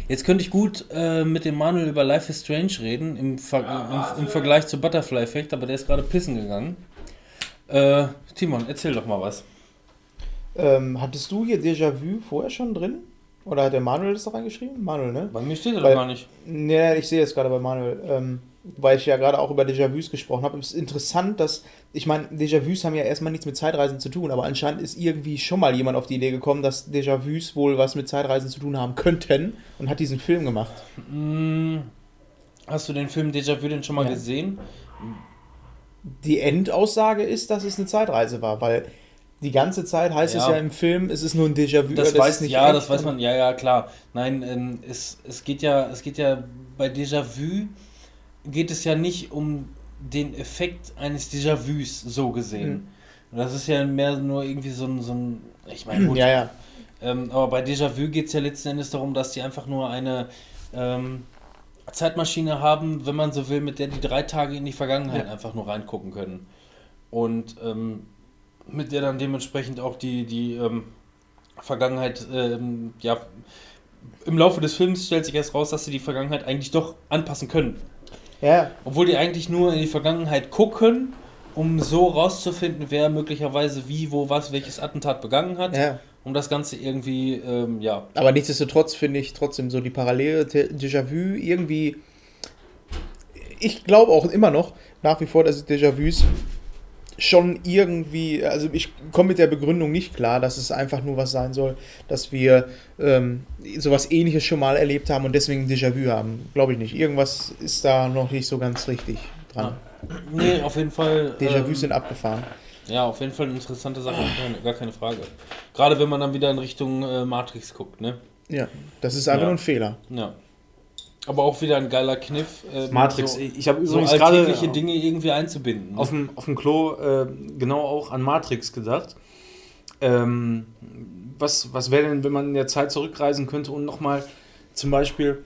Jetzt könnte ich gut äh, mit dem Manuel über Life is Strange reden, im, Ver im, im Vergleich zu Butterfly-Effekt, aber der ist gerade pissen gegangen. Äh, Timon, erzähl doch mal was. Ähm, hattest du hier Déjà-vu vorher schon drin? Oder hat der Manuel das da reingeschrieben? Manuel, ne? Bei mir steht er Weil- doch gar nicht. Nee, ich sehe es gerade bei Manuel. Ähm, weil ich ja gerade auch über Déjà-vus gesprochen habe. Es ist interessant, dass, ich meine, Déjà-vus haben ja erstmal nichts mit Zeitreisen zu tun, aber anscheinend ist irgendwie schon mal jemand auf die Idee gekommen, dass Déjà-vus wohl was mit Zeitreisen zu tun haben könnten und hat diesen Film gemacht. Mm, Hast du den Film Déjà-vu denn schon mal Ja. gesehen? Die Endaussage ist, dass es eine Zeitreise war, weil die ganze Zeit heißt es Ja. ja im Film, es ist nur ein Déjà-vu. Das, äh, weiß nicht ja, das weiß man, ja, ja, klar. Nein, ähm, es, es geht ja, es geht ja bei Déjà-vu geht es ja nicht um den Effekt eines Déjà-vus so gesehen. Das ist ja mehr nur irgendwie so ein, so ein ich meine, gut, Ja, ja. Ähm, aber bei Déjà-vu geht es ja letzten Endes darum, dass die einfach nur eine ähm, Zeitmaschine haben, wenn man so will, mit der die drei Tage in die Vergangenheit Ja. einfach nur reingucken können. Und ähm, mit der dann dementsprechend auch die, die ähm, Vergangenheit, ähm, ja, im Laufe des Films stellt sich erst raus, dass sie die Vergangenheit eigentlich doch anpassen können. Ja, Obwohl die eigentlich nur in die Vergangenheit gucken, um so rauszufinden, wer möglicherweise wie, wo, was, welches Attentat begangen hat ja. um das Ganze irgendwie, ähm, ja, Aber nichtsdestotrotz finde ich trotzdem so die Parallele Déjà-vu irgendwie. Ich glaube auch immer noch nach wie vor, dass Déjà-vus schon irgendwie, also ich komme mit der Begründung nicht klar, dass es einfach nur was sein soll, dass wir ähm, sowas ähnliches schon mal erlebt haben und deswegen Déjà-vu haben. Glaube ich nicht. Irgendwas ist da noch nicht so ganz richtig dran. nee, auf jeden Fall. Déjà-vus ähm, sind abgefahren. Ja, auf jeden Fall eine interessante Sache, gar keine Frage. Gerade wenn man dann wieder in Richtung äh, Matrix guckt, ne? Ja, das ist einfach Ja. nur ein Fehler. Ja. Aber auch wieder ein geiler Kniff. ähm, Matrix. So, ich habe so übrigens alltägliche gerade Dinge irgendwie einzubinden. auf dem, auf dem Klo äh, genau auch an Matrix gedacht. Ähm, was was wäre denn, wenn man in der Zeit zurückreisen könnte und nochmal zum Beispiel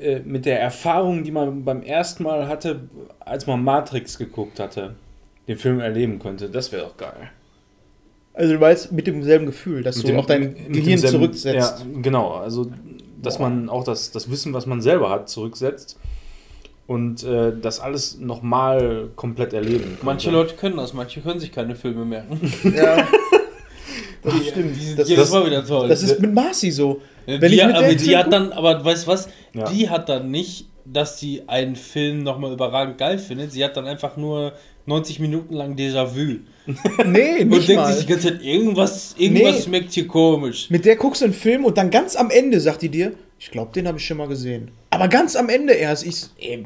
äh, mit der Erfahrung, die man beim ersten Mal hatte, als man Matrix geguckt hatte, den Film erleben könnte? Das wäre doch geil. Also du weißt, mit demselben Gefühl, dass Mit du dem- auch dein Gehirn zurücksetzt. Ja, genau. Also, dass Boah. man auch das, das Wissen, was man selber hat, zurücksetzt und äh, das alles nochmal komplett erleben könnte. Manche Leute können das, manche können sich keine Filme merken. Ja. [LAUGHS] Das stimmt. Die Das, das, Mal wieder toll. das ist mit Marci so. Ja, die, aber die hat dann, aber weißt du was? Ja. Die hat dann nicht, dass sie einen Film nochmal überragend geil findet. Sie hat dann einfach nur 90 Minuten lang Déjà-vu. Nee, Und nicht denkt mal. sich die ganze Zeit, irgendwas, irgendwas Nee. schmeckt hier komisch. Mit der guckst du einen Film und dann ganz am Ende sagt die dir, ich glaube, den habe ich schon mal gesehen. Aber ganz am Ende erst. Ich, ey,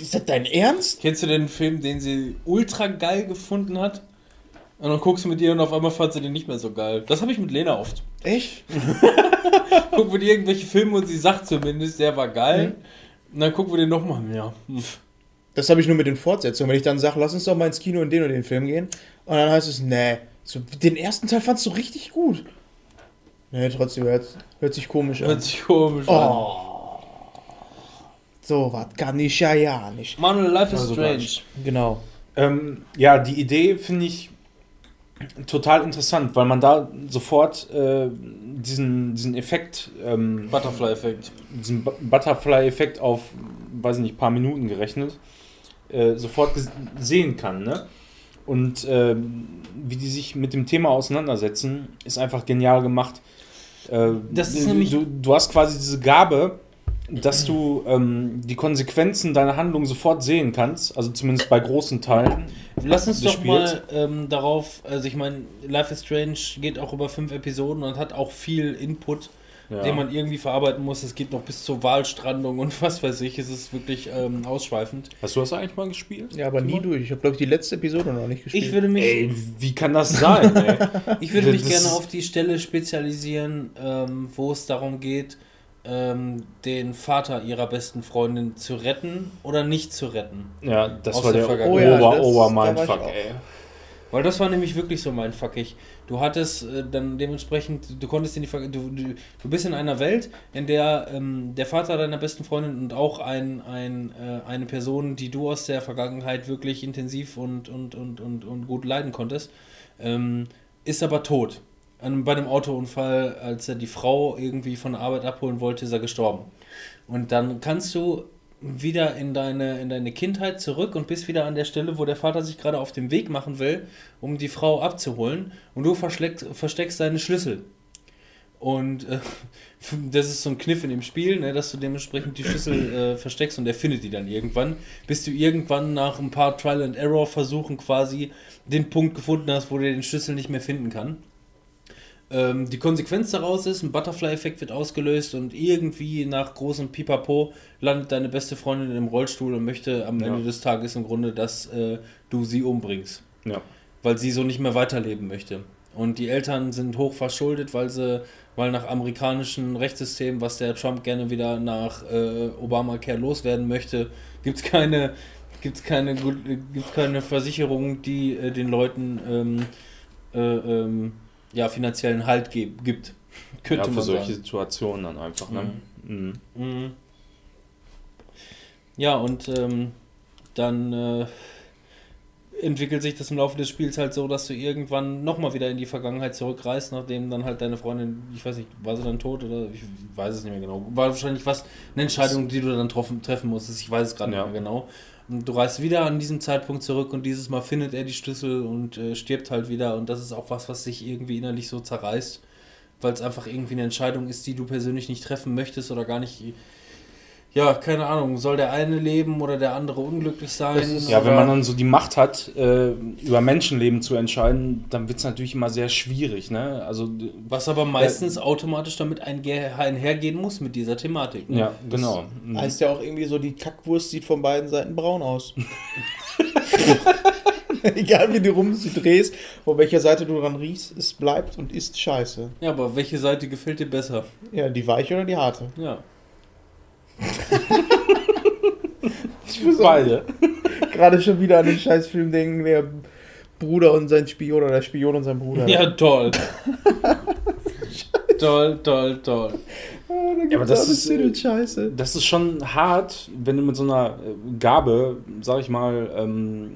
ist das dein Ernst? Kennst du den Film, den sie ultra geil gefunden hat? Und dann guckst du mit ihr und auf einmal fand sie den nicht mehr so geil. Das habe ich mit Lena oft. Echt? [LAUGHS] Gucken wir die irgendwelche Filme und sie sagt zumindest, der war geil. Mhm. Und dann gucken wir den nochmal. Ja. hm. Das habe ich nur mit den Fortsetzungen. Wenn ich dann sage, lass uns doch mal ins Kino in den und den Film gehen. Und dann heißt es, nee. So, den ersten Teil fandst du richtig gut. Nee, trotzdem, hört, hört sich komisch an. Hört sich komisch an. Oh. So, was kann ich ja ja nicht. Manuel, Life is Also Strange. Genau. Ähm, ja, die Idee finde ich total interessant, weil man da sofort äh, diesen, diesen Effekt, ähm, Butterfly-Effekt. diesen Bu- Butterfly-Effekt auf, weiß ich nicht, paar Minuten gerechnet, äh, sofort sehen kann. Ne? Und ähm, wie die sich mit dem Thema auseinandersetzen, ist einfach genial gemacht. Äh, Das ist nämlich- du, du hast quasi diese Gabe, dass du ähm, die Konsequenzen deiner Handlung sofort sehen kannst, also zumindest bei großen Teilen. Lass uns doch mal ähm, darauf, also ich meine, Life is Strange geht auch über fünf Episoden und hat auch viel Input, Ja. den man irgendwie verarbeiten muss. Es geht noch bis zur Wahlstrandung und [LAUGHS] was weiß ich. Es ist wirklich ähm, ausschweifend. Hast du das eigentlich mal gespielt? Ja, aber nie durch. Ich habe, glaube ich, die letzte Episode noch nicht gespielt. Ich würde mich, Ey, wie kann das sein, ey? [LAUGHS] ich würde mich das gerne auf die Stelle spezialisieren, ähm, wo es darum geht, ähm, den Vater ihrer besten Freundin zu retten oder nicht zu retten. Ja, das Aus war der der Vergangenheit. Oh ja, Ober, Ober Mindfuck, ey. Weil das war nämlich wirklich so mein Fuckig. Du hattest äh, dann dementsprechend, du konntest in die du, du, du bist in einer Welt, in der ähm, der Vater deiner besten Freundin und auch ein, ein, äh, eine Person, die du aus der Vergangenheit wirklich intensiv und, und, und, und, und gut leiden konntest, ähm, ist aber tot. An, bei einem Autounfall, als er die Frau irgendwie von der Arbeit abholen wollte, ist er gestorben. Und dann kannst du wieder in deine, in deine Kindheit zurück und bist wieder an der Stelle, wo der Vater sich gerade auf den Weg machen will, um die Frau abzuholen. Und du versteckst, deine Schlüssel. Und äh, [LAUGHS] das ist so ein Kniff in dem Spiel, ne, dass du dementsprechend die Schlüssel äh, versteckst und er findet die dann irgendwann, bis du irgendwann nach ein paar Trial and Error Versuchen quasi den Punkt gefunden hast, wo der den Schlüssel nicht mehr finden kann. Ähm, die Konsequenz daraus ist, ein Butterfly-Effekt wird ausgelöst und irgendwie nach großem Pipapo landet deine beste Freundin im Rollstuhl und möchte am Ja. Ende des Tages im Grunde, dass äh, du sie umbringst Ja. weil sie so nicht mehr weiterleben möchte. Und die Eltern sind hoch verschuldet, weil sie, weil nach amerikanischem Rechtssystem, was der Trump gerne wieder nach äh, Obamacare loswerden möchte, gibt es keine, gibt's keine, äh, gibt's keine Versicherung, die äh, den Leuten ähm, äh, ähm, ja, finanziellen Halt gibt. Könnte ja, für man solche sagen. Situationen dann einfach. Ne? Mhm. Mhm. Ja, und ähm, dann äh, entwickelt sich das im Laufe des Spiels halt so, dass du irgendwann nochmal wieder in die Vergangenheit zurückreist, nachdem dann halt deine Freundin, ich weiß nicht, war sie dann tot oder ich weiß es nicht mehr genau. War wahrscheinlich was, eine Entscheidung, die du dann treffen, treffen musstest, ich weiß es gerade Ja. nicht mehr genau. Und du reist wieder an diesem Zeitpunkt zurück und dieses Mal findet er die Schlüssel und äh, stirbt halt wieder und das ist auch was, was sich irgendwie innerlich so zerreißt, weil es einfach irgendwie eine Entscheidung ist, die du persönlich nicht treffen möchtest oder gar nicht. Ja, keine Ahnung, soll der eine leben oder der andere unglücklich sein? Ja, wenn man dann so die Macht hat, äh, über Menschenleben zu entscheiden, dann wird es natürlich immer sehr schwierig. Ne? Also, Was aber meistens automatisch damit einhergehen muss mit dieser Thematik. ne? ja, genau. Heißt ja auch irgendwie so, die Kackwurst sieht von beiden Seiten braun aus. [LAUGHS] [LAUGHS] Egal wie du rum sie drehst, auf welcher Seite du dran riechst, es bleibt und ist scheiße. Ja, aber welche Seite gefällt dir besser? Ja, die weiche oder die harte? Ja. Ich muss Beide. [LAUGHS] gerade schon wieder an den Scheißfilm denken, der Bruder und sein Spion oder der Spion und sein Bruder. Ja, toll. [LAUGHS] toll, toll, toll. Ah, Ja, aber das ist, äh, Scheiße. Das ist schon hart, wenn du mit so einer äh, Gabe, sag ich mal, ähm,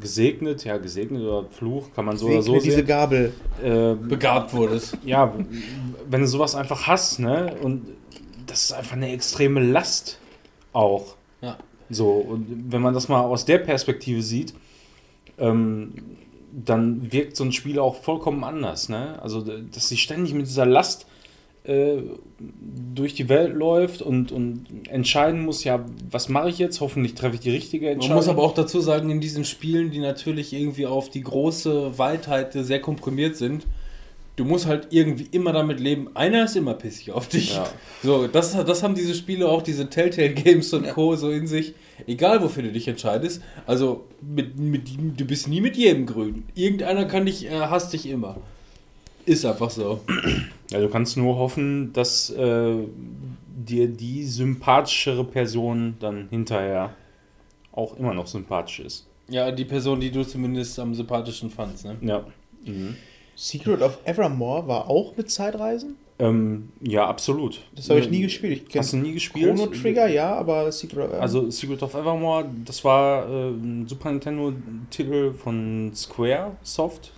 gesegnet, ja, gesegnet oder Fluch, kann man so oder so Segne diese sehen. Gabel. Äh, Begabt wurdest. ja, wenn du sowas einfach hast, ne? Und das ist einfach eine extreme Last auch. Ja. So, und wenn man das mal aus der Perspektive sieht, ähm, dann wirkt so ein Spiel auch vollkommen anders, ne? Also, dass sie ständig mit dieser Last äh, durch die Welt läuft und, und entscheiden muss, ja, was mache ich jetzt? Hoffentlich treffe ich die richtige Man Entscheidung. muss aber auch dazu sagen, in diesen Spielen, die natürlich irgendwie auf die große Weitheit sehr komprimiert sind, du musst halt irgendwie immer damit leben, einer ist immer pissig auf dich. Ja. So, das, das haben diese Spiele auch, diese Telltale Games und Co. so in sich. Egal wofür du dich entscheidest, also mit, mit, du bist nie mit jedem grün. Irgendeiner kann dich, äh, hasst dich immer. Ist einfach so. Ja, du kannst nur hoffen, dass äh, dir die sympathischere Person dann hinterher auch immer noch sympathisch ist. Ja, die Person, die du zumindest am sympathischen fandst, ne? Ja. Mhm. Secret of Evermore war auch mit Zeitreisen? Ähm, ja, absolut. Das habe ich nie gespielt. Ich Hast du nie gespielt? Chrono Trigger, ja, aber Secret of Evermore. Also Secret of Evermore, das war äh, ein Super Nintendo-Titel von Square Soft.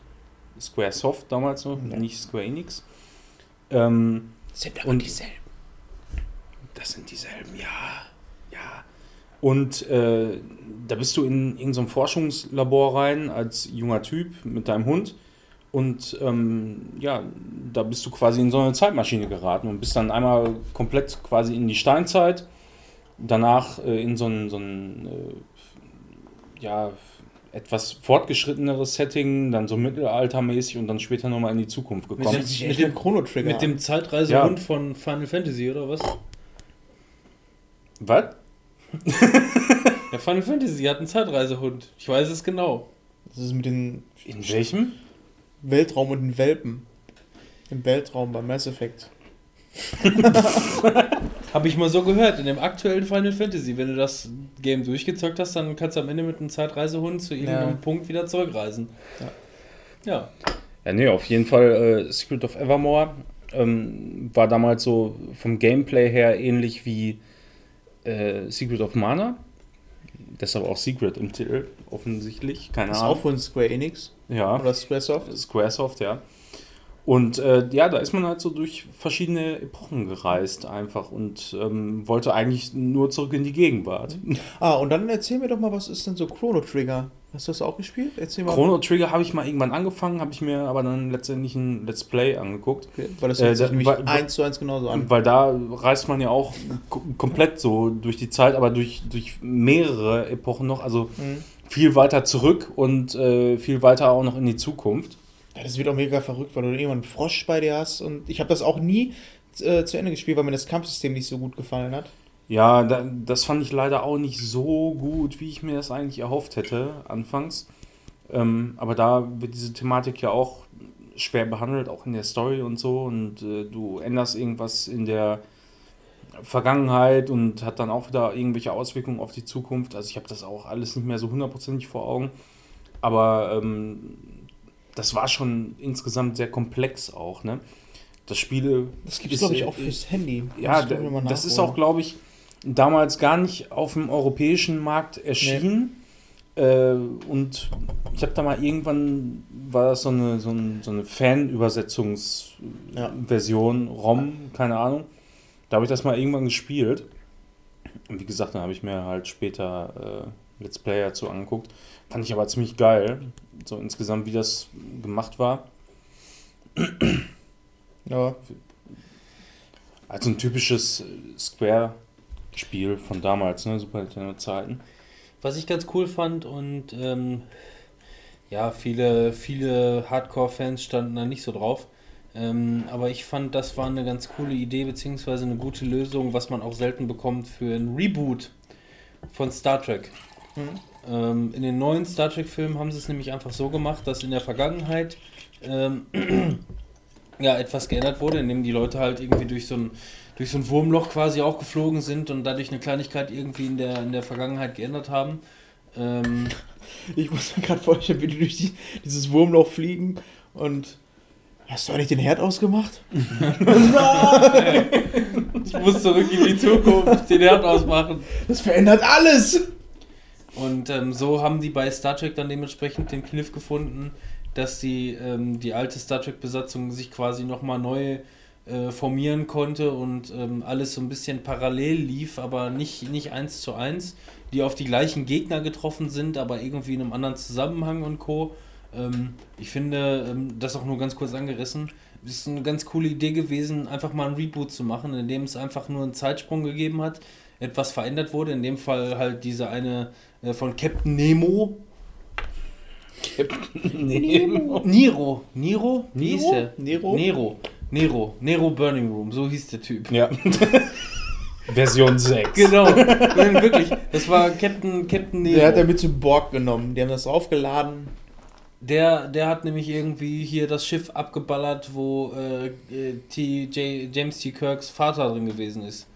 Square Soft damals noch, Ja. nicht Square Enix. Ähm, sind und- dieselben. Das sind dieselben, ja. Ja. Und äh, da bist du in irgendein Forschungslabor rein als junger Typ mit deinem Hund. Und ähm, ja, da bist du quasi in so eine Zeitmaschine geraten und bist dann einmal komplett quasi in die Steinzeit. Danach äh, in so ein, so ein äh, ja, etwas fortgeschritteneres Setting, dann so mittelaltermäßig und dann später nochmal in die Zukunft Mit gekommen. dem- sich echt mit Chrono Trigger. Mit dem Zeitreisehund von Final Fantasy, oder was? Was? [LAUGHS] Ja, Final Fantasy hat einen Zeitreisehund. Ich weiß es genau. Das ist mit dem In welchem? Weltraum und den Welpen. Im Weltraum bei Mass Effect. [LAUGHS] Habe ich mal so gehört, in dem aktuellen Final Fantasy. Wenn du das Game durchgezockt hast, dann kannst du am Ende mit einem Zeitreisehund zu irgendeinem Ja. Punkt wieder zurückreisen. Ja. Ja, nee, auf jeden Fall äh, Secret of Evermore ähm, war damals so vom Gameplay her ähnlich wie äh, Secret of Mana. Deshalb auch Secret im Titel, offensichtlich. Keine Das ist Ahnung. auch von Square Enix Ja. oder Squaresoft. Squaresoft, ja. Und äh, ja, da ist man halt so durch verschiedene Epochen gereist einfach und ähm, wollte eigentlich nur zurück in die Gegenwart. Ah, und dann erzähl mir doch mal, was ist denn so Chrono Trigger? Hast du das auch gespielt? Erzähl mal. Chrono Trigger habe ich mal irgendwann angefangen, habe ich mir aber dann letztendlich ein Let's Play angeguckt. Okay, weil das Äh, hört sich da- nämlich weil- eins zu eins genauso an. Weil da reist man ja auch ko- komplett so durch die Zeit, aber durch, durch mehrere Epochen noch, also Mhm. viel weiter zurück und äh, viel weiter auch noch in die Zukunft. Ja, das wird auch mega verrückt, weil du irgendwann einen Frosch bei dir hast. Und ich habe das auch nie äh, zu Ende gespielt, weil mir das Kampfsystem nicht so gut gefallen hat. Ja, da, das fand ich leider auch nicht so gut, wie ich mir das eigentlich erhofft hätte, anfangs. Ähm, aber da wird diese Thematik ja auch schwer behandelt, auch in der Story und so. Und äh, du änderst irgendwas in der Vergangenheit und hat dann auch wieder irgendwelche Auswirkungen auf die Zukunft. Also ich habe das auch alles nicht mehr so hundertprozentig vor Augen. Aber ähm, das war schon insgesamt sehr komplex auch, ne? Das Spiel. Das gibt es, glaube ich, auch fürs Handy. ja, das ist auch, glaube ich, damals gar nicht auf dem europäischen Markt erschienen. Äh, und ich habe da mal irgendwann, war das so eine, so ein, so eine Ja. Fan-Übersetzungsversion, ROM, keine Ahnung. Da habe ich das mal irgendwann gespielt. Und wie gesagt, dann habe ich mir halt später äh, Let's Play dazu angeguckt. Fand ich aber ziemlich geil, so insgesamt, wie das gemacht war. Ja, Also ein typisches äh, Square-Spiel von damals, ne? Super Nintendo-Zeiten. Was ich ganz cool fand und ähm, ja, viele, viele Hardcore-Fans standen da nicht so drauf. Ähm, aber ich fand, das war eine ganz coole Idee, beziehungsweise eine gute Lösung, was man auch selten bekommt für ein Reboot von Star Trek. Ähm, in den neuen Star Trek-Filmen haben sie es nämlich einfach so gemacht, dass in der Vergangenheit ähm, [CLEARS THROAT] ja, etwas geändert wurde, indem die Leute halt irgendwie durch so ein, durch so ein Wurmloch quasi auch geflogen sind und dadurch eine Kleinigkeit irgendwie in der, in der Vergangenheit geändert haben. Ähm, [LAUGHS] ich muss mir gerade vorstellen, wie die durch die, dieses Wurmloch fliegen und. Hast du eigentlich den Herd ausgemacht? [LAUGHS] ich muss zurück in die Zukunft, den Herd ausmachen. Das verändert alles! Und ähm, so haben die bei Star Trek dann dementsprechend den Kniff gefunden, dass die, ähm, die alte Star Trek-Besatzung sich quasi nochmal neu äh, formieren konnte und ähm, alles so ein bisschen parallel lief, aber nicht, nicht eins zu eins, die auf die gleichen Gegner getroffen sind, aber irgendwie in einem anderen Zusammenhang und Co. Ähm, ich finde, ähm, das auch nur ganz kurz angerissen, ist eine ganz coole Idee gewesen, einfach mal ein Reboot zu machen, in dem es einfach nur einen Zeitsprung gegeben hat, etwas verändert wurde, in dem Fall halt diese eine äh, von Captain Nemo. [LAUGHS] Nemo. Nero. Nero? Wie hieß Nero? der? Nero? Nero. Nero. Nero Burning Room, so hieß der Typ. Ja. [LAUGHS] Version 6. Genau, Nein, wirklich. Das war Captain, Captain Nero. Der hat er mit zum Borg genommen. Die haben das draufgeladen. Der, der hat nämlich irgendwie hier das Schiff abgeballert, wo äh, äh, T, J, James T. Kirks Vater drin gewesen ist.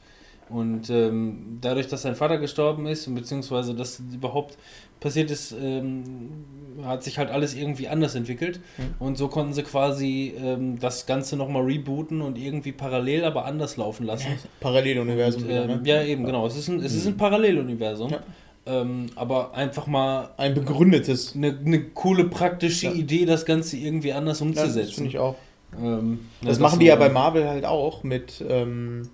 Und ähm, dadurch, dass sein Vater gestorben ist, und beziehungsweise das überhaupt passiert ist, ähm, hat sich halt alles irgendwie anders entwickelt. Mhm. Und so konnten sie quasi ähm, das Ganze nochmal rebooten und irgendwie parallel, aber anders laufen lassen. Paralleluniversum. Und, wieder, ähm, ne? Ja, eben, genau. Es ist ein, es ist ein Paralleluniversum. Ja. Ähm, aber einfach mal Ein begründetes. eine, eine coole praktische Ja. Idee, das Ganze irgendwie anders Ja, das umzusetzen. finde ich auch. Ähm, Das ja, machen die ja bei Marvel halt auch mit, ähm,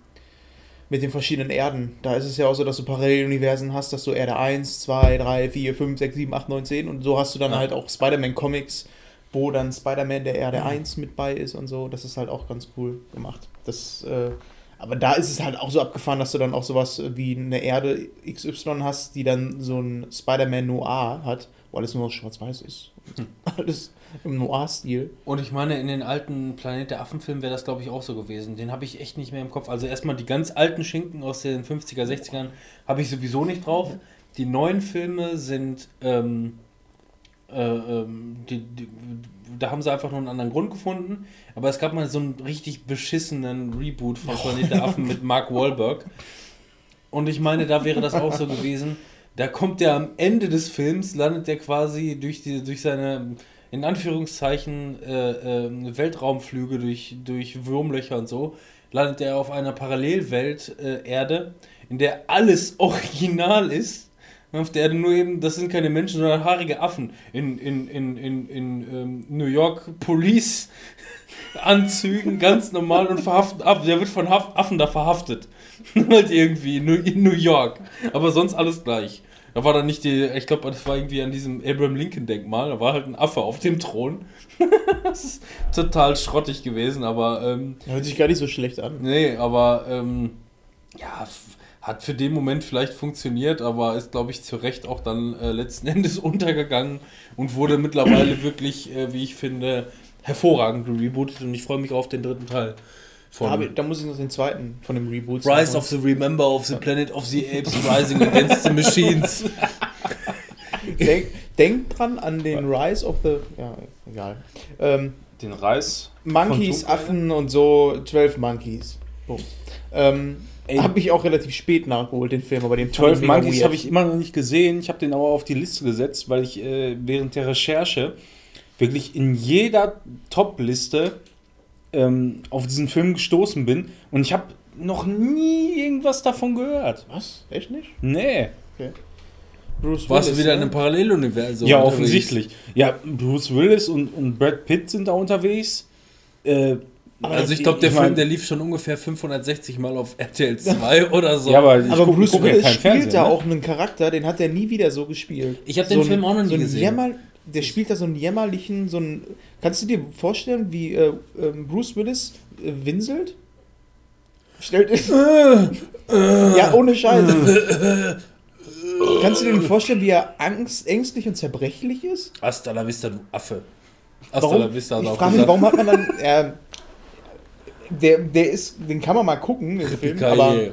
mit den verschiedenen Erden. Da ist es ja auch so, dass du Paralleluniversen hast, dass du Erde 1, 2, 3, 4, 5, 6, 7, 8, 9, 10 und so hast du dann Ja. halt auch Spider-Man-Comics, wo dann Spider-Man der Erde 1 mit bei ist und so. Das ist halt auch ganz cool gemacht. Das, äh, aber da ist es halt auch so abgefahren, dass du dann auch sowas wie eine Erde XY hast, die dann so ein Spider-Man Noir hat, wo alles nur schwarz-weiß ist. [LAUGHS] Alles im Noir-Stil. Und ich meine, in den alten Planet der Affen-Filmen wäre das, glaube ich, auch so gewesen. Den habe ich echt nicht mehr im Kopf. Also erstmal die ganz alten Schinken aus den 50er, 60ern habe ich sowieso nicht drauf. Die neuen Filme sind, ähm, äh, ähm, die, die, da haben sie einfach nur einen anderen Grund gefunden. Aber es gab mal so einen richtig beschissenen Reboot von Planet der Affen mit Mark Wahlberg. Und ich meine, da wäre das auch so gewesen. Da kommt der am Ende des Films, landet der quasi durch, die, durch seine in Anführungszeichen äh, äh, Weltraumflüge durch, durch Wurmlöcher und so, landet er auf einer Parallelwelt äh, Erde, in der alles [LAUGHS] original ist. Auf der Erde nur eben, das sind keine Menschen, sondern haarige Affen. In, in, in, in, in ähm, New York Police [LAUGHS] Anzügen, ganz normal und verhaftet Affen. Der wird von Affen da verhaftet. [LAUGHS] halt irgendwie in New York. Aber sonst alles gleich. Da war dann nicht die, ich glaube, das war irgendwie an diesem Abraham Lincoln Denkmal, da war halt ein Affe auf dem Thron. [LAUGHS] das ist total schrottig gewesen, aber ähm, Hört sich gar nicht so schlecht an. nee, aber ähm, ja, hat für den Moment vielleicht funktioniert, aber ist, glaube ich, zu Recht auch dann äh, letzten [LAUGHS] Endes untergegangen und wurde mittlerweile wirklich, äh, wie ich finde, hervorragend rebootet und ich freue mich auf den dritten Teil Da, ich, da muss ich noch den zweiten von dem Reboot Rise sagen. of the Remember of the Planet of the Apes Rising Against the Machines. [LAUGHS] Denk, denk dran an den Rise of the. Ja, egal. Ähm, Den Reis. Monkeys? Affen und so, 12 Monkeys. Boom. Ähm, habe ich auch relativ spät nachgeholt, den Film, aber den fand 12 ich mega Monkeys habe ich immer noch nicht gesehen. Ich habe den aber auf die Liste gesetzt, weil ich äh, während der Recherche wirklich in jeder Top-Liste ähm, auf diesen Film gestoßen bin und ich habe noch nie irgendwas davon gehört. Was? Echt nicht? Nee. Bruce Warst du Willis, wieder in ne? einem Paralleluniversum? ja, unterwegs? offensichtlich. Ja, Bruce Willis und, und Brad Pitt sind da unterwegs. Äh, Also ich glaube, der Ich mein- Film, der lief schon ungefähr 560 Mal auf RTL 2 [LAUGHS] oder so. ja, aber Aber guck- Bruce Willis spielt Fernsehen, da ne? auch einen Charakter, den hat er nie wieder so gespielt. Ich hab den ein- Film auch noch nie so gesehen. Jämmer, der spielt da so einen jämmerlichen, so einen. Kannst du dir vorstellen, wie äh, ähm, Bruce Willis äh, winselt? Stellt Ja, ohne Scheiß. Kannst du dir vorstellen, wie er angst, ängstlich und zerbrechlich ist? Hasta la vista, du Affe. Hasta Warum? la vista, Ich frage mich, warum hat man dann. Äh, der, der ist, den kann man mal gucken, den Film, aber.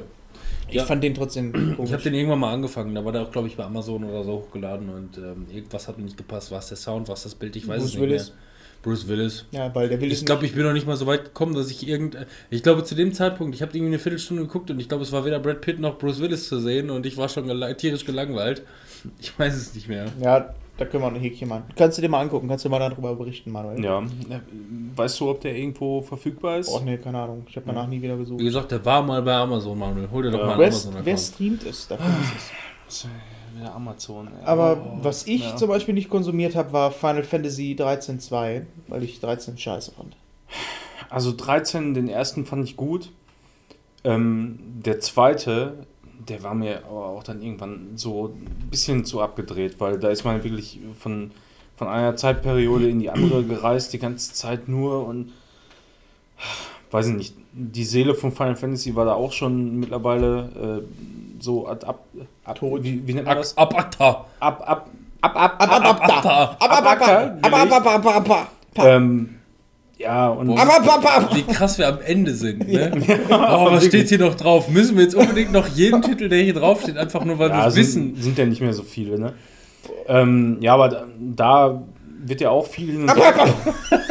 Ich Ja. fand den trotzdem Ich komisch. habe den irgendwann mal angefangen, da war der auch, glaube ich, bei Amazon oder so hochgeladen und ähm, irgendwas hat mir nicht gepasst. War es der Sound, war es das Bild? Ich weiß Bruce es nicht Willis. mehr. Bruce Willis. ja, weil der will Ich glaube, ich bin noch nicht mal so weit gekommen, dass ich irgend. Ich glaube, zu dem Zeitpunkt, ich habe irgendwie eine Viertelstunde geguckt und ich glaube, es war weder Brad Pitt noch Bruce Willis zu sehen und ich war schon gela- tierisch gelangweilt. Ich weiß es nicht mehr. Ja, da können wir ein Häkchen machen. Kannst du dir mal angucken, kannst du mal darüber berichten, Manuel? Ja. Weißt du, ob der irgendwo verfügbar ist? Oh nee, keine Ahnung. Ich habe danach nie wieder Wie gesucht. gesagt, der war mal bei Amazon, Manuel. Hol dir doch Ja. mal einen Wer, Amazon-Account. wer streamt es? Da findest du es. Wieder Amazon. ey. Aber Oh, was ich ja. zum Beispiel nicht konsumiert habe, war Final Fantasy 13.2, weil ich 13 scheiße fand. Also 13, den ersten fand ich gut. Ähm, der zweite, der war mir aber auch dann irgendwann so ein bisschen zu abgedreht, weil da ist man wirklich von, von einer Zeitperiode in die andere gereist, die ganze Zeit nur und weiß ich nicht, die Seele von Final Fantasy war da auch schon mittlerweile äh, so ad, ab, ab. Wie, wie nennt man das? Ab Akta. Ab, ab, ab, ab, Ab, ab, ab. Ab, ab, ab, ab, ab, ab, ab, ab, ab, ab. Ähm, ja, und Boah, Ab. Wie krass wir am Ende sind, ne? Oh, was steht hier noch drauf? Müssen wir jetzt unbedingt noch jeden Titel, der hier draufsteht, einfach nur, weil Ja, wir sind, wissen. sind ja nicht mehr so viele, ne? Ähm, ja, aber da, wird ja auch viel hin und her,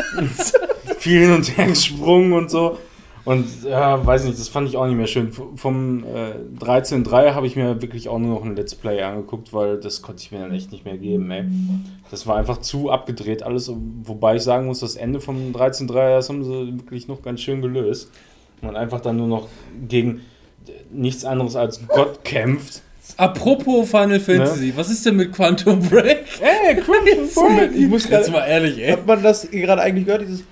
[LAUGHS] viel hin und her gesprungen und so. Und ja, weiß nicht, das fand ich auch nicht mehr schön. Vom äh, 13.3 habe ich mir wirklich auch nur noch ein Let's Play angeguckt, weil das konnte ich mir dann echt nicht mehr geben, ey. Das war einfach zu abgedreht alles. Wobei ich sagen muss, das Ende vom 13.3, das haben sie wirklich noch ganz schön gelöst. Man einfach dann nur noch gegen nichts anderes als Gott kämpft. Apropos Final Fantasy, was ist denn mit Quantum Break? Ey, Moment, [LAUGHS] ich muss Jetzt mal ehrlich, ey. Hat man das gerade eigentlich gehört? Dieses,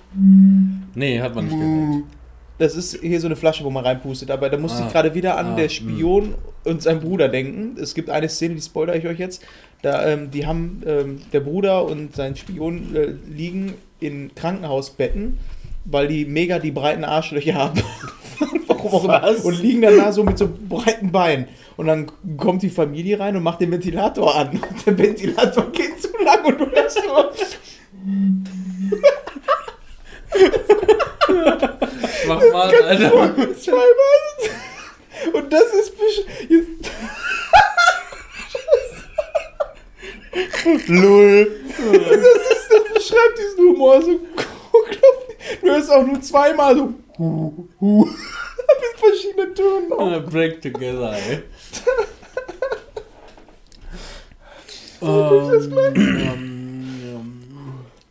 Nee, hat man nicht gehört. das ist hier so eine Flasche, wo man reinpustet. Aber da musste Ah. ich gerade wieder an Ah, der Spion und sein Bruder denken. Es gibt eine Szene, die spoilere ich euch jetzt. Da, ähm, die haben, ähm, der Bruder und sein Spion äh, liegen in Krankenhausbetten, weil die mega die breiten Arschlöcher [LAUGHS] haben. Auch immer. Und liegen dann da so mit so breiten Beinen. Und dann kommt die Familie rein und macht den Ventilator an. [LAUGHS] Und der Ventilator geht zu lang und du hörst nur. [LAUGHS] Mach mal, Alter. Zweimal. Und das ist. Jetzt, [LAUGHS] Lull. das, ist, das beschreibt diesen Humor so. Du hörst auch nur zweimal so. [LAUGHS] Mit verschiedenen Tönen. Auch. Break together, ey. [LAUGHS]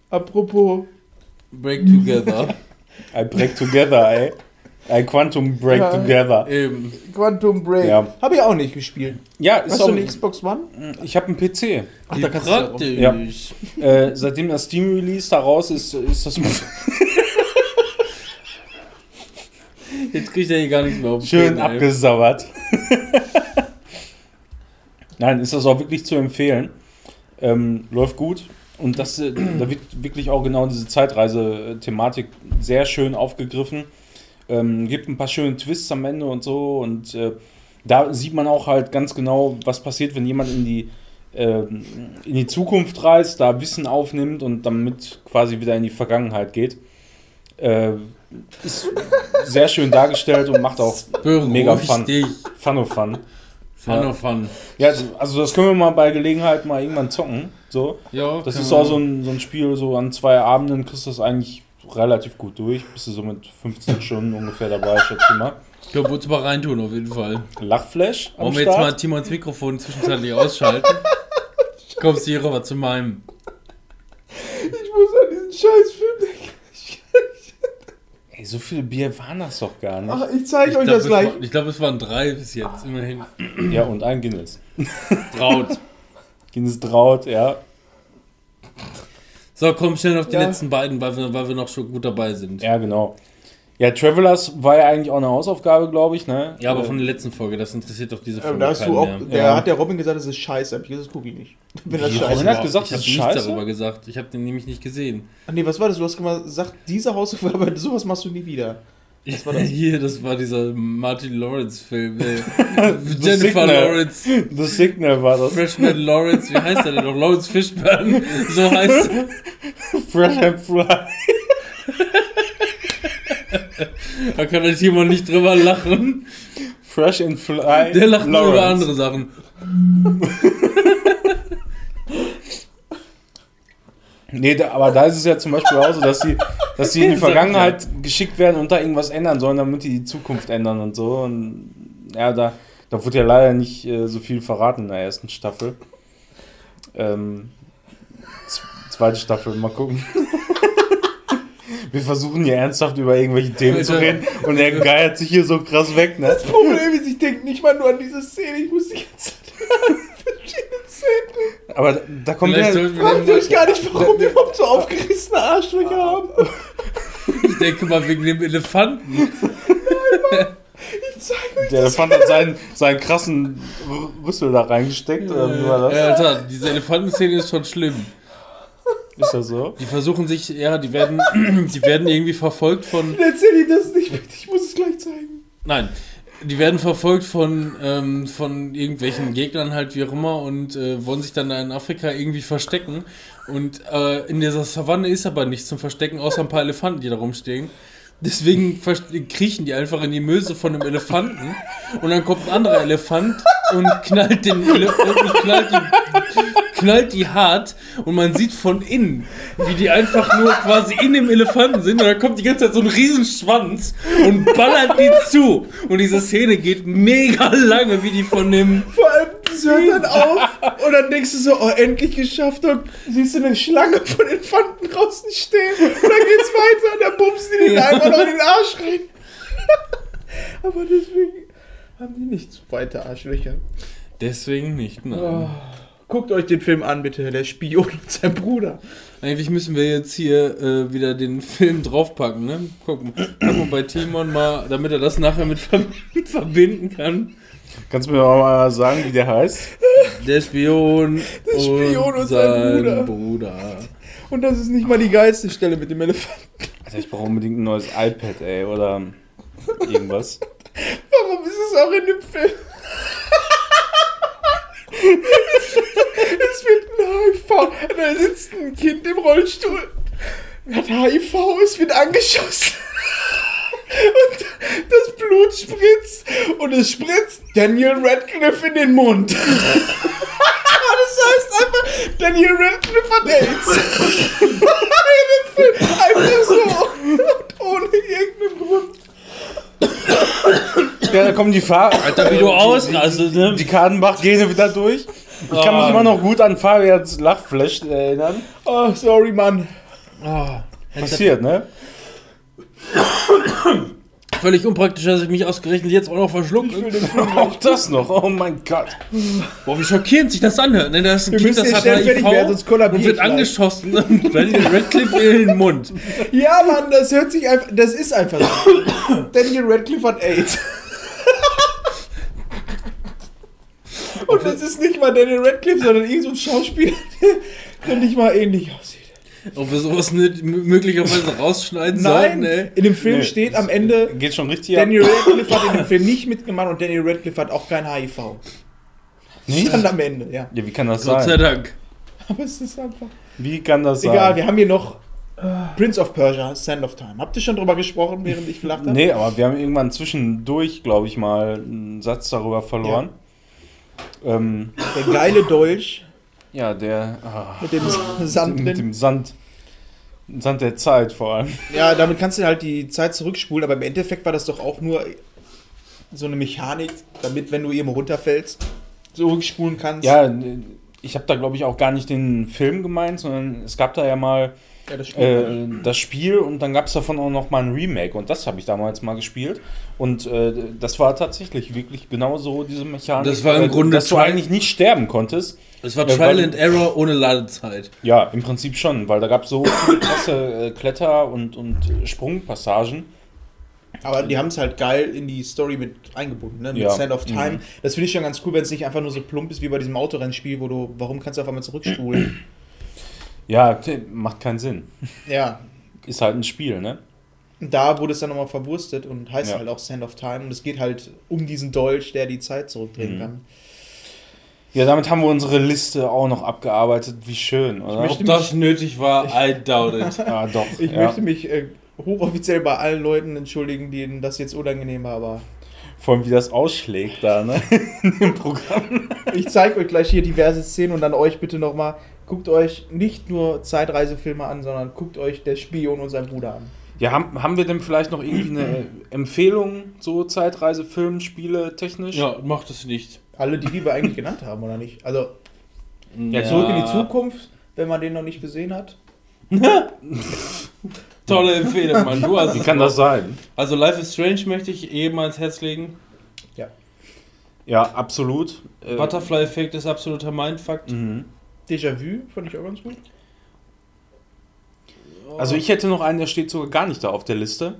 Apropos. Break Together. [LAUGHS] I break together, ey. I Quantum Break Ja. Together. Eben. Quantum Break. Ja. Habe ich auch nicht gespielt. Ja, ist Hast auch, du eine Xbox One? ich habe einen PC. Ach, Wie da kannst du ja praktisch. Äh, seitdem das Steam Release da raus ist, ist das Jetzt kriegt er hier gar nichts mehr auf schön ey. abgesauert. Nein, ist das auch wirklich zu empfehlen. Ähm, läuft gut. Und das, äh, da wird wirklich auch genau diese Zeitreise-Thematik sehr schön aufgegriffen. Ähm, gibt ein paar schöne Twists am Ende und so. Und äh, da sieht man auch halt ganz genau, was passiert, wenn jemand in die, ähm, in die Zukunft reist, da Wissen aufnimmt und damit quasi wieder in die Vergangenheit geht. Äh, ist sehr schön dargestellt und macht auch Beruhig Mega Fun. dich. Fun of Fun. Fun Ja. of Fun. Ja, also das können wir mal bei Gelegenheit mal irgendwann zocken. So. Ja, Das ist auch so ein, so ein Spiel, so an zwei Abenden kriegst du das eigentlich relativ gut durch. Bist du so mit 15 Stunden ungefähr dabei, schätze ich mal. Ich glaube, du mal reintun, auf jeden Fall. Lachflash Wollen wir jetzt mal. Timons Mikrofon zwischenzeitlich ausschalten? [LAUGHS] Kommst du hier rüber zu meinem. Ich muss an diesen scheiß Film. Ey, so viele Bier waren das doch gar nicht. Ach, ich zeige euch glaube, das gleich. war- ich glaub, es waren drei bis jetzt, immerhin. Ja, und ein Guinness. [LAUGHS] Traut. Guinness Traut, ja. So, komm schnell auf die Ja. letzten beiden, weil wir, weil wir noch schon gut dabei sind. Ja, genau. Ja, Travelers war ja eigentlich auch eine Hausaufgabe, glaube ich, ne? Ja, aber Äh, von der letzten Folge, das interessiert doch diese Folge. Da hast du auch, mehr. der Ja. hat der Robin gesagt, das ist scheiße. Hab ich gesagt, das gucke ich nicht. [LAUGHS] Wenn das Wie, scheiße Robin hat gesagt, Ich das habe ist nichts scheiße. darüber gesagt. Ich habe den nämlich nicht gesehen. Ach nee, was war das? Du hast gesagt, diese Hausaufgabe, [LAUGHS] sowas machst du nie wieder. Was war das? [LAUGHS] Hier, das war dieser Martin Lawrence-Film. Äh, The Jennifer Signal. Lawrence, The Signal war das. Freshman Lawrence, wie heißt er denn noch? Lawrence Fishburne, so heißt er. Fresh and Fly. Da kann der Timon nicht drüber lachen. Fresh and Fly. Der lacht nur über Lawrence. andere Sachen. [LAUGHS] Nee, da, aber da ist es ja zum Beispiel auch so, dass sie, dass sie in die [LAUGHS] Vergangenheit geschickt werden und da irgendwas ändern sollen, damit die die Zukunft ändern und so. Und ja, da, da wurde ja leider nicht äh, so viel verraten in der ersten Staffel. Ähm, zweite Staffel, mal gucken. [LAUGHS] Wir versuchen hier ernsthaft über irgendwelche Themen zu reden und er geiert sich hier so krass weg, ne? Das Problem ist, ich denke nicht mal nur an diese Szene. Ich muss die ganze Zeit an verschiedene Szenen. Aber da, kommt Vielleicht ja, den euch gar nicht, warum wir überhaupt so aufgerissene Arschlöcher haben. Ich denke mal wegen dem Elefanten. Ich der Elefant hat seinen, seinen krassen Rüssel da reingesteckt, oder wie war das? Ja, Alter, diese Elefantenszene ist schon schlimm. Ist das so? Die versuchen sich, ja, die werden, [CLEARS THROAT] die werden irgendwie verfolgt von, [LAUGHS] Erzähl ihm das nicht bitte, ich muss es gleich zeigen. nein, die werden verfolgt von, ähm, von irgendwelchen Gegnern halt wie auch immer und äh, wollen sich dann da in Afrika irgendwie verstecken. Und äh, in dieser Savanne ist aber nichts zum Verstecken, außer ein paar Elefanten, die da rumstehen. Deswegen kriechen die einfach in die Möse von einem Elefanten und dann kommt ein anderer Elefant und knallt den Ele und knallt die, knallt die hart und man sieht von innen, wie die einfach nur quasi in dem Elefanten sind und dann kommt die ganze Zeit so ein Riesenschwanz und ballert die zu und diese Szene geht mega lange, wie die von dem Vor allem, das hört dann auf und dann denkst du so, oh, endlich geschafft und siehst du eine Schlange von Elefanten draußen stehen und dann geht's weiter und dann bumsen die den Ja. einfach noch in den Arsch rein. [LAUGHS] Aber deswegen haben die nicht so weite Arschlöcher. deswegen nicht. Nein. Oh. Guckt euch den Film an, bitte, der Spion und sein Bruder. Eigentlich müssen wir jetzt hier äh, wieder den Film draufpacken, ne? Guck mal, guck mal bei Timon mal, damit er das nachher mit ver [LAUGHS] verbinden kann. Kannst du mir auch mal sagen, wie der heißt? Der Spion, Der Spion und sein Bruder. Und das ist nicht mal die geilste Stelle mit dem Elefanten. Alter, ich brauche unbedingt ein neues iPad, ey, oder irgendwas. Warum ist es auch in dem Film? Es wird ein HIV. Da sitzt ein Kind im Rollstuhl. Hat HIV, es wird angeschossen. Und das Blut spritzt. Und es spritzt Daniel Radcliffe in den Mund. Das heißt einfach, Daniel Radcliffe hat AIDS. in dem Film. Einfach so. Und ohne irgendeinen Grund. Ja, da kommen die Fahrer. Alter, wie du ausrastest, ne? Die Kadenbach-Gene wieder durch. Ich kann mich Ah. immer noch gut an Fabians Lachflash erinnern. Oh, sorry, Mann. Ah, Passiert, ne? Völlig unpraktisch, dass ich mich ausgerechnet jetzt auch noch verschluckt. [LAUGHS] Auch das noch, oh mein Gott. Boah, wie schockierend sich das anhört. Ne? Das ist ein Wir Kind, müssen das jetzt hat schnell fertig HIV werden, sonst und wird angeschossen und [LAUGHS] Daniel Radcliffe in den Mund. Ja, Mann, das hört sich einfach. Das ist einfach so. Daniel Radcliffe hat AIDS. Und das ist nicht mal Daniel Radcliffe, sondern irgend so ein Schauspieler, [LAUGHS] der nicht mal ähnlich aussieht. Ob wir sowas nicht möglicherweise rausschneiden Nein, sollten, ey. in dem Film Nee, steht am Ende, Geht schon richtig ab. Daniel Radcliffe hat in dem Film nicht mitgemacht und Daniel Radcliffe hat auch kein HIV. Nicht? Stand am Ende, ja. Ja, wie kann das Gott sei sein? Dank. Aber es ist einfach. Wie kann das sein? Egal, wir haben hier noch Prince of Persia, Sand of Time. Habt ihr schon drüber gesprochen, während ich gelacht habe? Nee, aber wir haben irgendwann zwischendurch, glaube ich, mal einen Satz darüber verloren. Ähm, Der geile Dolch ja, der ah, mit dem Sand mit drin. dem Sand. Sand der Zeit vor allem. Ja, damit kannst du halt die Zeit zurückspulen, aber im Endeffekt war das doch auch nur so eine Mechanik, damit, wenn du eben runterfällst, zurückspulen kannst. Ja, ich habe da, glaube ich, auch gar nicht den Film gemeint, sondern es gab da ja mal Ja, das Spiel. äh, das Spiel und dann gab es davon auch noch mal ein Remake und das habe ich damals mal gespielt und äh, das war tatsächlich wirklich genau so diese Mechanik. Das war im äh, Grunde dass du eigentlich nicht sterben konntest. Es war Ja, Trial weil- and Error ohne Ladezeit. Ja, im Prinzip schon, weil da gab es so viele krasse äh, Kletter- und, und Sprungpassagen. aber die haben es halt geil in die Story mit eingebunden, ne? Mit Ja. Sand of Time. Mhm. Das finde ich schon ganz cool, wenn es nicht einfach nur so plump ist wie bei diesem Autorennspiel, wo du, warum kannst du auf einmal zurückspulen? Ja, macht keinen Sinn. ja. Ist halt ein Spiel, ne? Da wurde es dann nochmal verwurstet und heißt Ja. halt auch Sand of Time. Und es geht halt um diesen Dolch, der die Zeit zurückdrehen Mhm. kann. Ja, damit haben wir unsere Liste auch noch abgearbeitet. Wie schön, oder? Ob das nötig war, I doubt it. ja, [LAUGHS] doch. Ich ja. möchte mich äh, hochoffiziell bei allen Leuten entschuldigen, denen das jetzt unangenehm war, aber Vor allem, wie das ausschlägt da, ne? [LAUGHS] In dem Programm. ich zeige euch gleich hier diverse Szenen und dann euch bitte nochmal, guckt euch nicht nur Zeitreisefilme an, sondern guckt euch Der Spion und sein Bruder an. Ja, haben, haben wir denn vielleicht noch irgendwie eine Empfehlung, so Zeitreisefilm, Spiele, technisch? Ja, macht es nicht. Alle, die, die wir eigentlich genannt haben, oder nicht? Also, Ja, zurück in die Zukunft, wenn man den noch nicht gesehen hat. [LAUGHS] Tolle Empfehlung, Mann. Du hast Wie kann das sein? Also Life is Strange möchte ich eben ans Herz legen. Ja, absolut. Äh, Butterfly-Effekt ist absoluter Mindfuck. mhm. Déjà-vu fand ich auch ganz gut. Also ich hätte noch einen, der steht sogar gar nicht da auf der Liste.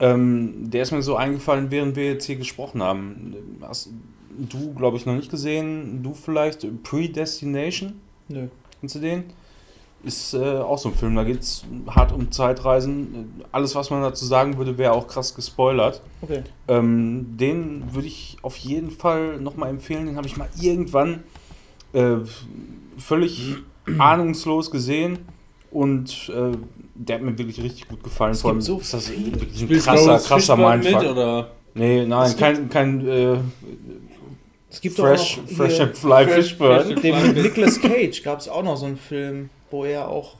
Ähm, der ist mir so eingefallen, während wir jetzt hier gesprochen haben. Hast du, glaube ich, noch nicht gesehen. Du vielleicht. Predestination. Nö. Kennst du den? Ist äh, auch so ein Film, da geht es hart um Zeitreisen. Alles, was man dazu sagen würde, wäre auch krass gespoilert. Okay. Ähm, den würde ich auf jeden Fall nochmal empfehlen. Den habe ich mal irgendwann äh, völlig [CLEARS THROAT] ahnungslos gesehen und äh, der hat mir wirklich richtig gut gefallen. Es Vor allem so ist das wirklich ein krasser, krasser Mindfuck. mit oder? Nee, nein, Es kein, kein äh, Es gibt Fresh, auch noch Fresh and Fly Fresh- Fishburne. Fresh- Dem mit Nicolas Cage gab es auch noch so einen Film, wo er auch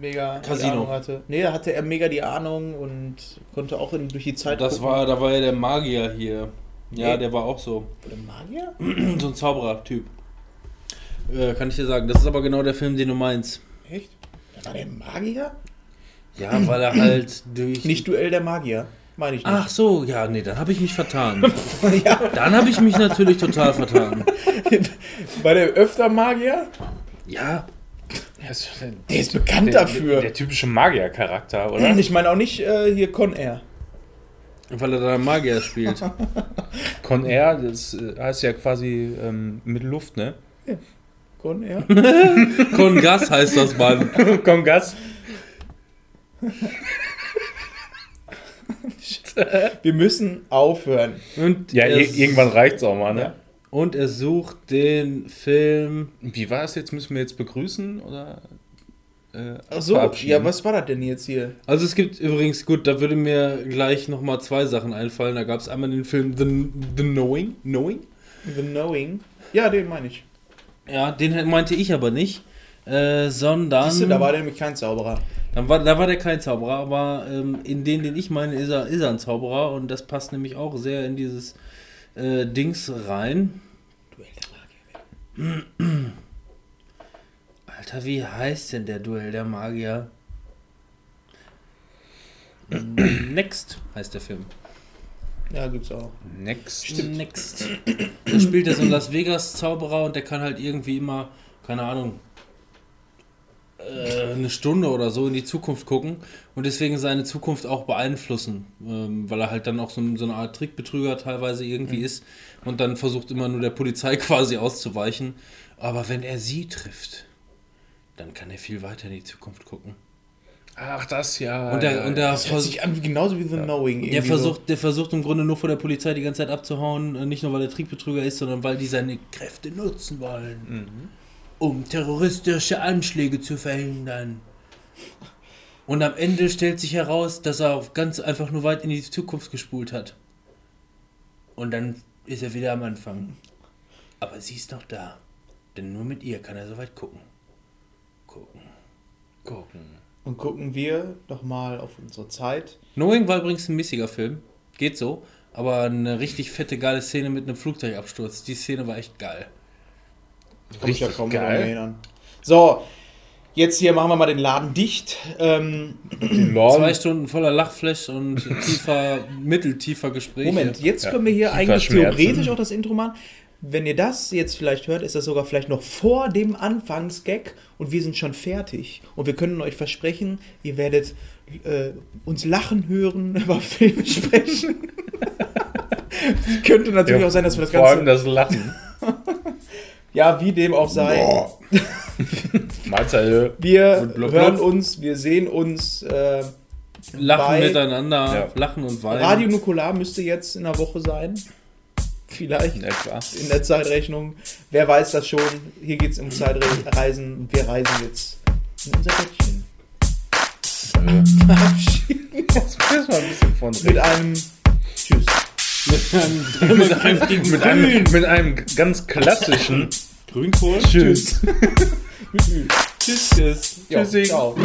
mega die Casino. Ahnung hatte. Nee, da hatte er mega die Ahnung und konnte auch in, durch die Zeit Das gucken. war, da war ja der Magier hier. Ja, Nee. der war auch so. Der Magier? [CLEARS THROAT] So ein Zauberer-Typ. Äh, kann ich dir sagen. Das ist aber genau der Film, den du meinst. Echt? Der war der Magier? Ja, weil er halt durch. Nicht Duell der Magier, meine ich nicht. Ach so, ja, nee, dann habe ich mich vertan. [LAUGHS] ja, Dann habe ich mich natürlich total vertan. [LAUGHS] war der öfter Magier? Ja, Der ist bekannt der, dafür. Der, der typische Magier-Charakter, oder? ich meine auch nicht äh, hier Con Air. weil er da Magier spielt. [LAUGHS] Con Air, das äh, heißt ja quasi ähm, mit Luft, ne? Con Air? [LAUGHS] Con Gas heißt das, Mann. [LAUGHS] Con Gas. Wir müssen aufhören. Und Ja, ir irgendwann reicht's auch mal, ne? Ja. Und er sucht den Film. Wie war es jetzt? Müssen wir jetzt begrüßen oder? Äh, Ach so, ja, was war das denn jetzt hier? Also es gibt übrigens, gut, da würde mir gleich nochmal zwei Sachen einfallen. Da gab es einmal den Film The, The Knowing. Knowing? The Knowing. Ja, den meine ich. Ja, den meinte ich aber nicht. Äh, sondern. Siehst du, da war der nämlich kein Zauberer. Dann war, da war der kein Zauberer, aber ähm, in den, den ich meine, ist er, ist er ein Zauberer und das passt nämlich auch sehr in dieses äh, Dings rein. [CLEARS THROAT] Alter, wie heißt denn der Duell der Magier? [CLEARS THROAT] Next heißt der Film. Ja, gibt's auch. Next. Next. [CLEARS THROAT] Da spielt er so einen Las Vegas Zauberer und der kann halt irgendwie immer, keine Ahnung, äh, eine Stunde oder so in die Zukunft gucken und deswegen seine Zukunft auch beeinflussen, ähm, weil er halt dann auch so, so eine Art Trickbetrüger teilweise irgendwie ist und dann versucht immer nur der Polizei [LAUGHS] quasi auszuweichen. Aber wenn er sie trifft, dann kann er viel weiter in die Zukunft gucken. Ach, das ja. Und der, und der, Das hört sich an wie- genauso wie The Knowing. der, versucht, der versucht im Grunde nur vor der Polizei die ganze Zeit abzuhauen, äh, nicht nur weil er Trickbetrüger ist, sondern weil die seine Kräfte nutzen wollen, um terroristische Anschläge zu verhindern. Und am Ende stellt sich heraus, dass er ganz einfach nur weit in die Zukunft gespult hat. Und dann ist er wieder am Anfang. Aber sie ist noch da. Denn nur mit ihr kann er so weit gucken. Gucken. gucken. Und gucken wir doch mal auf unsere Zeit. Knowing war übrigens ein missiger Film. Geht so. Aber eine richtig fette, geile Szene mit einem Flugzeugabsturz. Die Szene war echt geil. Kann mich ja kaum geil. daran erinnern. So, jetzt hier machen wir mal den Laden dicht. Ähm, [CLEARS THROAT] Zwei Stunden voller Lachflash und tiefer, mitteltiefer Gespräche. Moment, jetzt Ja, können wir hier eigentlich theoretisch auch das Intro machen. Wenn ihr das jetzt vielleicht hört, ist das sogar vielleicht noch vor dem Anfangsgag und wir sind schon fertig. Und wir können euch versprechen, ihr werdet äh, uns lachen hören, [LAUGHS] über Filme sprechen. [LAUGHS] Könnte natürlich auch sein, dass wir das Vor allem Ganze. das Lachen. [LAUGHS] Ja, wie dem auch sei. Mahlzeit. Wir Blub, blub. hören uns, wir sehen uns. Äh, Lachen miteinander, Ja. lachen und weinen. Radio Nukular müsste jetzt in der Woche sein. Vielleicht. In etwa. in der Zeitrechnung. Wer weiß das schon? Hier geht es um Zeitreisen. Wir reisen jetzt in unser Bettchen. Verabschieden Das müssen wir ein bisschen von mit einem Tschüss. mit einem dreimal [LAUGHS] kräftigen mit einem, [LAUGHS] mit einem ganz klassischen Grünkohl. Tschüss. Tschüss. [LAUGHS] Tschüss. tschüss. Tschüssi. ciao.